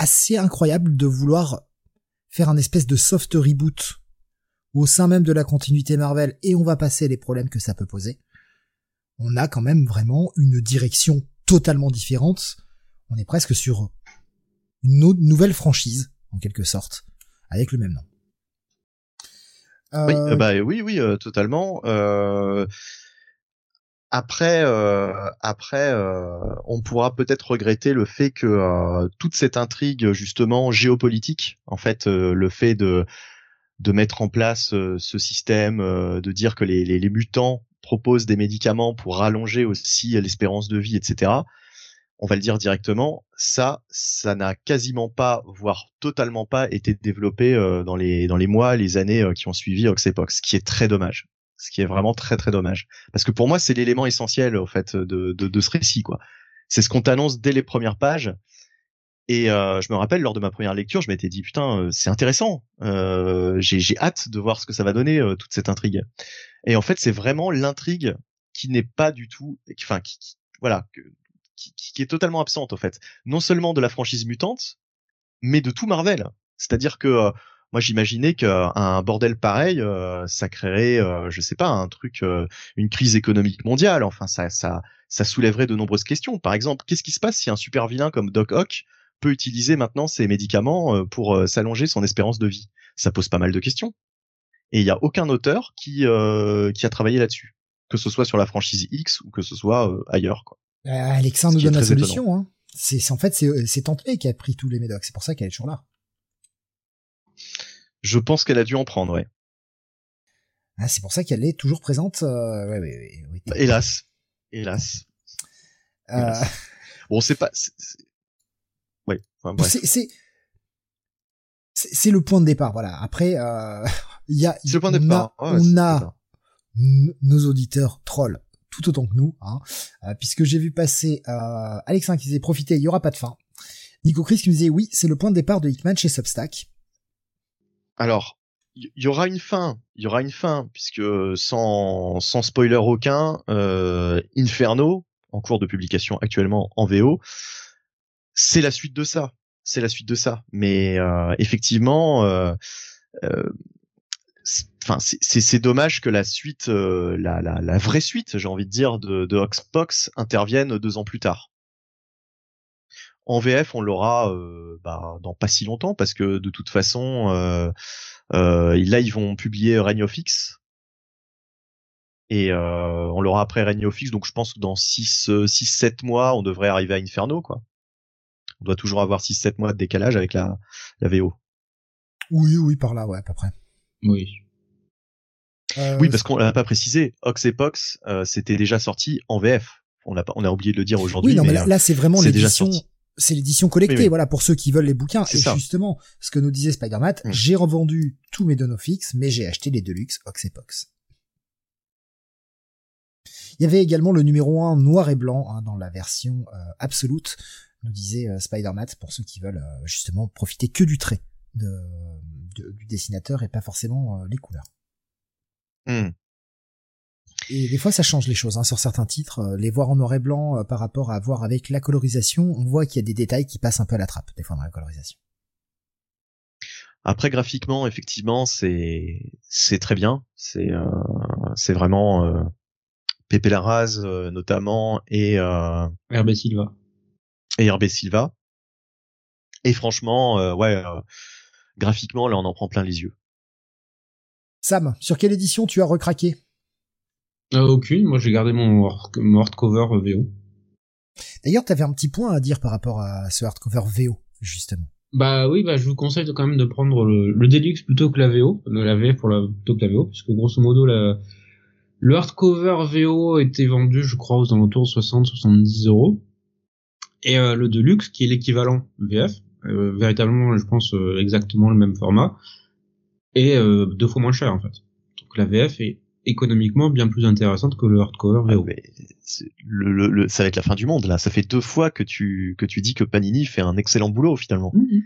assez incroyable de vouloir faire un espèce de soft reboot au sein même de la continuité Marvel et on va passer les problèmes que ça peut poser. On a quand même vraiment une direction totalement différente. On est presque sur une autre nouvelle franchise, en quelque sorte, avec le même nom. Oui, Euh, euh, bah oui, oui, euh, totalement. Euh, après, euh, après, euh, on pourra peut-être regretter le fait que euh, toute cette intrigue justement géopolitique, en fait, euh, le fait de de mettre en place euh, ce système, euh, de dire que les, les, les mutants proposent des médicaments pour rallonger aussi l'espérance de vie, etc. On va le dire directement, ça, ça n'a quasiment pas, voire totalement pas été développé dans les dans les mois, les années qui ont suivi Oxepox, ce qui est très dommage. Ce qui est vraiment très très dommage. Parce que pour moi, c'est l'élément essentiel au fait de, de, ce récit, quoi. C'est ce qu'on t'annonce dès les premières pages. Et euh, je me rappelle lors de ma première lecture, je m'étais dit putain, euh, c'est intéressant. Euh, j'ai hâte de voir ce que ça va donner euh, toute cette intrigue. Et en fait, c'est vraiment l'intrigue qui n'est pas du tout, enfin, qui, qui- voilà, qui- qui est totalement absente en fait. Non seulement de la franchise mutante, mais de tout Marvel. C'est-à-dire que euh, moi j'imaginais qu'un bordel pareil, euh, ça créerait, euh, je sais pas, un truc, euh, une crise économique mondiale. Enfin, ça, ça, ça soulèverait de nombreuses questions. Par exemple, qu'est-ce qui se passe si un super vilain comme Doc Ock peut utiliser maintenant ses médicaments euh, pour euh, s'allonger son espérance de vie? Ça pose pas mal de questions. Et il y a aucun auteur qui euh, qui a travaillé là-dessus, que ce soit sur la franchise X ou que ce soit ailleurs. Quoi. Alexandre nous donne la solution. Hein. C'est en fait c'est May qui a pris tous les médocs. C'est pour ça qu'elle est toujours là. Je pense qu'elle a dû en prendre, ouais. Ah, c'est pour ça qu'elle est toujours présente. Euh, ouais, ouais, ouais, ouais. Bah, hélas, hélas. Euh, Bon, c'est pas. c'est- c'est-. Enfin, le point de départ. Voilà. Après, euh, il y a C'est le point de on départ. a, on a nos auditeurs trolls tout autant que nous, hein, euh, puisque j'ai vu passer euh, Alexin qui disait profiter, il y aura pas de fin. Nico Chris qui nous disait oui, c'est le point de départ de Hickman chez Substack. Alors, il y, aura une fin. Il y aura une fin puisque sans sans spoiler aucun, euh, Inferno, en cours de publication actuellement en VO, c'est la suite de ça. C'est la suite de ça. Mais euh, effectivement. euh, euh, Enfin, c'est- dommage que la suite, la, la, la vraie suite, j'ai envie de dire, de, de intervienne deux ans plus tard. En VF, on l'aura euh, bah, dans pas si longtemps parce que de toute façon, euh, euh, là ils vont publier Reign of X et euh, on l'aura après Reign of X, donc je pense que dans 6 6 7 mois, on devrait arriver à Inferno quoi. On doit toujours avoir 6 7 mois de décalage avec la la VO. Oui, oui, par là, ouais, à peu près. Oui. Euh, Oui, parce qu'on l'a pas précisé, Ox et Pox, euh, c'était déjà sorti en VF. On a pas, on a oublié de le dire aujourd'hui. oui, non, mais, mais, là, euh, là, c'est vraiment c'est déjà l'édition. C'est l'édition collectée, Oui, oui. voilà, pour ceux qui veulent les bouquins. C'est Et ça. justement, ce que nous disait Spider-Man, Mm. j'ai revendu tous mes Donofix, mais j'ai acheté les Deluxe Ox et Pox. Il y avait également le numéro 1 noir et blanc hein, dans la version euh, absolute nous disait euh, Spider-Man, pour ceux qui veulent euh, justement profiter que du trait de, de- du dessinateur et pas forcément euh, les couleurs. Hmm. Et des fois, ça change les choses hein, sur certains titres. Euh, Les voir en noir et blanc euh, par rapport à voir avec la colorisation, on voit qu'il y a des détails qui passent un peu à la trappe des fois dans la colorisation. Après graphiquement, effectivement, c'est c'est très bien. C'est euh, c'est vraiment euh, Pepe Larraz euh, notamment et euh, RB Silva. et Hervé Silva. Et franchement, euh, ouais, euh, graphiquement, là, on en prend plein les yeux. Sam, sur quelle édition tu as recraqué? Euh, aucune, moi j'ai gardé mon, hard- mon hardcover euh, VO. D'ailleurs, tu avais un petit point à dire par rapport à ce hardcover VO, justement. Bah oui, bah je vous conseille de, quand même de prendre le, le Deluxe plutôt que la VO, de la VF pour la, plutôt que la VO, puisque grosso modo la, le hardcover VO était vendu, je crois, aux alentours de 60-70 euros. Et euh, le Deluxe, qui est l'équivalent VF, euh, véritablement, je pense, euh, exactement le même format, est euh, deux fois moins cher en fait. Donc la VF est économiquement bien plus intéressante que le hardcover Ah, le, le- le- ça va être la fin du monde là. Ça fait deux fois que tu que tu dis que Panini fait un excellent boulot finalement. Mhm.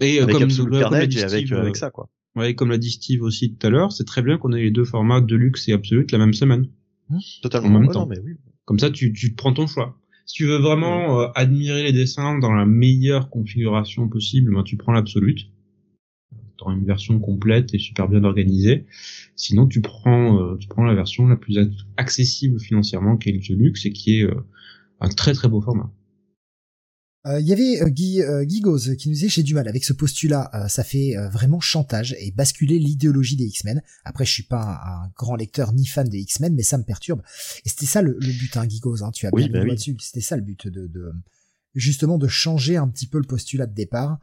Et euh, Avec comme, Absolute Carnage et avec euh, avec euh, ça quoi. Ouais, comme l'a dit Steve aussi tout à l'heure, c'est très bien qu'on ait les deux formats Deluxe et Absolute la même semaine. Totalement. en même Ouais, temps. non, mais oui. Comme ça, tu, tu prends ton choix. Si tu veux vraiment euh, admirer les dessins dans la meilleure configuration possible, ben, tu prends l'Absolute. Auras une version complète et super bien organisée. Sinon, tu prends, euh, tu prends la version la plus ac- accessible financièrement, qui est le Deluxe et qui est euh, un très très beau format. Euh, Il y avait euh, Guy, euh, Guy Gauze qui nous disait j'ai du mal avec ce postulat, euh, ça fait euh, vraiment chantage et basculer l'idéologie des X-Men. Après je suis pas un, un grand lecteur ni fan des X-Men mais ça me perturbe. Et c'était ça le, le but hein, Guy Gauze, hein, tu as Oui, bien bah oui. dessus. C'était ça le but de, de justement de changer un petit peu le postulat de départ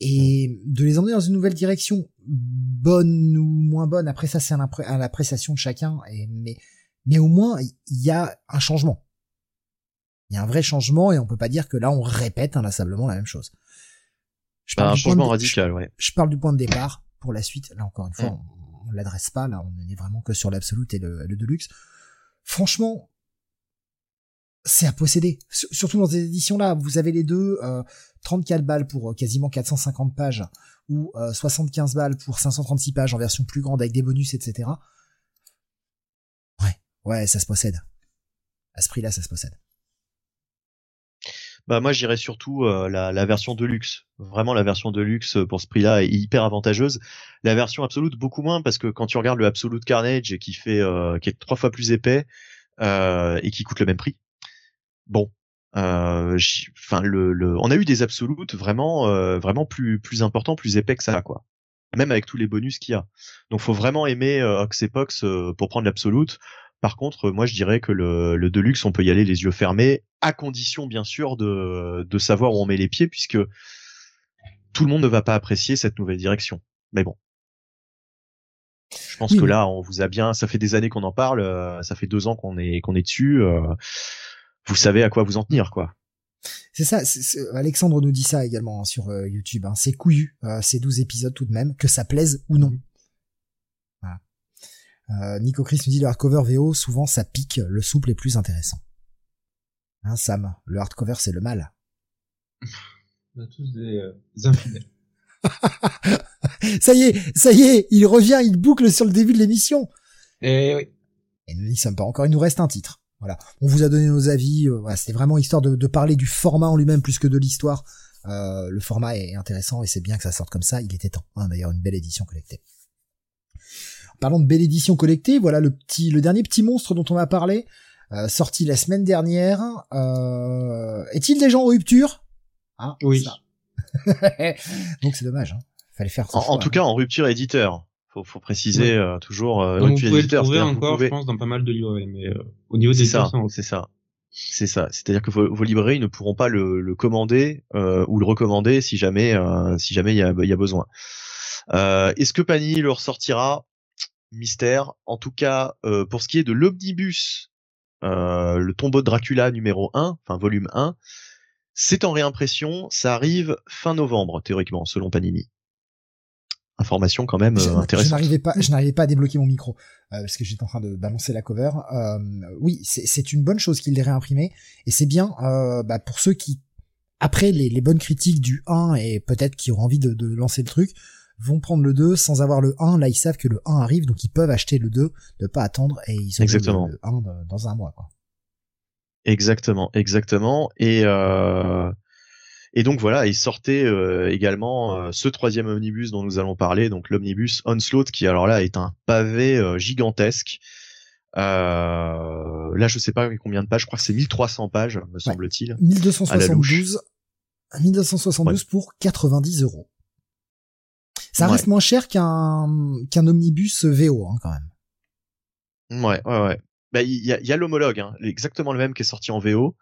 et de les emmener dans une nouvelle direction, bonne ou moins bonne. Après ça c'est à l'appréciation de chacun. Et, mais mais au moins il y a un changement. Il y a un vrai changement et on peut pas dire que là on répète inlassablement la même chose. Je Bah, un du point changement de- radical, ouais. Je, je parle du point de départ pour la suite. Là encore une fois, Mm. on, on l'adresse pas. Là, on est vraiment que sur l'absolute et le, le deluxe. Franchement, c'est à posséder. Surtout dans ces éditions-là, vous avez les deux, euh, 34 balles pour euh, quasiment 450 pages ou euh, 75 balles pour 536 pages en version plus grande avec des bonus, etc. Ouais, ouais, ça se possède. À ce prix-là, ça se possède. Bah moi j'irais surtout euh, la, version de luxe. Vraiment la version de luxe pour ce prix-là est hyper avantageuse. La version absolute beaucoup moins parce que quand tu regardes le Absolute Carnage qui fait euh, qui est trois fois plus épais euh, et qui coûte le même prix. Bon, euh, enfin le, le on a eu des absolutes vraiment euh, vraiment plus plus importants, plus épais que ça quoi. Même avec tous les bonus qu'il y a. Donc faut vraiment aimer euh, Oxepox euh, pour prendre l'absolute. Par contre, moi je dirais que le, le Deluxe, on peut y aller les yeux fermés, à condition bien sûr de, de savoir où on met les pieds, puisque tout le monde ne va pas apprécier cette nouvelle direction. Mais bon. Je pense Oui, que là, on vous a bien, ça fait des années qu'on en parle, euh, ça fait deux ans qu'on est qu'on est dessus. Euh, vous savez à quoi vous en tenir, quoi. C'est ça, c'est- c'est- Alexandre nous dit ça également hein, sur euh, YouTube. Hein. C'est couillu, euh, ces 12 épisodes tout de même, que ça plaise ou non. Voilà. Euh, Nico Chris nous dit le hardcover VO, souvent ça pique, le souple est plus intéressant. Hein, Sam, le hardcover c'est le mal. On a tous des, euh, des infidèles. Ça y est, ça y est, il revient, il boucle sur le début de l'émission. Et oui. Et nous n'y sommes pas encore, il nous reste un titre. Voilà, on vous a donné nos avis. euh, voilà, c'était vraiment histoire de, de parler du format en lui-même plus que de l'histoire. Euh, le format est intéressant et c'est bien que ça sorte comme ça. Il était temps. hein, D'ailleurs, une belle édition collectée. Parlons de belle édition collectée. Voilà le petit, le dernier petit monstre dont on va parler, euh, sorti la semaine dernière. Euh, est-il déjà en rupture? Hein, Oui. ça. Donc c'est dommage. Hein. Fallait faire. En, tout hein. cas, en rupture éditeur. Faut, faut préciser euh, toujours euh, Donc, vous pouvez le trouver encore, pouvez- je pense, dans pas mal de librairies, mais euh, au niveau des C'est ça, c'est ça. C'est ça. C'est-à-dire que vos, vos librairies ne pourront pas le, le commander euh, ou le recommander si jamais euh, si jamais il y a, y a besoin. Euh, Est-ce que Panini le ressortira? Mystère. En tout cas, euh, pour ce qui est de l'omnibus, euh, le tombeau de Dracula numéro 1, enfin volume 1, c'est en réimpression. Ça arrive fin novembre théoriquement, selon Panini. Information quand même Je- euh, je intéressante. n'arrivais pas, je n'arrivais pas à débloquer mon micro euh, parce que j'étais en train de balancer la cover. Euh, oui, c'est une bonne chose qu'il l'ait réimprimé et c'est bien euh, bah, pour ceux qui après les, les bonnes critiques du 1 et peut-être qui ont envie de, de lancer le truc vont prendre le 2 sans avoir le 1. Là, ils savent que le 1 arrive, donc ils peuvent acheter le 2, de pas attendre et ils ont Exactement. le, le 1 dans- dans un mois. Quoi. Exactement, exactement. Et euh, et donc voilà, il sortait euh, également euh, ce troisième omnibus dont nous allons parler, donc l'omnibus Onslaught, qui alors là est un pavé euh, gigantesque. Euh, là, je sais pas combien de pages, je crois que c'est 1300 pages, me semble-t-il. À la 1272, 1272 pour 90 euros. Ça Ouais. reste moins cher qu'un qu'un omnibus VO hein, quand même. Ouais, ouais, ouais. Bah, il y a, y a l'homologue, hein, exactement le même qui est sorti en VO.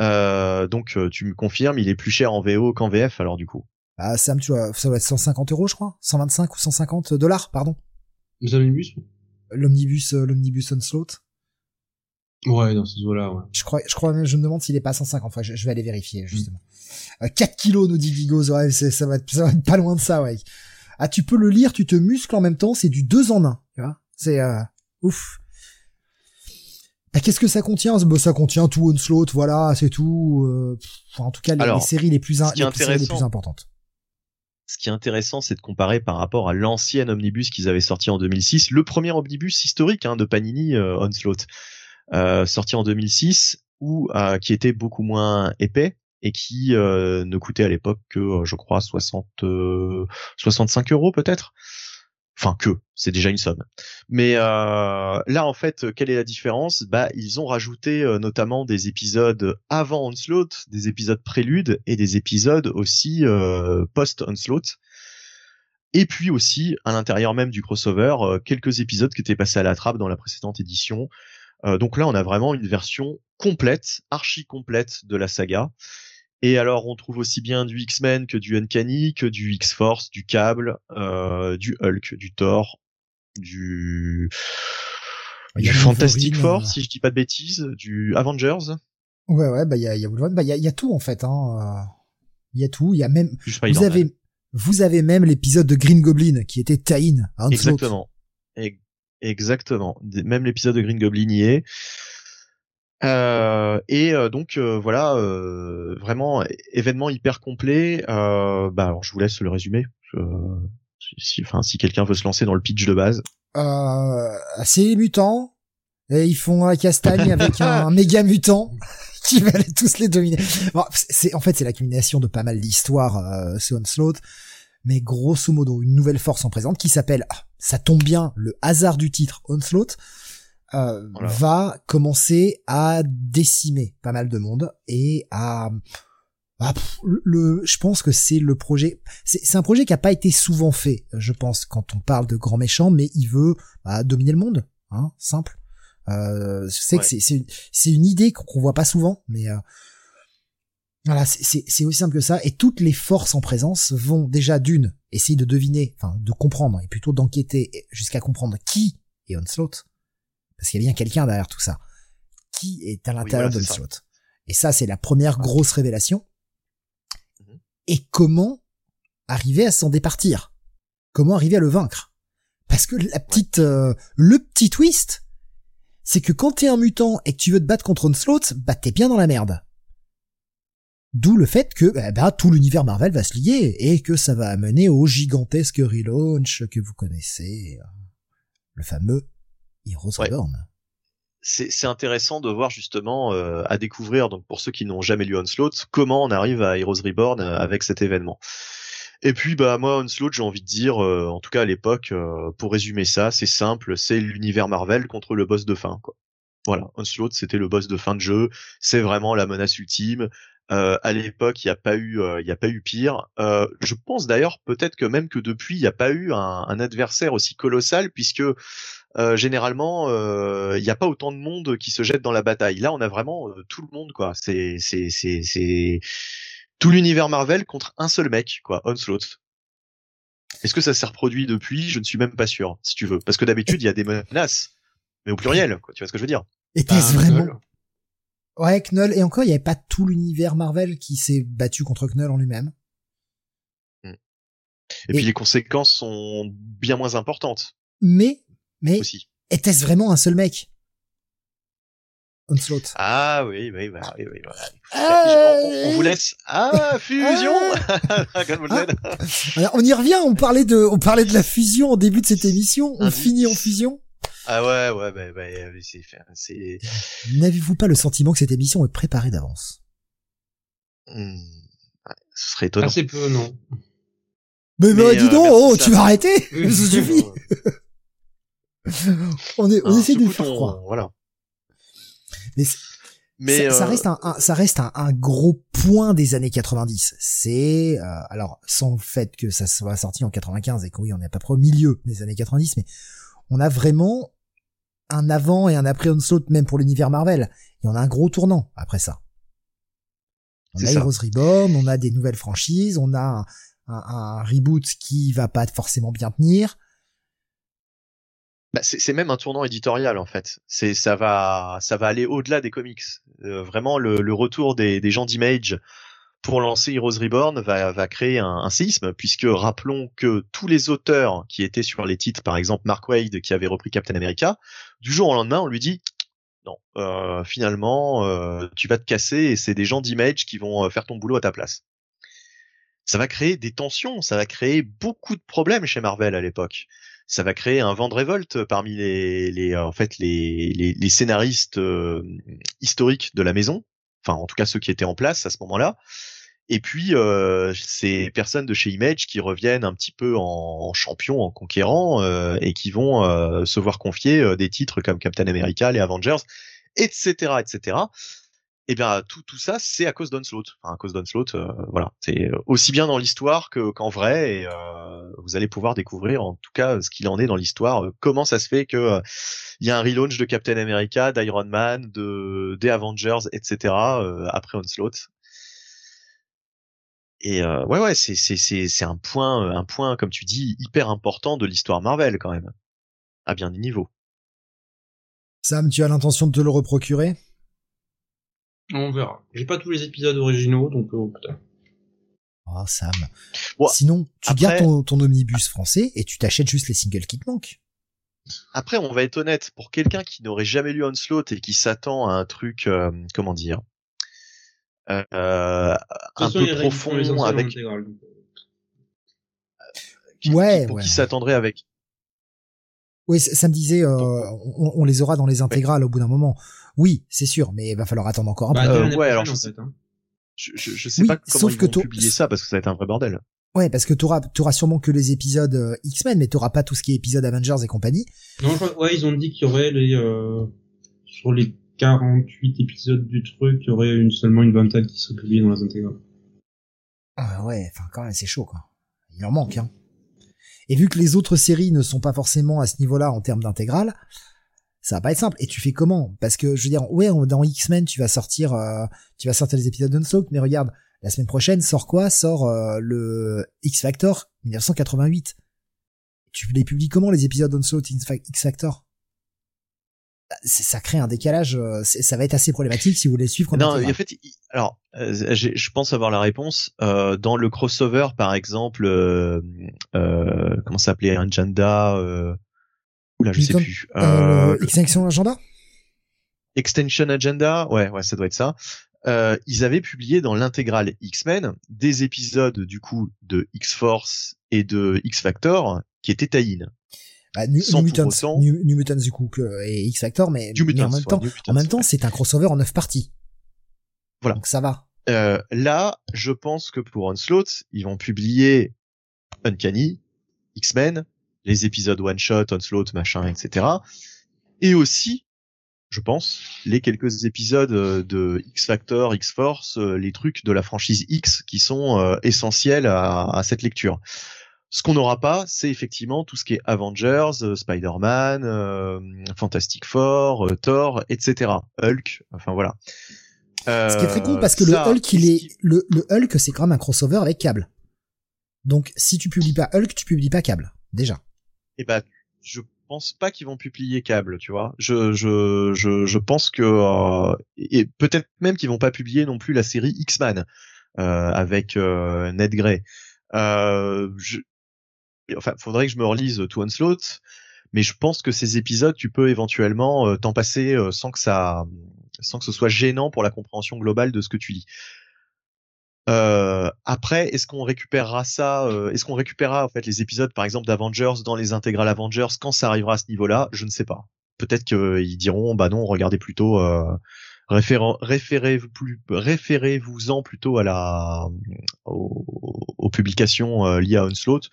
Euh, donc euh, tu me confirmes, il est plus cher en VO qu'en VF alors du coup? Ah, Sam, tu vois, ça doit être 150 euros, je crois. 125 ou 150 dollars, pardon. Les omnibus? L'omnibus, euh, l'omnibus Onslaught. Ouais, dans ce zoo-là, ouais. Je crois, je crois, même- je me demande s'il est pas à 150. Enfin, je, je vais aller vérifier, justement. Euh, 4 kilos, nous dit Gigos. Ouais, c'est- ça va être, ça va être pas loin de ça, ouais. Ah, tu peux le lire, tu te muscles en même temps, c'est du deux en un, tu vois. C'est, euh, ouf. Qu'est-ce que ça contient? Bah, ça contient tout Onslaught, voilà, c'est tout. euh, pff, en tout cas, les, Alors, les séries les plus, in- les séries les plus importantes. Ce qui est intéressant, c'est de comparer par rapport à l'ancien omnibus qu'ils avaient sorti en 2006, le premier omnibus historique hein, de Panini euh, Onslaught, euh, sorti en 2006, ou euh, qui était beaucoup moins épais et qui ne coûtait à l'époque que, je crois, 60, euh, 65 euros peut-être. Enfin que, c'est déjà une somme. Mais euh, là, en fait, quelle est la différence? Bah, ils ont rajouté euh, notamment des épisodes avant Onslaught, des épisodes préludes et des épisodes aussi euh, post Onslaught. Et puis aussi, à l'intérieur même du crossover, euh, quelques épisodes qui étaient passés à la trappe dans la précédente édition. Donc là, on a vraiment une version complète, archi complète de la saga. Et alors, on trouve aussi bien du X-Men que du Uncanny, que du X-Force, du Cable, euh, du Hulk, du Thor, du du Fantastic Wolverine, Four, euh, si je dis pas de bêtises, du Avengers. Ouais, ouais, bah, il y a, y a Wolverine, bah, il y a, il y a tout, en fait, hein. euh, Il y a tout, il y a même, vous Spider-Man. avez, vous avez même l'épisode de Green Goblin qui était à Onslaught. Exactement. Exactement. Même l'épisode de Green Goblin y est. Euh, et euh, donc euh, voilà, euh, vraiment événement hyper complet. Euh, bah alors je vous laisse le résumer. Euh, si, enfin, si quelqu'un veut se lancer dans le pitch de base. Euh, c'est les mutants, et ils font la castagne avec un méga mutant qui va les- tous les dominer. Bon, c'est, en fait, c'est l'accumulation de pas mal d'histoires, euh, ce Onslaught. Mais grosso modo, une nouvelle force en présente qui s'appelle, ah, ça tombe bien, le hasard du titre, Onslaught, euh, Voilà. va commencer à décimer pas mal de monde et à, ah, pff, le, je pense que c'est le projet, c'est, c'est un projet qui a pas été souvent fait, je pense, quand on parle de grand méchant, mais il veut bah, dominer le monde, hein, simple. Euh, je sais Ouais. que c'est, c'est, c'est une idée qu'on, voit pas souvent, mais euh, voilà, c'est, c'est, c'est aussi simple que ça. Et toutes les forces en présence vont déjà d'une essayer de deviner, enfin de comprendre, et plutôt d'enquêter jusqu'à comprendre qui est Onslaught, parce qu'il y a bien quelqu'un derrière tout ça. Qui est à l'intérieur voilà, ça. d'Onslaught Et ça, c'est la première grosse révélation. Mhm. Et comment arriver à s'en départir? Comment arriver à le vaincre? Parce que la petite, euh, le petit twist, c'est que quand t'es un mutant et que tu veux te battre contre Onslaught, bah t'es bien dans la merde. D'où le fait que bah, bah, tout l'univers Marvel va se lier et que ça va amener au gigantesque relaunch que vous connaissez, euh, le fameux Heroes Ouais. Reborn. C'est intéressant de voir justement euh, à découvrir donc pour ceux qui n'ont jamais lu Onslaught comment on arrive à Heroes Reborn euh, avec cet événement. Et puis bah moi Onslaught j'ai envie de dire euh, en tout cas à l'époque pour résumer ça c'est simple c'est l'univers Marvel contre le boss de fin quoi. Voilà Onslaught c'était le boss de fin de jeu c'est vraiment la menace ultime. Euh, à l'époque, il n'y a pas eu, euh, il y a pas eu pire. Euh, je pense d'ailleurs peut-être que même que depuis, il n'y a pas eu un, un adversaire aussi colossal, puisque euh, généralement, euh, il n'y a pas autant de monde qui se jette dans la bataille. Là, on a vraiment euh, tout le monde, quoi. C'est, c'est, c'est, c'est tout l'univers Marvel contre un seul mec, quoi. Onslaught. Est-ce que ça s'est reproduit depuis? Je ne suis même pas sûr, si tu veux, parce que d'habitude, il y a des menaces, mais au pluriel, quoi. Tu vois ce que je veux dire? Était-ce vraiment. Ouais, Knull. Et encore, il n'y avait pas tout l'univers Marvel qui s'est battu contre Knull en lui-même. Et, Et- puis les conséquences sont bien moins importantes Mais, mais aussi. était-ce vraiment un seul mec? Onslaught. Ah oui, oui, bah, oui, oui, voilà. Ah, on, on vous laisse. Ah, fusion Z. Alors, on y revient, on parlait de, on parlait de la fusion au début de cette émission, on Ah, finit en fusion. Ah ouais, ouais, bah, bah, c'est, c'est, N'avez-vous pas le sentiment que cette émission est préparée d'avance? Ouais, ce serait étonnant. Assez peu, non. Mais, bah, Mais, dis euh, donc, oh, tu vas arrêter Oui. Ça suffit On, est, on Hein, essaie de faire croire. Voilà. Mais, Mais ça, ça euh, reste un, un- ça reste un, un gros point des années 90. C'est euh, alors sans le fait que ça soit sorti en 95 et que oui, on est à peu près au milieu des années 90, mais on a vraiment un avant et un après Onslaught même pour l'univers Marvel. Et on a un gros tournant après ça. On a ça. Heroes Reborn, on a des nouvelles franchises, on a un, un- un reboot qui va pas forcément bien tenir. Bah, c'est c'est même un tournant éditorial en fait. C'est ça va ça va aller au-delà des comics. Euh, vraiment le, le retour des, des gens d'Image pour lancer Heroes Reborn va, créer un, un séisme puisque rappelons que tous les auteurs qui étaient sur les titres, par exemple Mark Wade qui avait repris Captain America, du jour au lendemain on lui dit non euh, finalement euh, tu vas te casser et c'est des gens d'Image qui vont euh, faire ton boulot à ta place. Ça va créer des tensions, ça va créer beaucoup de problèmes chez Marvel à l'époque ça va créer un vent de révolte parmi les, en fait les, scénaristes historiques de la maison, enfin en tout cas ceux qui étaient en place à ce moment-là. Et puis euh, ces personnes de chez Image qui reviennent un petit peu en, champion, en conquérant euh, et qui vont euh, se voir confier euh, des titres comme Captain America, les Avengers, etc., etc. Et bien tout tout ça c'est à cause d'Onslaught. Enfin à cause d'Onslaught, euh, voilà. C'est aussi bien dans l'histoire que qu'en vrai et euh, vous allez pouvoir découvrir en tout cas ce qu'il en est dans l'histoire. euh, comment ça se fait que euh, il y a un relaunch de Captain America, d'Iron Man, de des Avengers, etc. euh, après Onslaught. Et euh, ouais ouais c'est c'est c'est c'est un point un point comme tu dis hyper important de l'histoire Marvel quand même à bien des niveaux. Sam, tu as l'intention de te le reprocurer? On verra. J'ai pas tous les épisodes originaux, donc euh, putain. Oh Sam. Bon, Sinon, tu après- gardes ton, ton omnibus français et tu t'achètes juste les singles qui te manquent. Après, on va être honnête, pour quelqu'un qui n'aurait jamais lu Onslaught et qui s'attend à un truc, euh, comment dire, euh, un peu profond, avec euh, qui, Ouais, qui- pour ouais, qui s'attendrait avec. Oui, ça ça me disait, euh, on, on les aura dans les intégrales au bout d'un moment. Oui, c'est sûr, mais il va falloir attendre encore un Bah, peu. Euh, ouais, alors, je en sais- fait, hein. Je, je, je sais Oui, pas comment sauf ils que vont publier ça parce que ça va être un vrai bordel. Ouais, parce que t'auras, t'auras sûrement que les épisodes euh, X-Men, mais t'auras pas tout ce qui est épisode Avengers et compagnie. Non, crois- ouais, ils ont dit qu'il y aurait les, euh, sur les 48 épisodes du truc, il y aurait une, seulement une vingtaine qui seraient publiés dans les intégrales. Ah ouais, enfin quand même, c'est chaud quoi. Il en manque, hein. Et vu que les autres séries ne sont pas forcément à ce niveau-là en termes d'intégrale, ça va pas être simple. Et tu fais comment? Parce que je veux dire, ouais, dans X-Men, tu vas sortir, euh, tu vas sortir les épisodes d'Unsoaked, mais regarde, la semaine prochaine sort quoi? Sort euh, le X Factor 1988. Tu les publies comment les épisodes d'Unsoaked X Factor Bah, ça crée un décalage, euh, ça va être assez problématique si vous voulez suivre. Non, en fait, alors, euh, je pense avoir la réponse. Euh, dans le crossover, par exemple, euh, comment ça s'appelait, Agenda, oula, je sais plus. Euh, Euh, Extinction Agenda? Extension Agenda, ouais, ouais, ça doit être ça. Euh, ils avaient publié dans l'intégrale X-Men des épisodes du coup de X-Force et de X-Factor qui étaient tie bah, New, sans New Mutants, autant- New, New Mutants du coup et X Factor, mais, mais Mutants, en même temps, New Mutants, en même temps, ouais. c'est un crossover en neuf parties. Voilà. Donc ça va. Euh, là, je pense que pour Onslaught, ils vont publier Uncanny, X-Men, les épisodes One Shot, Onslaught, machin, etc. Et aussi, je pense, les quelques épisodes euh, de X-Factor, X-Force, euh, les trucs de la franchise X qui sont euh, essentiels à, à cette lecture. Ce qu'on n'aura pas, c'est effectivement tout ce qui est Avengers, Spider-Man, euh, Fantastic Four, Thor, etc. Hulk, enfin voilà. Ce qui est très con Euh, parce que le Hulk, il est, le, le Hulk, c'est quand même un crossover avec Cable. Donc si tu publies pas Hulk, tu publies pas Cable. Déjà. Eh ben, je pense pas qu'ils vont publier câble, tu vois. Je, je, je, je pense que euh, et peut-être même qu'ils vont pas publier non plus la série X-Men euh, avec euh, Ned Grey. Euh, je, enfin, faudrait que je me relise To Onslaught, mais je pense que ces épisodes, tu peux éventuellement euh, t'en passer euh, sans que ça, sans que ce soit gênant pour la compréhension globale de ce que tu lis. Euh, après, est-ce qu'on récupérera ça euh, Est-ce qu'on récupérera en fait les épisodes, par exemple, d'Avengers dans les intégrales Avengers quand ça arrivera à ce niveau-là? Je ne sais pas. Peut-être qu'ils diront, bah non, regardez plutôt, euh, référez-vous plus, référez-vous-en plutôt à la aux, aux publications euh, liées à Onslaught.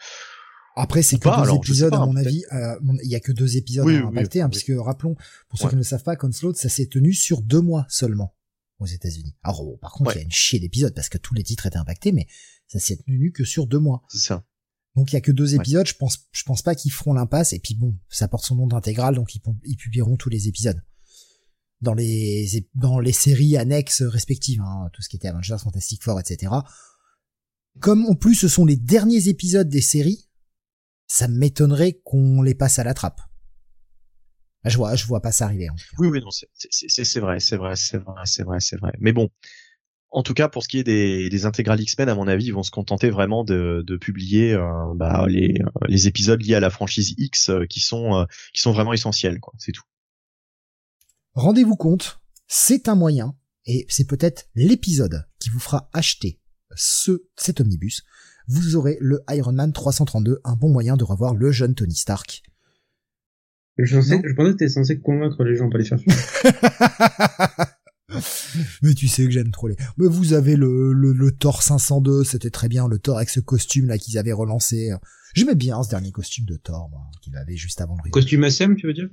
Après, c'est que deux épisodes, à mon avis. euh, Il y a que deux épisodes à impacter, hein, puisque rappelons, pour ceux Ouais. qui ne le savent pas, Conslaught, ça s'est tenu sur deux mois seulement aux États-Unis. Alors, bon, par contre, il Ouais. y a une chier d'épisodes parce que tous les titres étaient impactés, mais ça s'est tenu que sur deux mois. C'est ça. Donc, il y a que deux Ouais. épisodes. Je pense, je pense pas qu'ils feront l'impasse. Et puis bon, ça porte son nom d'intégrale, donc ils, pu- ils publieront tous les épisodes dans les dans les séries annexes respectives, hein, tout ce qui était Avengers, Fantastic Four, etc. Comme en plus ce sont les derniers épisodes des séries, ça m'étonnerait qu'on les passe à la trappe. Là, je vois, je vois pas ça arriver. en cas. Oui, oui, non, c'est vrai, c'est vrai, c'est vrai, c'est vrai, c'est vrai. Mais bon, en tout cas, pour ce qui est des, des intégrales X-Men, à mon avis, ils vont se contenter vraiment de, de publier euh, bah, les, les épisodes liés à la franchise X euh, qui sont euh, qui sont vraiment essentiels, quoi. C'est tout. Rendez-vous compte, c'est un moyen, et c'est peut-être l'épisode qui vous fera acheter ce, cet omnibus. Vous aurez le Iron Man 332, un bon moyen de revoir le jeune Tony Stark. Je, pensais, je pensais que t'étais censé convaincre les gens, pas les faire. Mais tu sais que j'aime trop les. Mais vous avez le, le, le Thor 502, c'était très bien, le Thor avec ce costume là qu'ils avaient relancé. J'aimais bien ce dernier costume de Thor, moi, qu'il avait juste avant le. Costume SM, tu veux dire?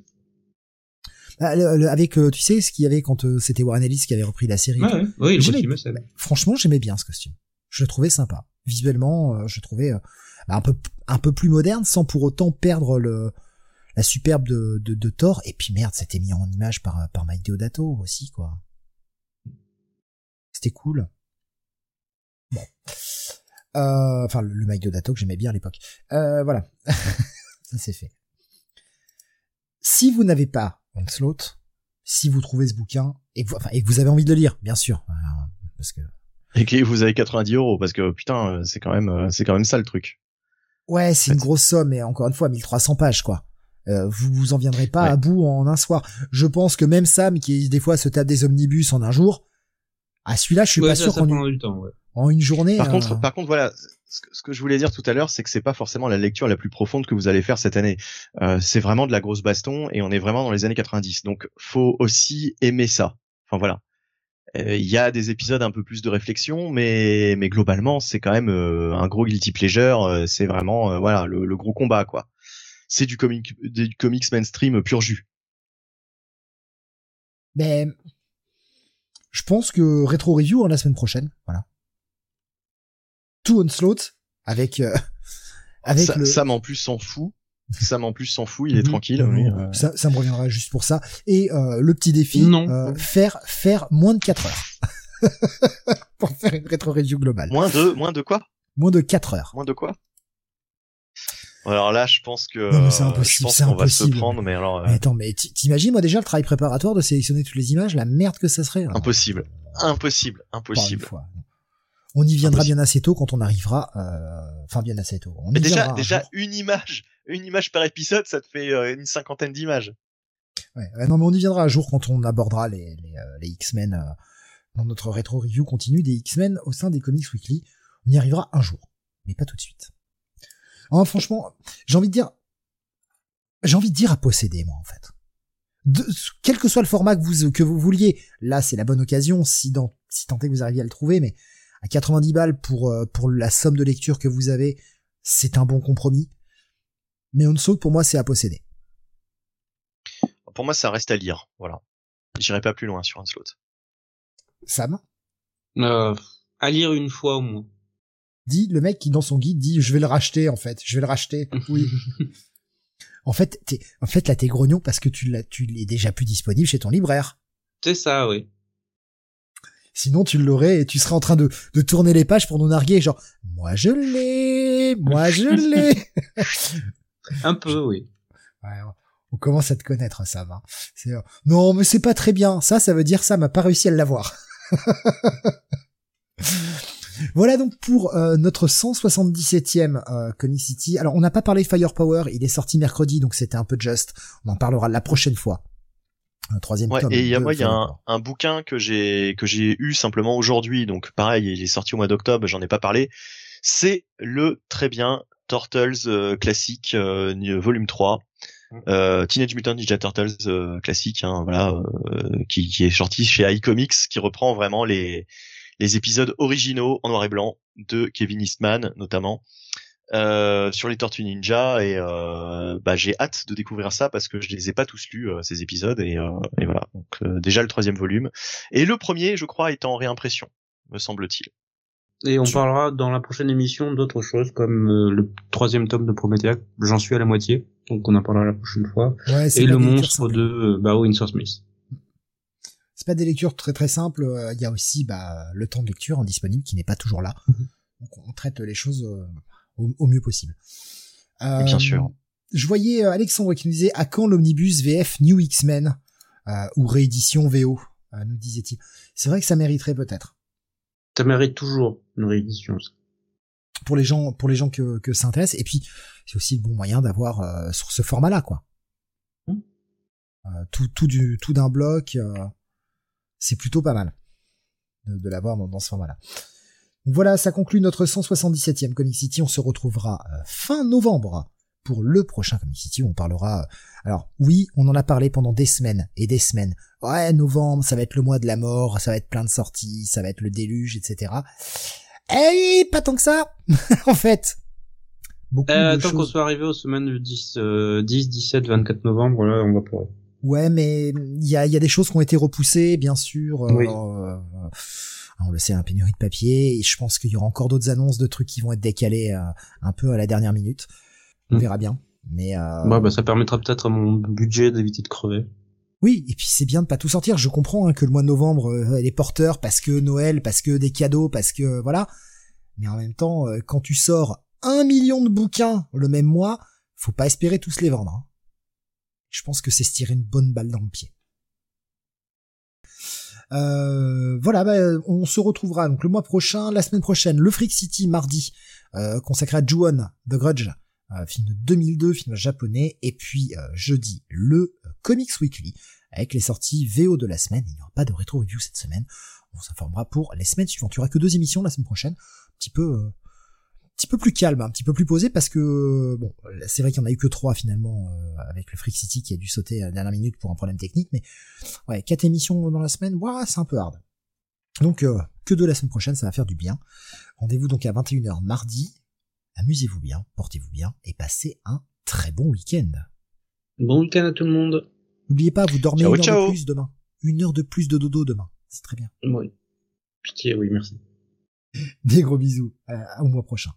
Ah, le- le- avec, euh, tu sais, ce qu'il y avait quand euh, c'était Warren Ellis qui avait repris la série? Ouais, ouais, oui, le costume SM. Franchement, j'aimais bien ce costume. Je le trouvais sympa. Visuellement, euh, je le trouvais euh, bah, un peu un peu plus moderne, sans pour autant perdre le la superbe de, de, de Thor. Et puis merde, c'était mis en image par par Mike Deodato aussi, quoi. C'était cool. Bon. Euh, Enfin, le, le Mike Deodato que j'aimais bien à l'époque. Euh, voilà. Ça c'est fait. Si vous n'avez pas Onslaught, si vous trouvez ce bouquin et que vous, enfin, et que vous avez envie de le lire, bien sûr, euh, parce que Et que vous avez 90 euros parce que putain, euh, c'est quand même c'est quand même ça le truc. Ouais, c'est une grosse somme, et encore une fois, 1300 pages, quoi. Euh, vous vous en viendrez pas Ouais. à bout en un soir. Je pense que même Sam, qui des fois se tape des omnibus en un jour, à celui-là, je suis Ouais, pas ça, sûr qu'en une, du temps, ouais. en une journée. Par euh, contre, par contre, voilà, ce que, ce que je voulais dire tout à l'heure, c'est que c'est pas forcément la lecture la plus profonde que vous allez faire cette année. Euh, c'est vraiment de la grosse baston et on est vraiment dans les années 90. Donc, faut aussi aimer ça. Enfin voilà. Euh, Il y a des épisodes un peu plus de réflexion, mais mais globalement, c'est quand même euh, un gros guilty pleasure. euh, c'est vraiment euh, voilà le, le gros combat quoi. C'est du comic du comics mainstream pur jus. Mais je pense que rétro review hein, la semaine prochaine, voilà. Tout Onslaught avec euh, avec Sa- le Sam en plus s'en fout. Sam en plus s'en fout. Il est Mhm. tranquille. Euh. ça, ça me reviendra juste pour ça. Et euh, le petit défi, Non. euh, faire faire moins de 4 heures pour faire une rétro review globale. Moins de moins de quoi? Moins de 4 heures. Moins de quoi? Alors là, je pense que Non, c'est euh, impossible, je pense qu'on va se prendre, mais alors euh, Mais attends, mais t'imagines moi déjà le travail préparatoire de sélectionner toutes les images, la merde que ça serait. impossible, impossible, impossible. fois. On y viendra Impossible. bien assez tôt quand on arrivera. euh, Enfin, bien assez tôt. On Mais déjà, un déjà jour. une image, une image par épisode, ça te fait euh, une cinquantaine d'images. Ouais, ouais, non, mais on y viendra un jour quand on abordera les, les, euh, les X-Men euh, dans notre rétro review continue des X-Men au sein des Comics Weekly. On y arrivera un jour, mais pas tout de suite. Hein, franchement, j'ai envie de dire, j'ai envie de dire à posséder moi en fait. De, quel que soit le format que vous que vous vouliez, là c'est la bonne occasion si dans si tant est que vous arriviez à le trouver, mais à 90 balles pour euh, pour la somme de lecture que vous avez, c'est un bon compromis. Mais on saute pour moi c'est à posséder. Pour moi, ça reste à lire. Voilà. J'irai pas plus loin sur un slot. Sam? Euh, à lire une fois au moins. Dit le mec qui dans son guide dit je vais le racheter en fait, je vais le racheter. Oui. en fait, t'es, en fait là t'es grognon parce que tu l'as, tu l'es déjà plus disponible chez ton libraire. C'est ça, oui. Sinon tu l'aurais et tu serais en train de, de tourner les pages pour nous narguer genre moi je l'ai, moi je l'ai. Un peu, oui. Ouais, on commence à te connaître Sam. Hein. C'est, euh, non mais c'est pas très bien. Ça, ça veut dire ça m'a pas réussi à l'avoir. Voilà donc pour euh, notre 177e euh, Comic City. Alors on n'a pas parlé de Firepower, il est sorti mercredi donc c'était un peu juste. On en parlera la prochaine fois. Un troisième Ouais, tome. et il y a moi, il y a un, bouquin que j'ai que j'ai eu simplement aujourd'hui, donc pareil, il est sorti au mois d'octobre, j'en ai pas parlé. C'est le très bien Turtles euh, classique euh, volume 3. Euh, Teenage Mutant Ninja Turtles euh, classique, hein, voilà, euh, qui, qui est sorti chez iComics, qui reprend vraiment les les épisodes originaux en noir et blanc de Kevin Eastman notamment euh, sur les Tortues Ninja et euh, bah, j'ai hâte de découvrir ça parce que je les ai pas tous lus euh, ces épisodes et, euh, et voilà donc euh, déjà le troisième volume et le premier je crois est en réimpression me semble-t-il Et on parlera dans la prochaine émission d'autres choses comme euh, le troisième tome de Promethea. J'en suis à la moitié, donc on en parlera la prochaine fois. Ouais, c'est Et le monstre de euh, Bao Winsor Smith. C'est pas des lectures très très simples. euh, Il y a aussi bah, le temps de lecture en disponible qui n'est pas toujours là. Mhm. Donc on traite les choses euh, au, au mieux possible. Euh, bien sûr. Je voyais euh, Alexandre qui nous disait à quand l'omnibus VF New X-Men euh, ou réédition VO, euh, nous disait-il. C'est vrai que ça mériterait peut-être Ça mérite toujours une réédition. pour les gens pour les gens que, que ça intéresse. Et puis c'est aussi le bon moyen d'avoir euh, sur ce format-là quoi. Euh, tout tout du tout d'un bloc, euh, c'est plutôt pas mal de, de l'avoir dans, dans ce format-là. Donc Voilà, ça conclut notre 177e Comic City. On se retrouvera euh, fin novembre pour le prochain Comic City où on parlera. euh, alors oui, on en a parlé pendant des semaines et des semaines. Ouais, novembre, ça va être le mois de la mort, ça va être plein de sorties, ça va être le déluge, etc. Eh, pas tant que ça, en fait. Beaucoup Euh, de tant qu'on soit arrivé aux semaines du 10, euh, 10, 17, 24 novembre, là, on va pleurer. Ouais, mais il y a, il y a des choses qui ont été repoussées, bien sûr. euh, Oui. euh, on le sait, un pénurie de papier. Et je pense qu'il y aura encore d'autres annonces de trucs qui vont être décalés euh, un peu à la dernière minute. On Mm. verra bien. Mais euh, Ouais, bah, ça permettra peut-être à mon budget d'éviter de crever. oui, et puis c'est bien de pas tout sortir. Je comprends hein, que le mois de novembre, euh, elle est porteur parce que Noël, parce que des cadeaux, parce que voilà. Mais en même temps, quand tu sors un million de bouquins le même mois, faut pas espérer tous les vendre. hein. Je pense que c'est se tirer une bonne balle dans le pied. Euh, voilà, bah, on se retrouvera donc le mois prochain, la semaine prochaine, le Freak City mardi, euh, consacré à Ju-On, The Grudge, euh, film de 2002, film japonais, et puis euh, jeudi le euh, Comics Weekly avec les sorties VO de la semaine. Il n'y aura pas de rétro review cette semaine. On s'informera pour les semaines suivantes. Il y aura que deux émissions la semaine prochaine, un petit peu, euh, petit peu plus calme, un petit peu plus posé parce que bon, c'est vrai qu'il y en a eu que trois finalement euh, avec le Freak City qui a dû sauter à la dernière minute pour un problème technique, mais ouais, quatre émissions dans la semaine, ouah, c'est un peu hard. Donc euh, que de la semaine prochaine, ça va faire du bien. Rendez-vous donc à 21h mardi. Amusez-vous bien, portez-vous bien et passez un très bon week-end. Bon week-end à tout le monde. N'oubliez pas, vous dormez Ciao, une heure ciao. de plus demain. Une heure de plus de dodo demain. C'est très bien. Oui. Pitié, oui, merci. Des gros bisous. À- au mois prochain.